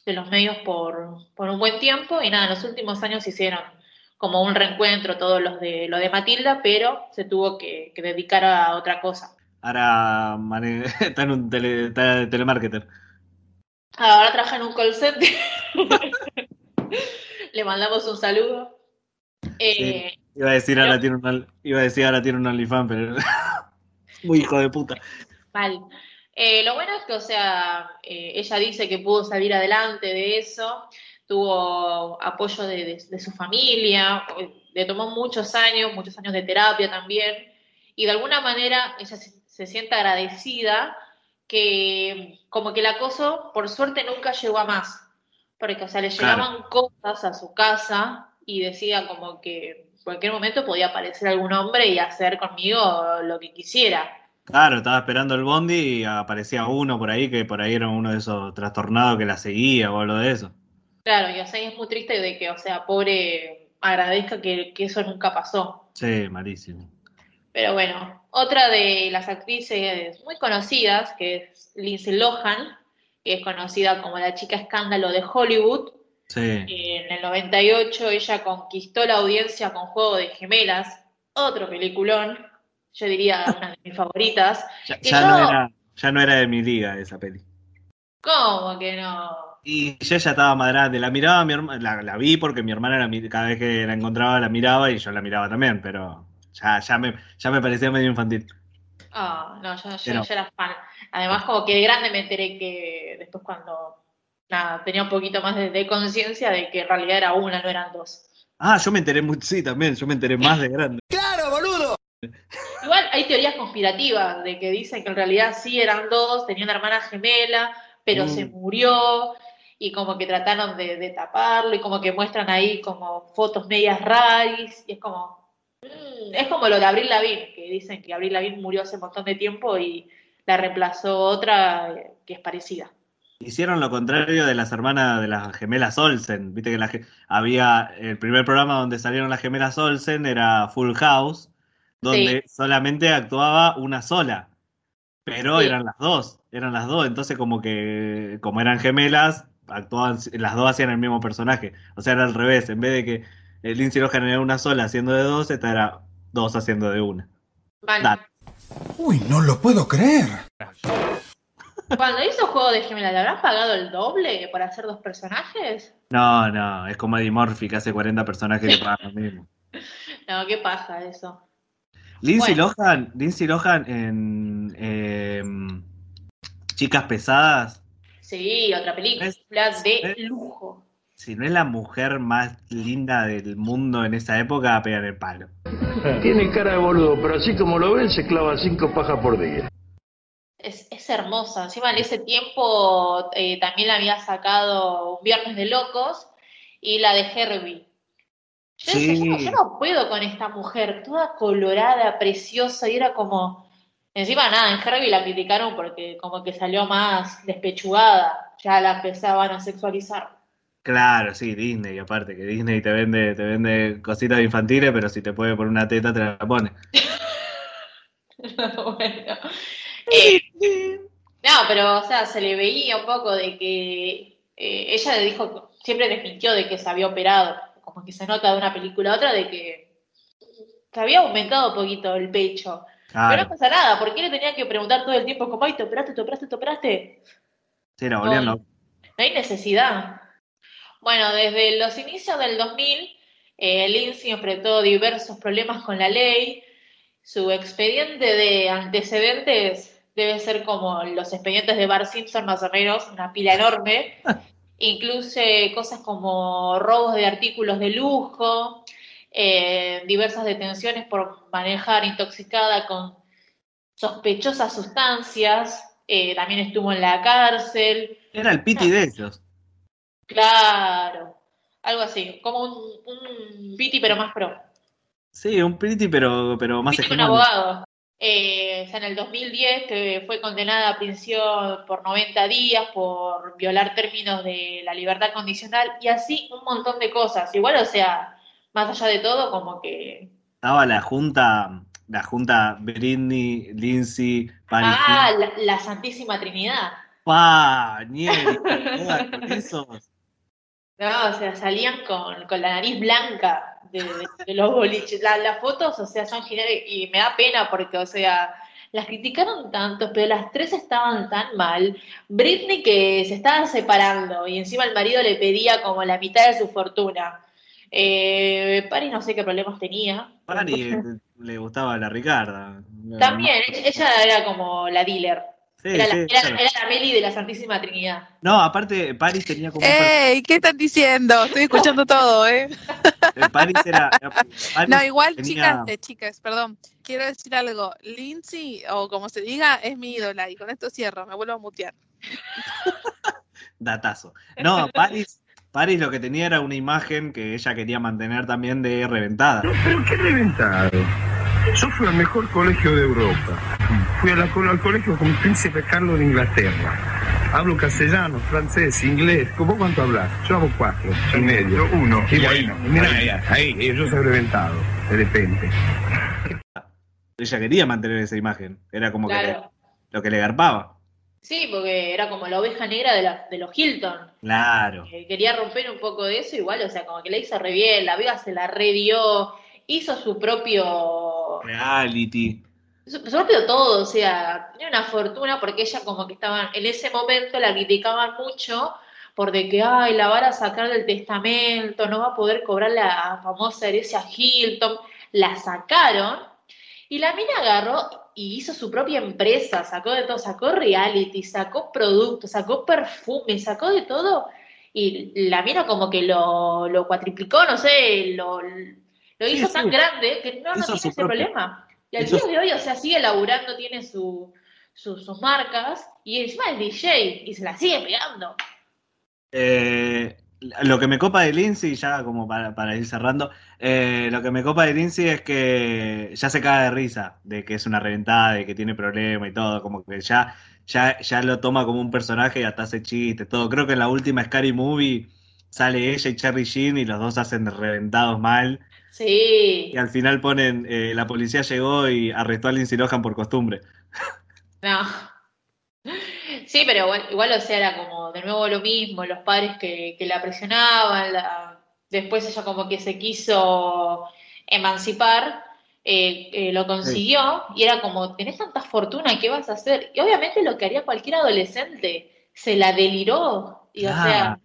Speaker 4: de los medios por, por un buen tiempo. Y nada, en los últimos años hicieron como un reencuentro todos los de lo de Matilda, pero se tuvo que, que dedicar a otra cosa.
Speaker 3: Ahora <laughs> está en un tele, está telemarketer.
Speaker 4: Ahora trabaja en un call center. <laughs> Le mandamos un saludo. Eh,
Speaker 3: Iba a decir ahora tiene un iba a decir ahora tiene un OnlyFans, pero <laughs> muy hijo de puta.
Speaker 4: Mal. Eh, lo bueno es que, o sea, eh, ella dice que pudo salir adelante de eso, tuvo apoyo de, de- de su familia, eh, le tomó muchos años, muchos años de terapia también, y de alguna manera ella se, se siente agradecida que como que el acoso, por suerte, nunca llegó a más, porque, o sea, le
Speaker 3: Claro.
Speaker 4: llegaban cosas a su casa y decía como que cualquier momento podía aparecer algún hombre y hacer conmigo lo que quisiera.
Speaker 3: Claro, estaba esperando el bondi y aparecía uno por ahí que por ahí era uno de esos trastornados que la seguía o algo de eso.
Speaker 4: Claro, y o sea, es muy triste de que, o sea, pobre agradezca que, que eso nunca pasó.
Speaker 3: Sí, malísimo.
Speaker 4: Pero bueno, otra de las actrices muy conocidas, que es Lindsay Lohan, que es conocida como la chica escándalo de Hollywood.
Speaker 3: Sí.
Speaker 4: En el 98 ella conquistó la audiencia con Juego de Gemelas, otro peliculón, yo diría una de mis favoritas. <laughs>
Speaker 3: Ya,
Speaker 4: que
Speaker 3: ya
Speaker 4: yo-
Speaker 3: no era, ya no era de mi liga esa peli.
Speaker 4: ¿Cómo que no?
Speaker 3: Y yo ya estaba grande, la miraba mi hermana, la, la vi porque mi hermana la cada vez que la encontraba la miraba y yo la miraba también, pero ya, ya me, ya me parecía medio infantil.
Speaker 4: Ah, no, yo, yo,
Speaker 3: Pero-
Speaker 4: yo era fan. Además, como que de grande me enteré que después cuando nada, tenía un poquito más de, de conciencia de que en realidad era una, no eran dos.
Speaker 3: Ah, yo me enteré mucho, sí, también, yo me enteré más de grande. <laughs>
Speaker 4: ¡Claro, boludo! Igual hay teorías conspirativas de que dicen que en realidad sí eran dos, tenía una hermana gemela, pero
Speaker 3: Mm.
Speaker 4: se murió y como que trataron de, de taparlo y como que muestran ahí como fotos medias raras y es como mm, es como lo de Abril Lavigne, que dicen que Abril Lavigne murió hace un montón de tiempo y la reemplazó otra eh, que es parecida.
Speaker 3: Hicieron lo contrario de las hermanas de las gemelas Olsen. Viste que la había el primer programa donde salieron las gemelas Olsen era Full House, donde solamente actuaba una sola. Pero
Speaker 4: Sí.
Speaker 3: eran las dos, eran las dos. Entonces como que como eran gemelas, actuaban las dos hacían el mismo personaje. O sea, era al revés. En vez de que eh, Lindsay Lohan era una sola haciendo de dos, esta era dos haciendo de una. Dale.
Speaker 30: Uy, no lo puedo creer.
Speaker 4: Cuando hizo Juego de Gemelas, ¿le habrán pagado el doble por hacer dos personajes?
Speaker 3: No, no, es como Eddie Murphy que hace 40 personajes que pagan lo mismo. <laughs>
Speaker 4: No, qué paja eso.
Speaker 3: Lindsay
Speaker 4: Bueno.
Speaker 3: Lohan, Lindsay Lohan en em, Chicas Pesadas.
Speaker 4: Sí, otra película de lujo.
Speaker 3: si no es la mujer más linda del mundo en esa época, va a pegar el palo.
Speaker 31: Tiene cara de boludo, pero así como lo ven, se clava cinco pajas por día.
Speaker 4: Es, es hermosa. Encima en ese tiempo eh, también la había sacado un Viernes de Locos y la de Herbie. Yo, decía, yo, no,
Speaker 3: Sí.
Speaker 4: yo no puedo con esta mujer, toda colorada, preciosa, y era como. Encima nada, en Herbie la criticaron porque como que salió más despechugada, ya la empezaban a sexualizar.
Speaker 3: Claro, sí, Disney, aparte que Disney te vende, te vende cositas infantiles, pero si te puede poner una teta te la pone. <laughs>
Speaker 4: bueno. Eh, <laughs> no, pero, o sea, se le veía un poco de que eh, ella le dijo, siempre desmintió de que se había operado, como que se nota de una película a otra de que se había aumentado un poquito el pecho. Pero no pasa nada, ¿por qué le tenían que preguntar todo el tiempo como, ay, te operaste, te operaste, te operaste?
Speaker 3: sí,
Speaker 4: No. No hay necesidad. Bueno, desde los inicios del 2000, eh, Lindsay enfrentó diversos problemas con la ley. Su expediente de antecedentes debe ser como los expedientes de Bar Simpson, más o menos, una pila enorme. <laughs> Incluye cosas como robos de artículos de lujo, eh, diversas detenciones por manejar intoxicada con sospechosas sustancias. eh, también estuvo en la cárcel.
Speaker 3: Era el piti de ellos.
Speaker 4: Claro, algo así, como un, un Piti pero más pro.
Speaker 3: Sí, un piti, pero, pero más
Speaker 4: Piti un
Speaker 3: hegemónico.
Speaker 4: abogado. Eh, o sea, en el 2010 que fue condenada a prisión por 90 días por violar términos de la libertad condicional y así un montón de cosas. Igual, o sea, más allá de todo, como que...
Speaker 3: Estaba la junta, la junta Britney, Lindsay, Paris
Speaker 4: Ah, la, la Santísima Trinidad.
Speaker 3: Pa, Nieri, todas con esos. <laughs>
Speaker 4: No, o sea, salían con, con la nariz blanca de, los boliches. La- las fotos, o sea, son geniales y me da pena porque, o sea, las criticaron tanto, pero las tres estaban tan mal. Britney que se estaban separando y encima el marido le pedía como la mitad de su fortuna. Eh, Paris no sé qué problemas tenía.
Speaker 3: Paris le gustaba a la Ricarda.
Speaker 4: También, ella era como la dealer.
Speaker 3: Sí,
Speaker 4: Era la,
Speaker 3: sí,
Speaker 4: era-
Speaker 3: claro.
Speaker 4: era la Meli de la Santísima Trinidad.
Speaker 3: No, aparte, Paris tenía como
Speaker 2: ¡Ey! ¿Qué están diciendo? Estoy escuchando todo, ¿eh? <laughs>
Speaker 3: Paris era. <laughs> Paris
Speaker 2: No, igual,
Speaker 3: tenía-
Speaker 2: chicas, eh, chicas, perdón. Quiero decir algo. Lindsay, o como se diga, es mi ídola. Y con esto cierro, me vuelvo a mutear. <laughs>
Speaker 3: Datazo. No, Paris, Paris lo que tenía era una imagen que ella quería mantener también de reventada.
Speaker 31: Pero qué reventado. Yo fui al mejor colegio de Europa. Fui a la- al colegio con el príncipe Carlos de Inglaterra. Hablo castellano, francés, inglés. ¿Cómo cuánto hablas? Yo hablo cuatro y medio. uno. Y bueno, mira, ahí, ahí, yo soy reventado, de repente.
Speaker 3: Ella quería mantener esa imagen. Era como que lo que le garpaba.
Speaker 4: Sí, porque era como la oveja negra de, la- de los Hilton.
Speaker 3: Claro.
Speaker 4: que quería romper un poco de eso, igual, o sea, como que le hizo re bien, la Vega se la redió, hizo su propio,
Speaker 3: Reality.
Speaker 4: Propio todo, o sea, tenía una fortuna porque ella como que estaban, en ese momento la criticaban mucho por de que, ay, la van a sacar del testamento, no va a poder cobrar la famosa herencia Hilton, la sacaron, y la mina agarró y hizo su propia empresa, sacó de todo, sacó reality, sacó productos, sacó perfume, sacó de todo, y la mina como que lo, lo cuatriplicó, no sé, lo, lo hizo
Speaker 3: sí.
Speaker 4: tan grande que no, no tiene ese problema. Y al
Speaker 3: hizo
Speaker 4: día de hoy, o sea, sigue laburando, tiene su, su- sus marcas, y encima es DJ, y se la sigue pegando.
Speaker 3: Eh, lo que me copa de Lindsay, ya como para, para ir cerrando, eh, lo que me copa de Lindsay es que ya se caga de risa, de que es una reventada, de que tiene problemas y todo, como que ya, ya, ya lo toma como un personaje y hasta hace chistes, todo. Creo que en la última Scary Movie sale ella y Cherry Jean y los dos hacen reventados mal.
Speaker 4: Sí,
Speaker 3: Y al final ponen, eh, la policía llegó y arrestó a Lindsay Lohan por costumbre. <laughs>
Speaker 4: no. Sí, pero igual, igual, o sea, era como de nuevo lo mismo, los padres que, que la presionaban, la- después ella como que se quiso emancipar, eh, eh, lo consiguió, y era como, tenés tanta fortuna, ¿qué vas a hacer? Y obviamente lo que haría cualquier adolescente, se la deliró, y o sea,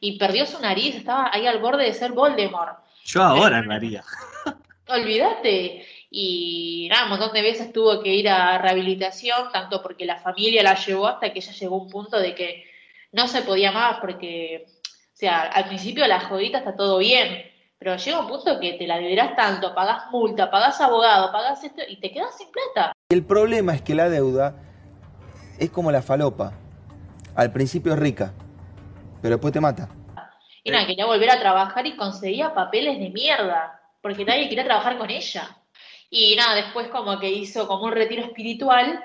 Speaker 4: y perdió su nariz, estaba ahí al borde de ser Voldemort.
Speaker 3: Yo ahora lo haría. <laughs>
Speaker 4: Olvídate. Y nada, un montón de veces tuvo que ir a rehabilitación, tanto porque la familia la llevó hasta que ella llegó a un punto de que no se podía más, porque sea, al principio la jodita está todo bien, pero llega un punto que te la deberás tanto, pagás multa, pagás abogado, pagás esto y te quedas sin plata.
Speaker 32: El problema es que la deuda es como la falopa. Al principio es rica, pero después te mata.
Speaker 4: Y nada, quería volver a trabajar y conseguía papeles de mierda, porque <laughs> nadie quería trabajar con ella. Y nada, después como que hizo como un retiro espiritual,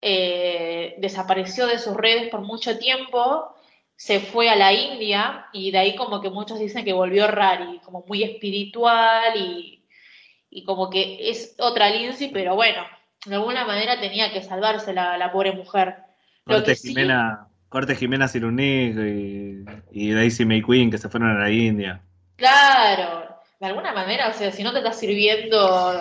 Speaker 4: eh, desapareció de sus redes por mucho tiempo, se fue a la India y de ahí como que muchos dicen que volvió rari, como muy espiritual y, y como que es otra Lindsay, pero bueno, de alguna manera tenía que salvarse la, la pobre mujer. Lo sí-
Speaker 3: Jimena, Corte Jimena Cirunig y, y Daisy May Queen que se fueron a la India.
Speaker 4: Claro, de alguna manera, o sea, si no te está sirviendo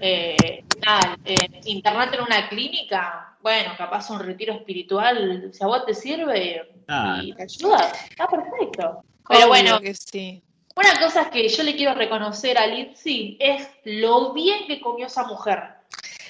Speaker 4: eh, nada, eh, internarte en una clínica, bueno, capaz un retiro espiritual, si a vos te sirve
Speaker 3: Ah,
Speaker 4: y te ayuda, está perfecto. Pero bueno,
Speaker 2: que sí.
Speaker 4: una cosa que yo le quiero reconocer a Lindsay es lo bien que comió esa mujer.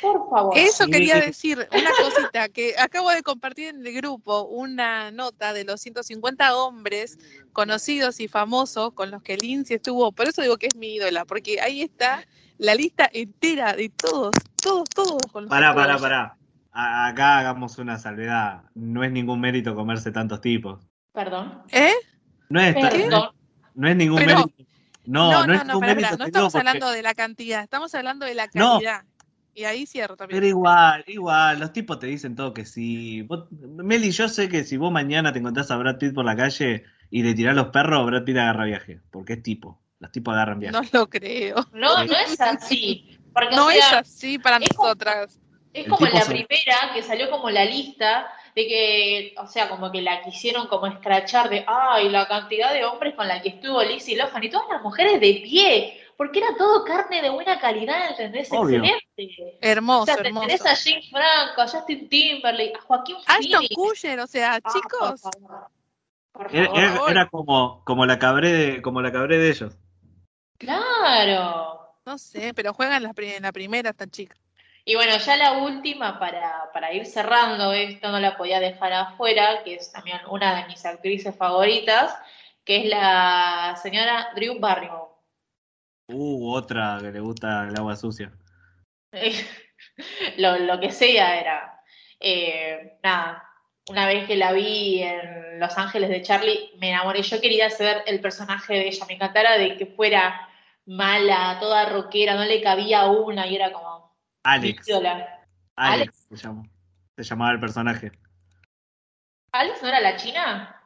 Speaker 4: Por favor.
Speaker 2: Eso quería decir, una cosita, que acabo de compartir en el grupo una nota de los 150 hombres conocidos y famosos con los que Lindsay estuvo, por eso digo que es mi ídola, porque ahí está la lista entera de todos, todos, todos con los
Speaker 3: Pará,
Speaker 2: que
Speaker 3: pará, pará. Acá hagamos una salvedad. No es ningún mérito comerse tantos tipos.
Speaker 4: Perdón.
Speaker 2: ¿Eh?
Speaker 3: No es,
Speaker 4: Perdón.
Speaker 3: no es ningún
Speaker 2: Pero-
Speaker 3: mérito. No, no,
Speaker 2: no,
Speaker 3: es
Speaker 2: no,
Speaker 3: ningún
Speaker 2: pará,
Speaker 3: mérito.
Speaker 2: pará, no estamos
Speaker 3: porque-
Speaker 2: hablando de la cantidad, estamos hablando de la
Speaker 3: No.
Speaker 2: calidad. Y ahí cierro también.
Speaker 3: Pero igual, igual, los tipos te dicen todo que sí. Vos- Meli, yo sé que si vos mañana te encontrás a Brad Pitt por la calle y le tirás los perros, Brad Pitt agarra viaje. Porque es tipo. Los tipos agarran viaje.
Speaker 2: No lo creo.
Speaker 4: No, no es así. Porque,
Speaker 2: No
Speaker 4: o
Speaker 2: es así para nosotras.
Speaker 4: Es como la
Speaker 3: se-
Speaker 4: primera, que salió como la lista de que, o sea, como que la quisieron como escrachar de, ay, la cantidad de hombres con la que estuvo Lizzie Lohan y todas las mujeres de pie, porque era todo carne de buena calidad, ¿entendés?
Speaker 2: Obvio.
Speaker 4: Excelente.
Speaker 2: Hermoso,
Speaker 4: o sea,
Speaker 2: hermoso.
Speaker 4: tenés a James Franco, a Justin Timberlake, a Joaquín
Speaker 2: Ashton
Speaker 4: Phoenix.
Speaker 2: Kutcher, o sea,
Speaker 4: Ah,
Speaker 2: chicos.
Speaker 4: Por
Speaker 3: Era,
Speaker 4: favor.
Speaker 3: era- era como, como la cabré de, como la cabré de ellos.
Speaker 4: Claro.
Speaker 2: No sé, pero juegan la, en la primera esta chica.
Speaker 4: Y bueno, ya la última, para, para ir cerrando esto, no la podía dejar afuera, que es también una de mis actrices favoritas, que es la señora Drew Barrymore.
Speaker 3: Uh, otra que le gusta el agua sucia. <laughs>
Speaker 4: lo, lo que sea era. Eh, nada, una vez que la vi en Los Ángeles de Charlie, me enamoré. Yo quería ser el personaje de ella, me encantara de que fuera mala, toda rockera, no le cabía una y era como
Speaker 3: Alex. Alex se llamó. Se llamaba el personaje.
Speaker 4: ¿Alex no era la china?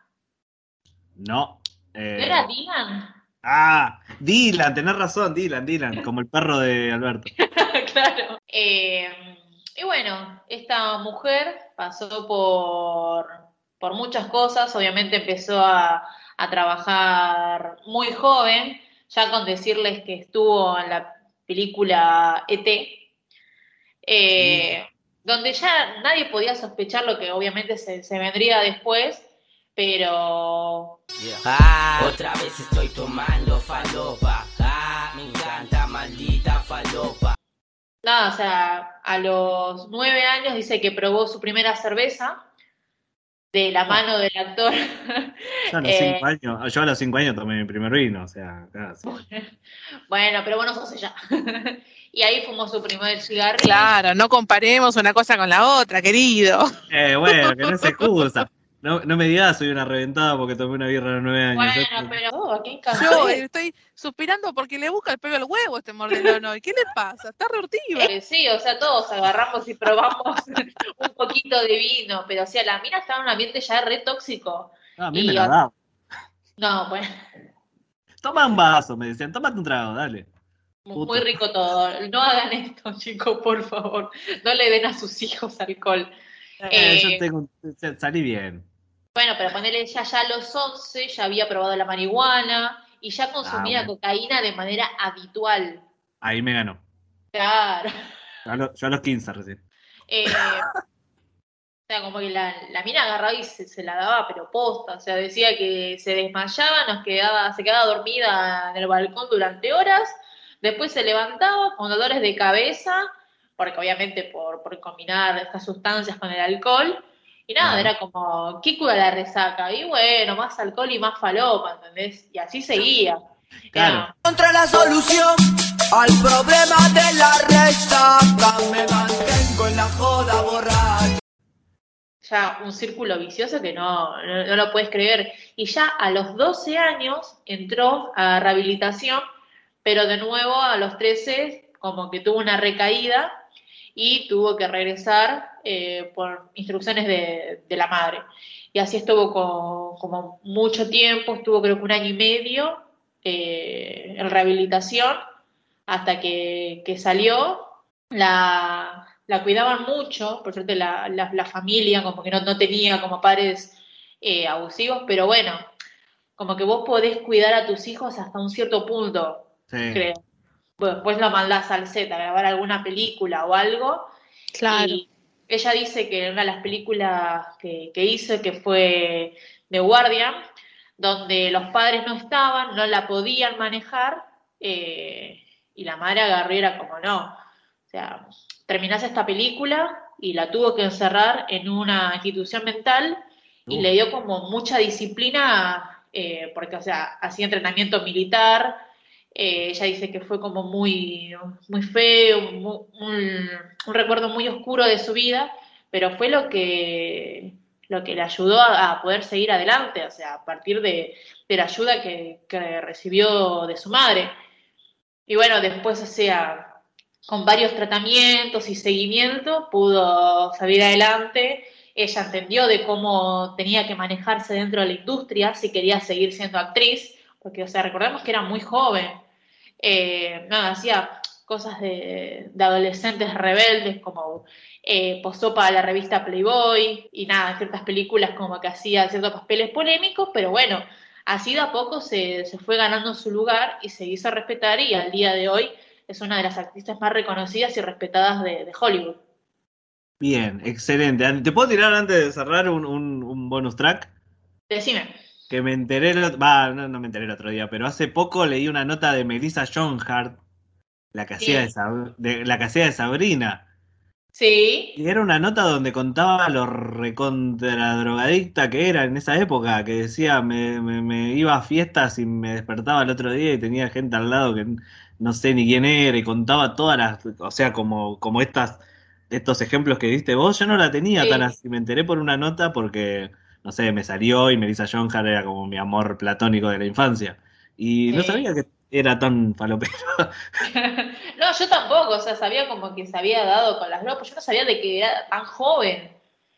Speaker 3: No.
Speaker 4: ¿No
Speaker 3: eh,
Speaker 4: era Dylan?
Speaker 3: Ah, Dylan, tenés razón, Dylan, Dylan, como el perro de Alberto. <laughs>
Speaker 4: claro. Eh, y bueno, esta mujer pasó por, por muchas cosas. Obviamente empezó a, a trabajar muy joven, ya con decirles que estuvo en la película ET, eh, donde ya nadie podía sospechar lo que obviamente se, se vendría después, pero
Speaker 33: Ah, otra vez estoy tomando falopa. Ah, me encanta, maldita falopa.
Speaker 4: nada, o sea, a los nueve años dice que probó su primera cerveza de la mano del actor. <laughs>
Speaker 3: Yo a los
Speaker 4: Eh,
Speaker 3: cinco años, yo a los cinco años tomé mi primer vino, o sea, casi. <laughs>
Speaker 4: Bueno, pero bueno, sos ella. <laughs> y ahí fumó su primer cigarrillo.
Speaker 2: Claro, no comparemos una cosa con la otra, querido.
Speaker 3: Eh, bueno, que no es excusa. No, no me digas soy una reventada porque tomé una birra a los nueve años.
Speaker 4: Bueno, pero oh, ¿a quién
Speaker 2: Yo eh, estoy suspirando porque le busca el pelo al huevo este mordelón hoy. ¿Qué le pasa? Está reortiva.
Speaker 4: Eh, sí, o sea, todos agarramos y probamos <laughs> un poquito de vino, pero o sea, la mina estaba en un ambiente ya re tóxico.
Speaker 3: No, a mí
Speaker 4: Y,
Speaker 3: me la daba.
Speaker 4: No, pues,
Speaker 3: Toma un vaso, me decían, tómate un trago, dale.
Speaker 4: muy muy rico todo. No hagan esto, <laughs> chicos, por favor. No le den a sus hijos alcohol.
Speaker 3: Eh,
Speaker 4: Eh,
Speaker 3: yo tengo, salí bien.
Speaker 4: Bueno, pero ponerle ya, ya a los 11 ya había probado la marihuana y ya consumía
Speaker 3: Ah, bueno.
Speaker 4: cocaína de manera habitual.
Speaker 3: Ahí me ganó.
Speaker 4: Claro.
Speaker 3: Yo a, lo- yo a los 15 recién.
Speaker 4: Eh, o sea, como que la, la mina agarraba y se, se la daba, pero posta. O sea, decía que se desmayaba, nos quedaba, se quedaba dormida en el balcón durante horas, después se levantaba con dolores de cabeza, porque obviamente por, por combinar estas sustancias con el alcohol, Y nada, era como, ¿qué cura la resaca? Y bueno, más alcohol y más falopa, ¿entendés? Y así seguía.
Speaker 3: Claro.
Speaker 34: Encontré la solución al problema de la resaca. Me mantengo en la joda borracho.
Speaker 4: ya un círculo vicioso que no, no, no lo puedes creer. Y ya a los 12 años entró a rehabilitación, pero de nuevo a los 13 como que tuvo una recaída y tuvo que regresar eh, por instrucciones de, de la madre. Y así estuvo co- como mucho tiempo, estuvo creo que un año y medio eh, en rehabilitación hasta que, que salió. La, la cuidaban mucho, por suerte la, la, la familia como que no, no tenía como padres eh, abusivos, pero bueno, como que vos podés cuidar a tus hijos hasta un cierto punto,
Speaker 3: Sí.
Speaker 4: creo. Bueno, después lo mandás al set a grabar alguna película o algo.
Speaker 2: Claro.
Speaker 4: Y ella dice que en una de las películas que, que hizo, que fue The Guardian, donde los padres no estaban, no la podían manejar, eh, y la madre agarró y era como, no, o sea, terminás esta película y la tuvo que encerrar en una institución mental y le dio como mucha disciplina, eh, porque, o sea, hacía entrenamiento militar, eh, ella dice que fue como muy, muy feo, un recuerdo muy oscuro de su vida, pero fue lo que, lo que le ayudó a, a poder seguir adelante, o sea, a partir de, de la ayuda que, que recibió de su madre. Y bueno, después, o sea, con varios tratamientos y seguimiento, pudo salir adelante. Ella entendió de cómo tenía que manejarse dentro de la industria si quería seguir siendo actriz, porque, o sea, recordemos que era muy joven. Eh, nada, hacía cosas de, de adolescentes rebeldes, como eh, posó para la revista Playboy, y nada, en ciertas películas como que hacía ciertos papeles polémicos, pero bueno, así de a poco se, se fue ganando su lugar y se hizo respetar, y al día de hoy es una de las actrices más reconocidas y respetadas de, de Hollywood.
Speaker 3: Bien, excelente. ¿Te puedo tirar antes de cerrar un, un- un bonus track?
Speaker 4: Decime.
Speaker 3: Que me enteré, va, no, no me enteré el otro día, pero hace poco leí una nota de Melissa John Hart, la que hacía de, Sab- de- la que hacía de Sabrina.
Speaker 4: Sí,
Speaker 3: Y era una nota donde contaba lo recontra drogadicta que era en esa época, que decía, me, me- me iba a fiestas y me despertaba el otro día y tenía gente al lado que no sé ni quién era y contaba todas las, o sea, como, como estas, estos ejemplos que diste vos, yo no la tenía
Speaker 4: Sí.
Speaker 3: tan así, me enteré por una nota porque, no sé, me salió y Melissa John Hart era como mi amor platónico de la infancia. Y no sabía que era tan falopero. <laughs>
Speaker 4: no, yo tampoco, o sea, sabía como que se había dado con las locas, yo no sabía de que era tan joven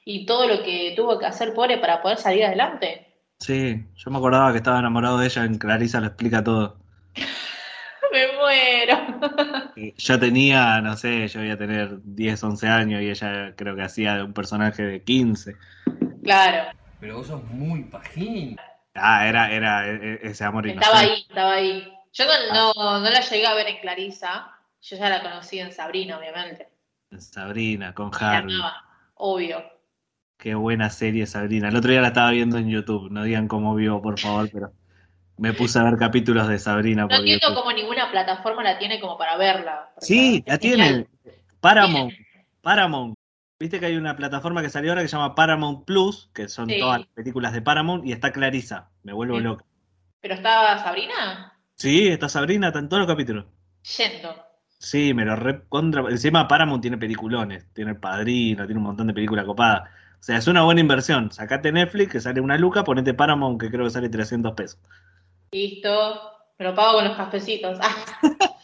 Speaker 4: y todo lo que tuvo que hacer pobre para poder salir adelante.
Speaker 3: Sí, yo me acordaba que estaba enamorado de ella, en Clarisa lo explica todo. <laughs>
Speaker 4: Me muero.
Speaker 3: Yo tenía, no sé, yo iba a tener 10, 11 años y ella creo que hacía un personaje de 15.
Speaker 4: Claro,
Speaker 35: Pero vos sos muy pajín.
Speaker 3: Ah, era, era e- e- ese amor
Speaker 4: estaba
Speaker 3: inocente.
Speaker 4: ahí, estaba ahí. Yo no, no, no la llegué a ver en Clarisa, yo ya la conocí en Sabrina, obviamente.
Speaker 3: Sabrina, con
Speaker 4: Y la
Speaker 3: Harvey.
Speaker 4: amaba, obvio.
Speaker 3: Qué buena serie Sabrina. El otro día la estaba viendo en YouTube. No digan cómo vio, por favor, pero me puse a ver capítulos de Sabrina
Speaker 4: No
Speaker 3: por
Speaker 4: entiendo
Speaker 3: YouTube.
Speaker 4: cómo ninguna plataforma la tiene como para verla.
Speaker 3: Sí, la
Speaker 4: genial.
Speaker 3: tiene. Paramount. Paramount. Viste que hay una plataforma que salió ahora que se llama Paramount Plus, que son
Speaker 4: Sí.
Speaker 3: todas las películas de Paramount, y está Clarisa. Me vuelvo
Speaker 4: Sí.
Speaker 3: loco.
Speaker 4: ¿Pero estaba Sabrina?
Speaker 3: Sí, está Sabrina, está en todos los capítulos.
Speaker 4: Yendo.
Speaker 3: Sí, me lo re contra. Encima Paramount tiene peliculones, tiene El Padrino, tiene un montón de películas copadas. O sea, es una buena inversión. Sacate Netflix, que sale una luca, ponete Paramount, que creo que sale 300 pesos.
Speaker 4: Listo. Me lo pago con los cafecitos. Ah, <laughs>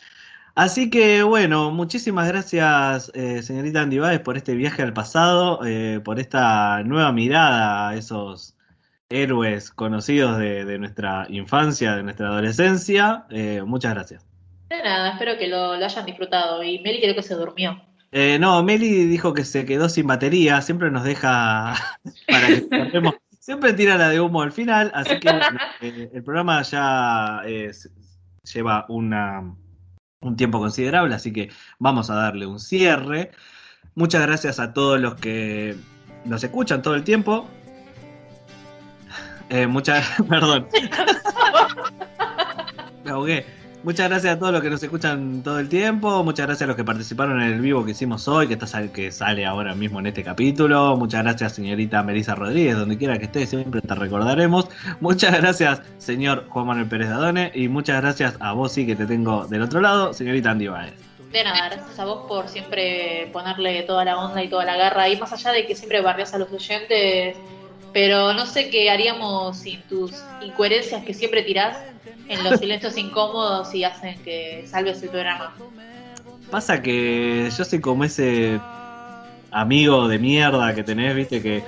Speaker 3: Así que bueno, muchísimas gracias, eh, señorita Andy Báez, por este viaje al pasado, eh, por esta nueva mirada a esos héroes conocidos de, de nuestra infancia, de nuestra adolescencia. Eh, muchas gracias.
Speaker 4: de nada, espero que lo, lo hayan disfrutado. Y Meli creo que se durmió.
Speaker 3: Eh, no, Meli dijo que se quedó sin batería, siempre nos deja <laughs> para que cerremos. Siempre tira la de humo al final, así que <laughs> el programa ya lleva una, un tiempo considerable, así que vamos a darle un cierre. Muchas gracias a todos los que nos escuchan todo el tiempo. Eh, muchas, <laughs> perdón, <laughs> me ahogué. Muchas gracias a todos los que nos escuchan todo el tiempo. Muchas gracias a los que participaron en el vivo que hicimos hoy, que, está, que sale ahora mismo en este capítulo. Muchas gracias, señorita Melissa Rodríguez, donde quiera que estés, siempre te recordaremos. Muchas gracias, señor Juan Manuel Pérez Dadone. Y muchas gracias a vos, sí, que te tengo del otro lado, señorita Andy Baez.
Speaker 4: De nada, gracias a vos por siempre ponerle toda la onda y toda la garra. Y más allá de que siempre bardeas a los oyentes, pero no sé qué haríamos sin tus incoherencias que siempre tirás en los silencios incómodos y hacen que salves el programa.
Speaker 3: Pasa que yo soy como ese amigo de mierda que tenés, viste, que,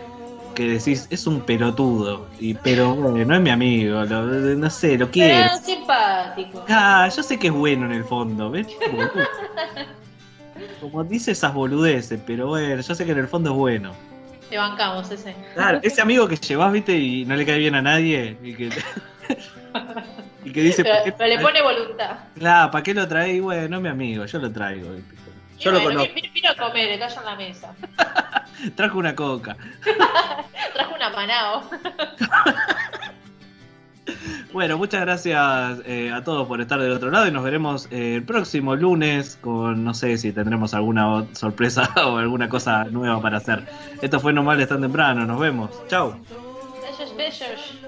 Speaker 3: que decís, es un pelotudo. Y, pero bueno, no es mi amigo, lo- no sé, lo quiero.
Speaker 4: Pero simpático.
Speaker 3: Ah, yo sé que es bueno en el fondo, ¿ves? <laughs> Como, como dice esas boludeces, pero bueno, yo sé que en el fondo es bueno.
Speaker 4: Te bancamos ese.
Speaker 3: Claro, ese amigo que llevas, viste, y no le cae bien a nadie, y que, <laughs> y que dice,
Speaker 4: Pero,
Speaker 3: ¿para qué,
Speaker 4: pero le pone voluntad.
Speaker 3: claro, ¿para qué lo traes? Bueno, no es mi amigo, yo lo traigo. Yo lo
Speaker 4: bueno,
Speaker 3: conozco,
Speaker 4: vino, a comer, está allá en la mesa. <laughs>
Speaker 3: trajo una coca. <laughs>
Speaker 4: Trajo una manao. <laughs>
Speaker 3: Bueno, muchas gracias eh, a todos por estar del otro lado y nos veremos eh, el próximo lunes con, no sé si tendremos alguna sorpresa o alguna cosa nueva para hacer. Esto fue Normal tan temprano, nos vemos. Chau.
Speaker 4: Besos, besos.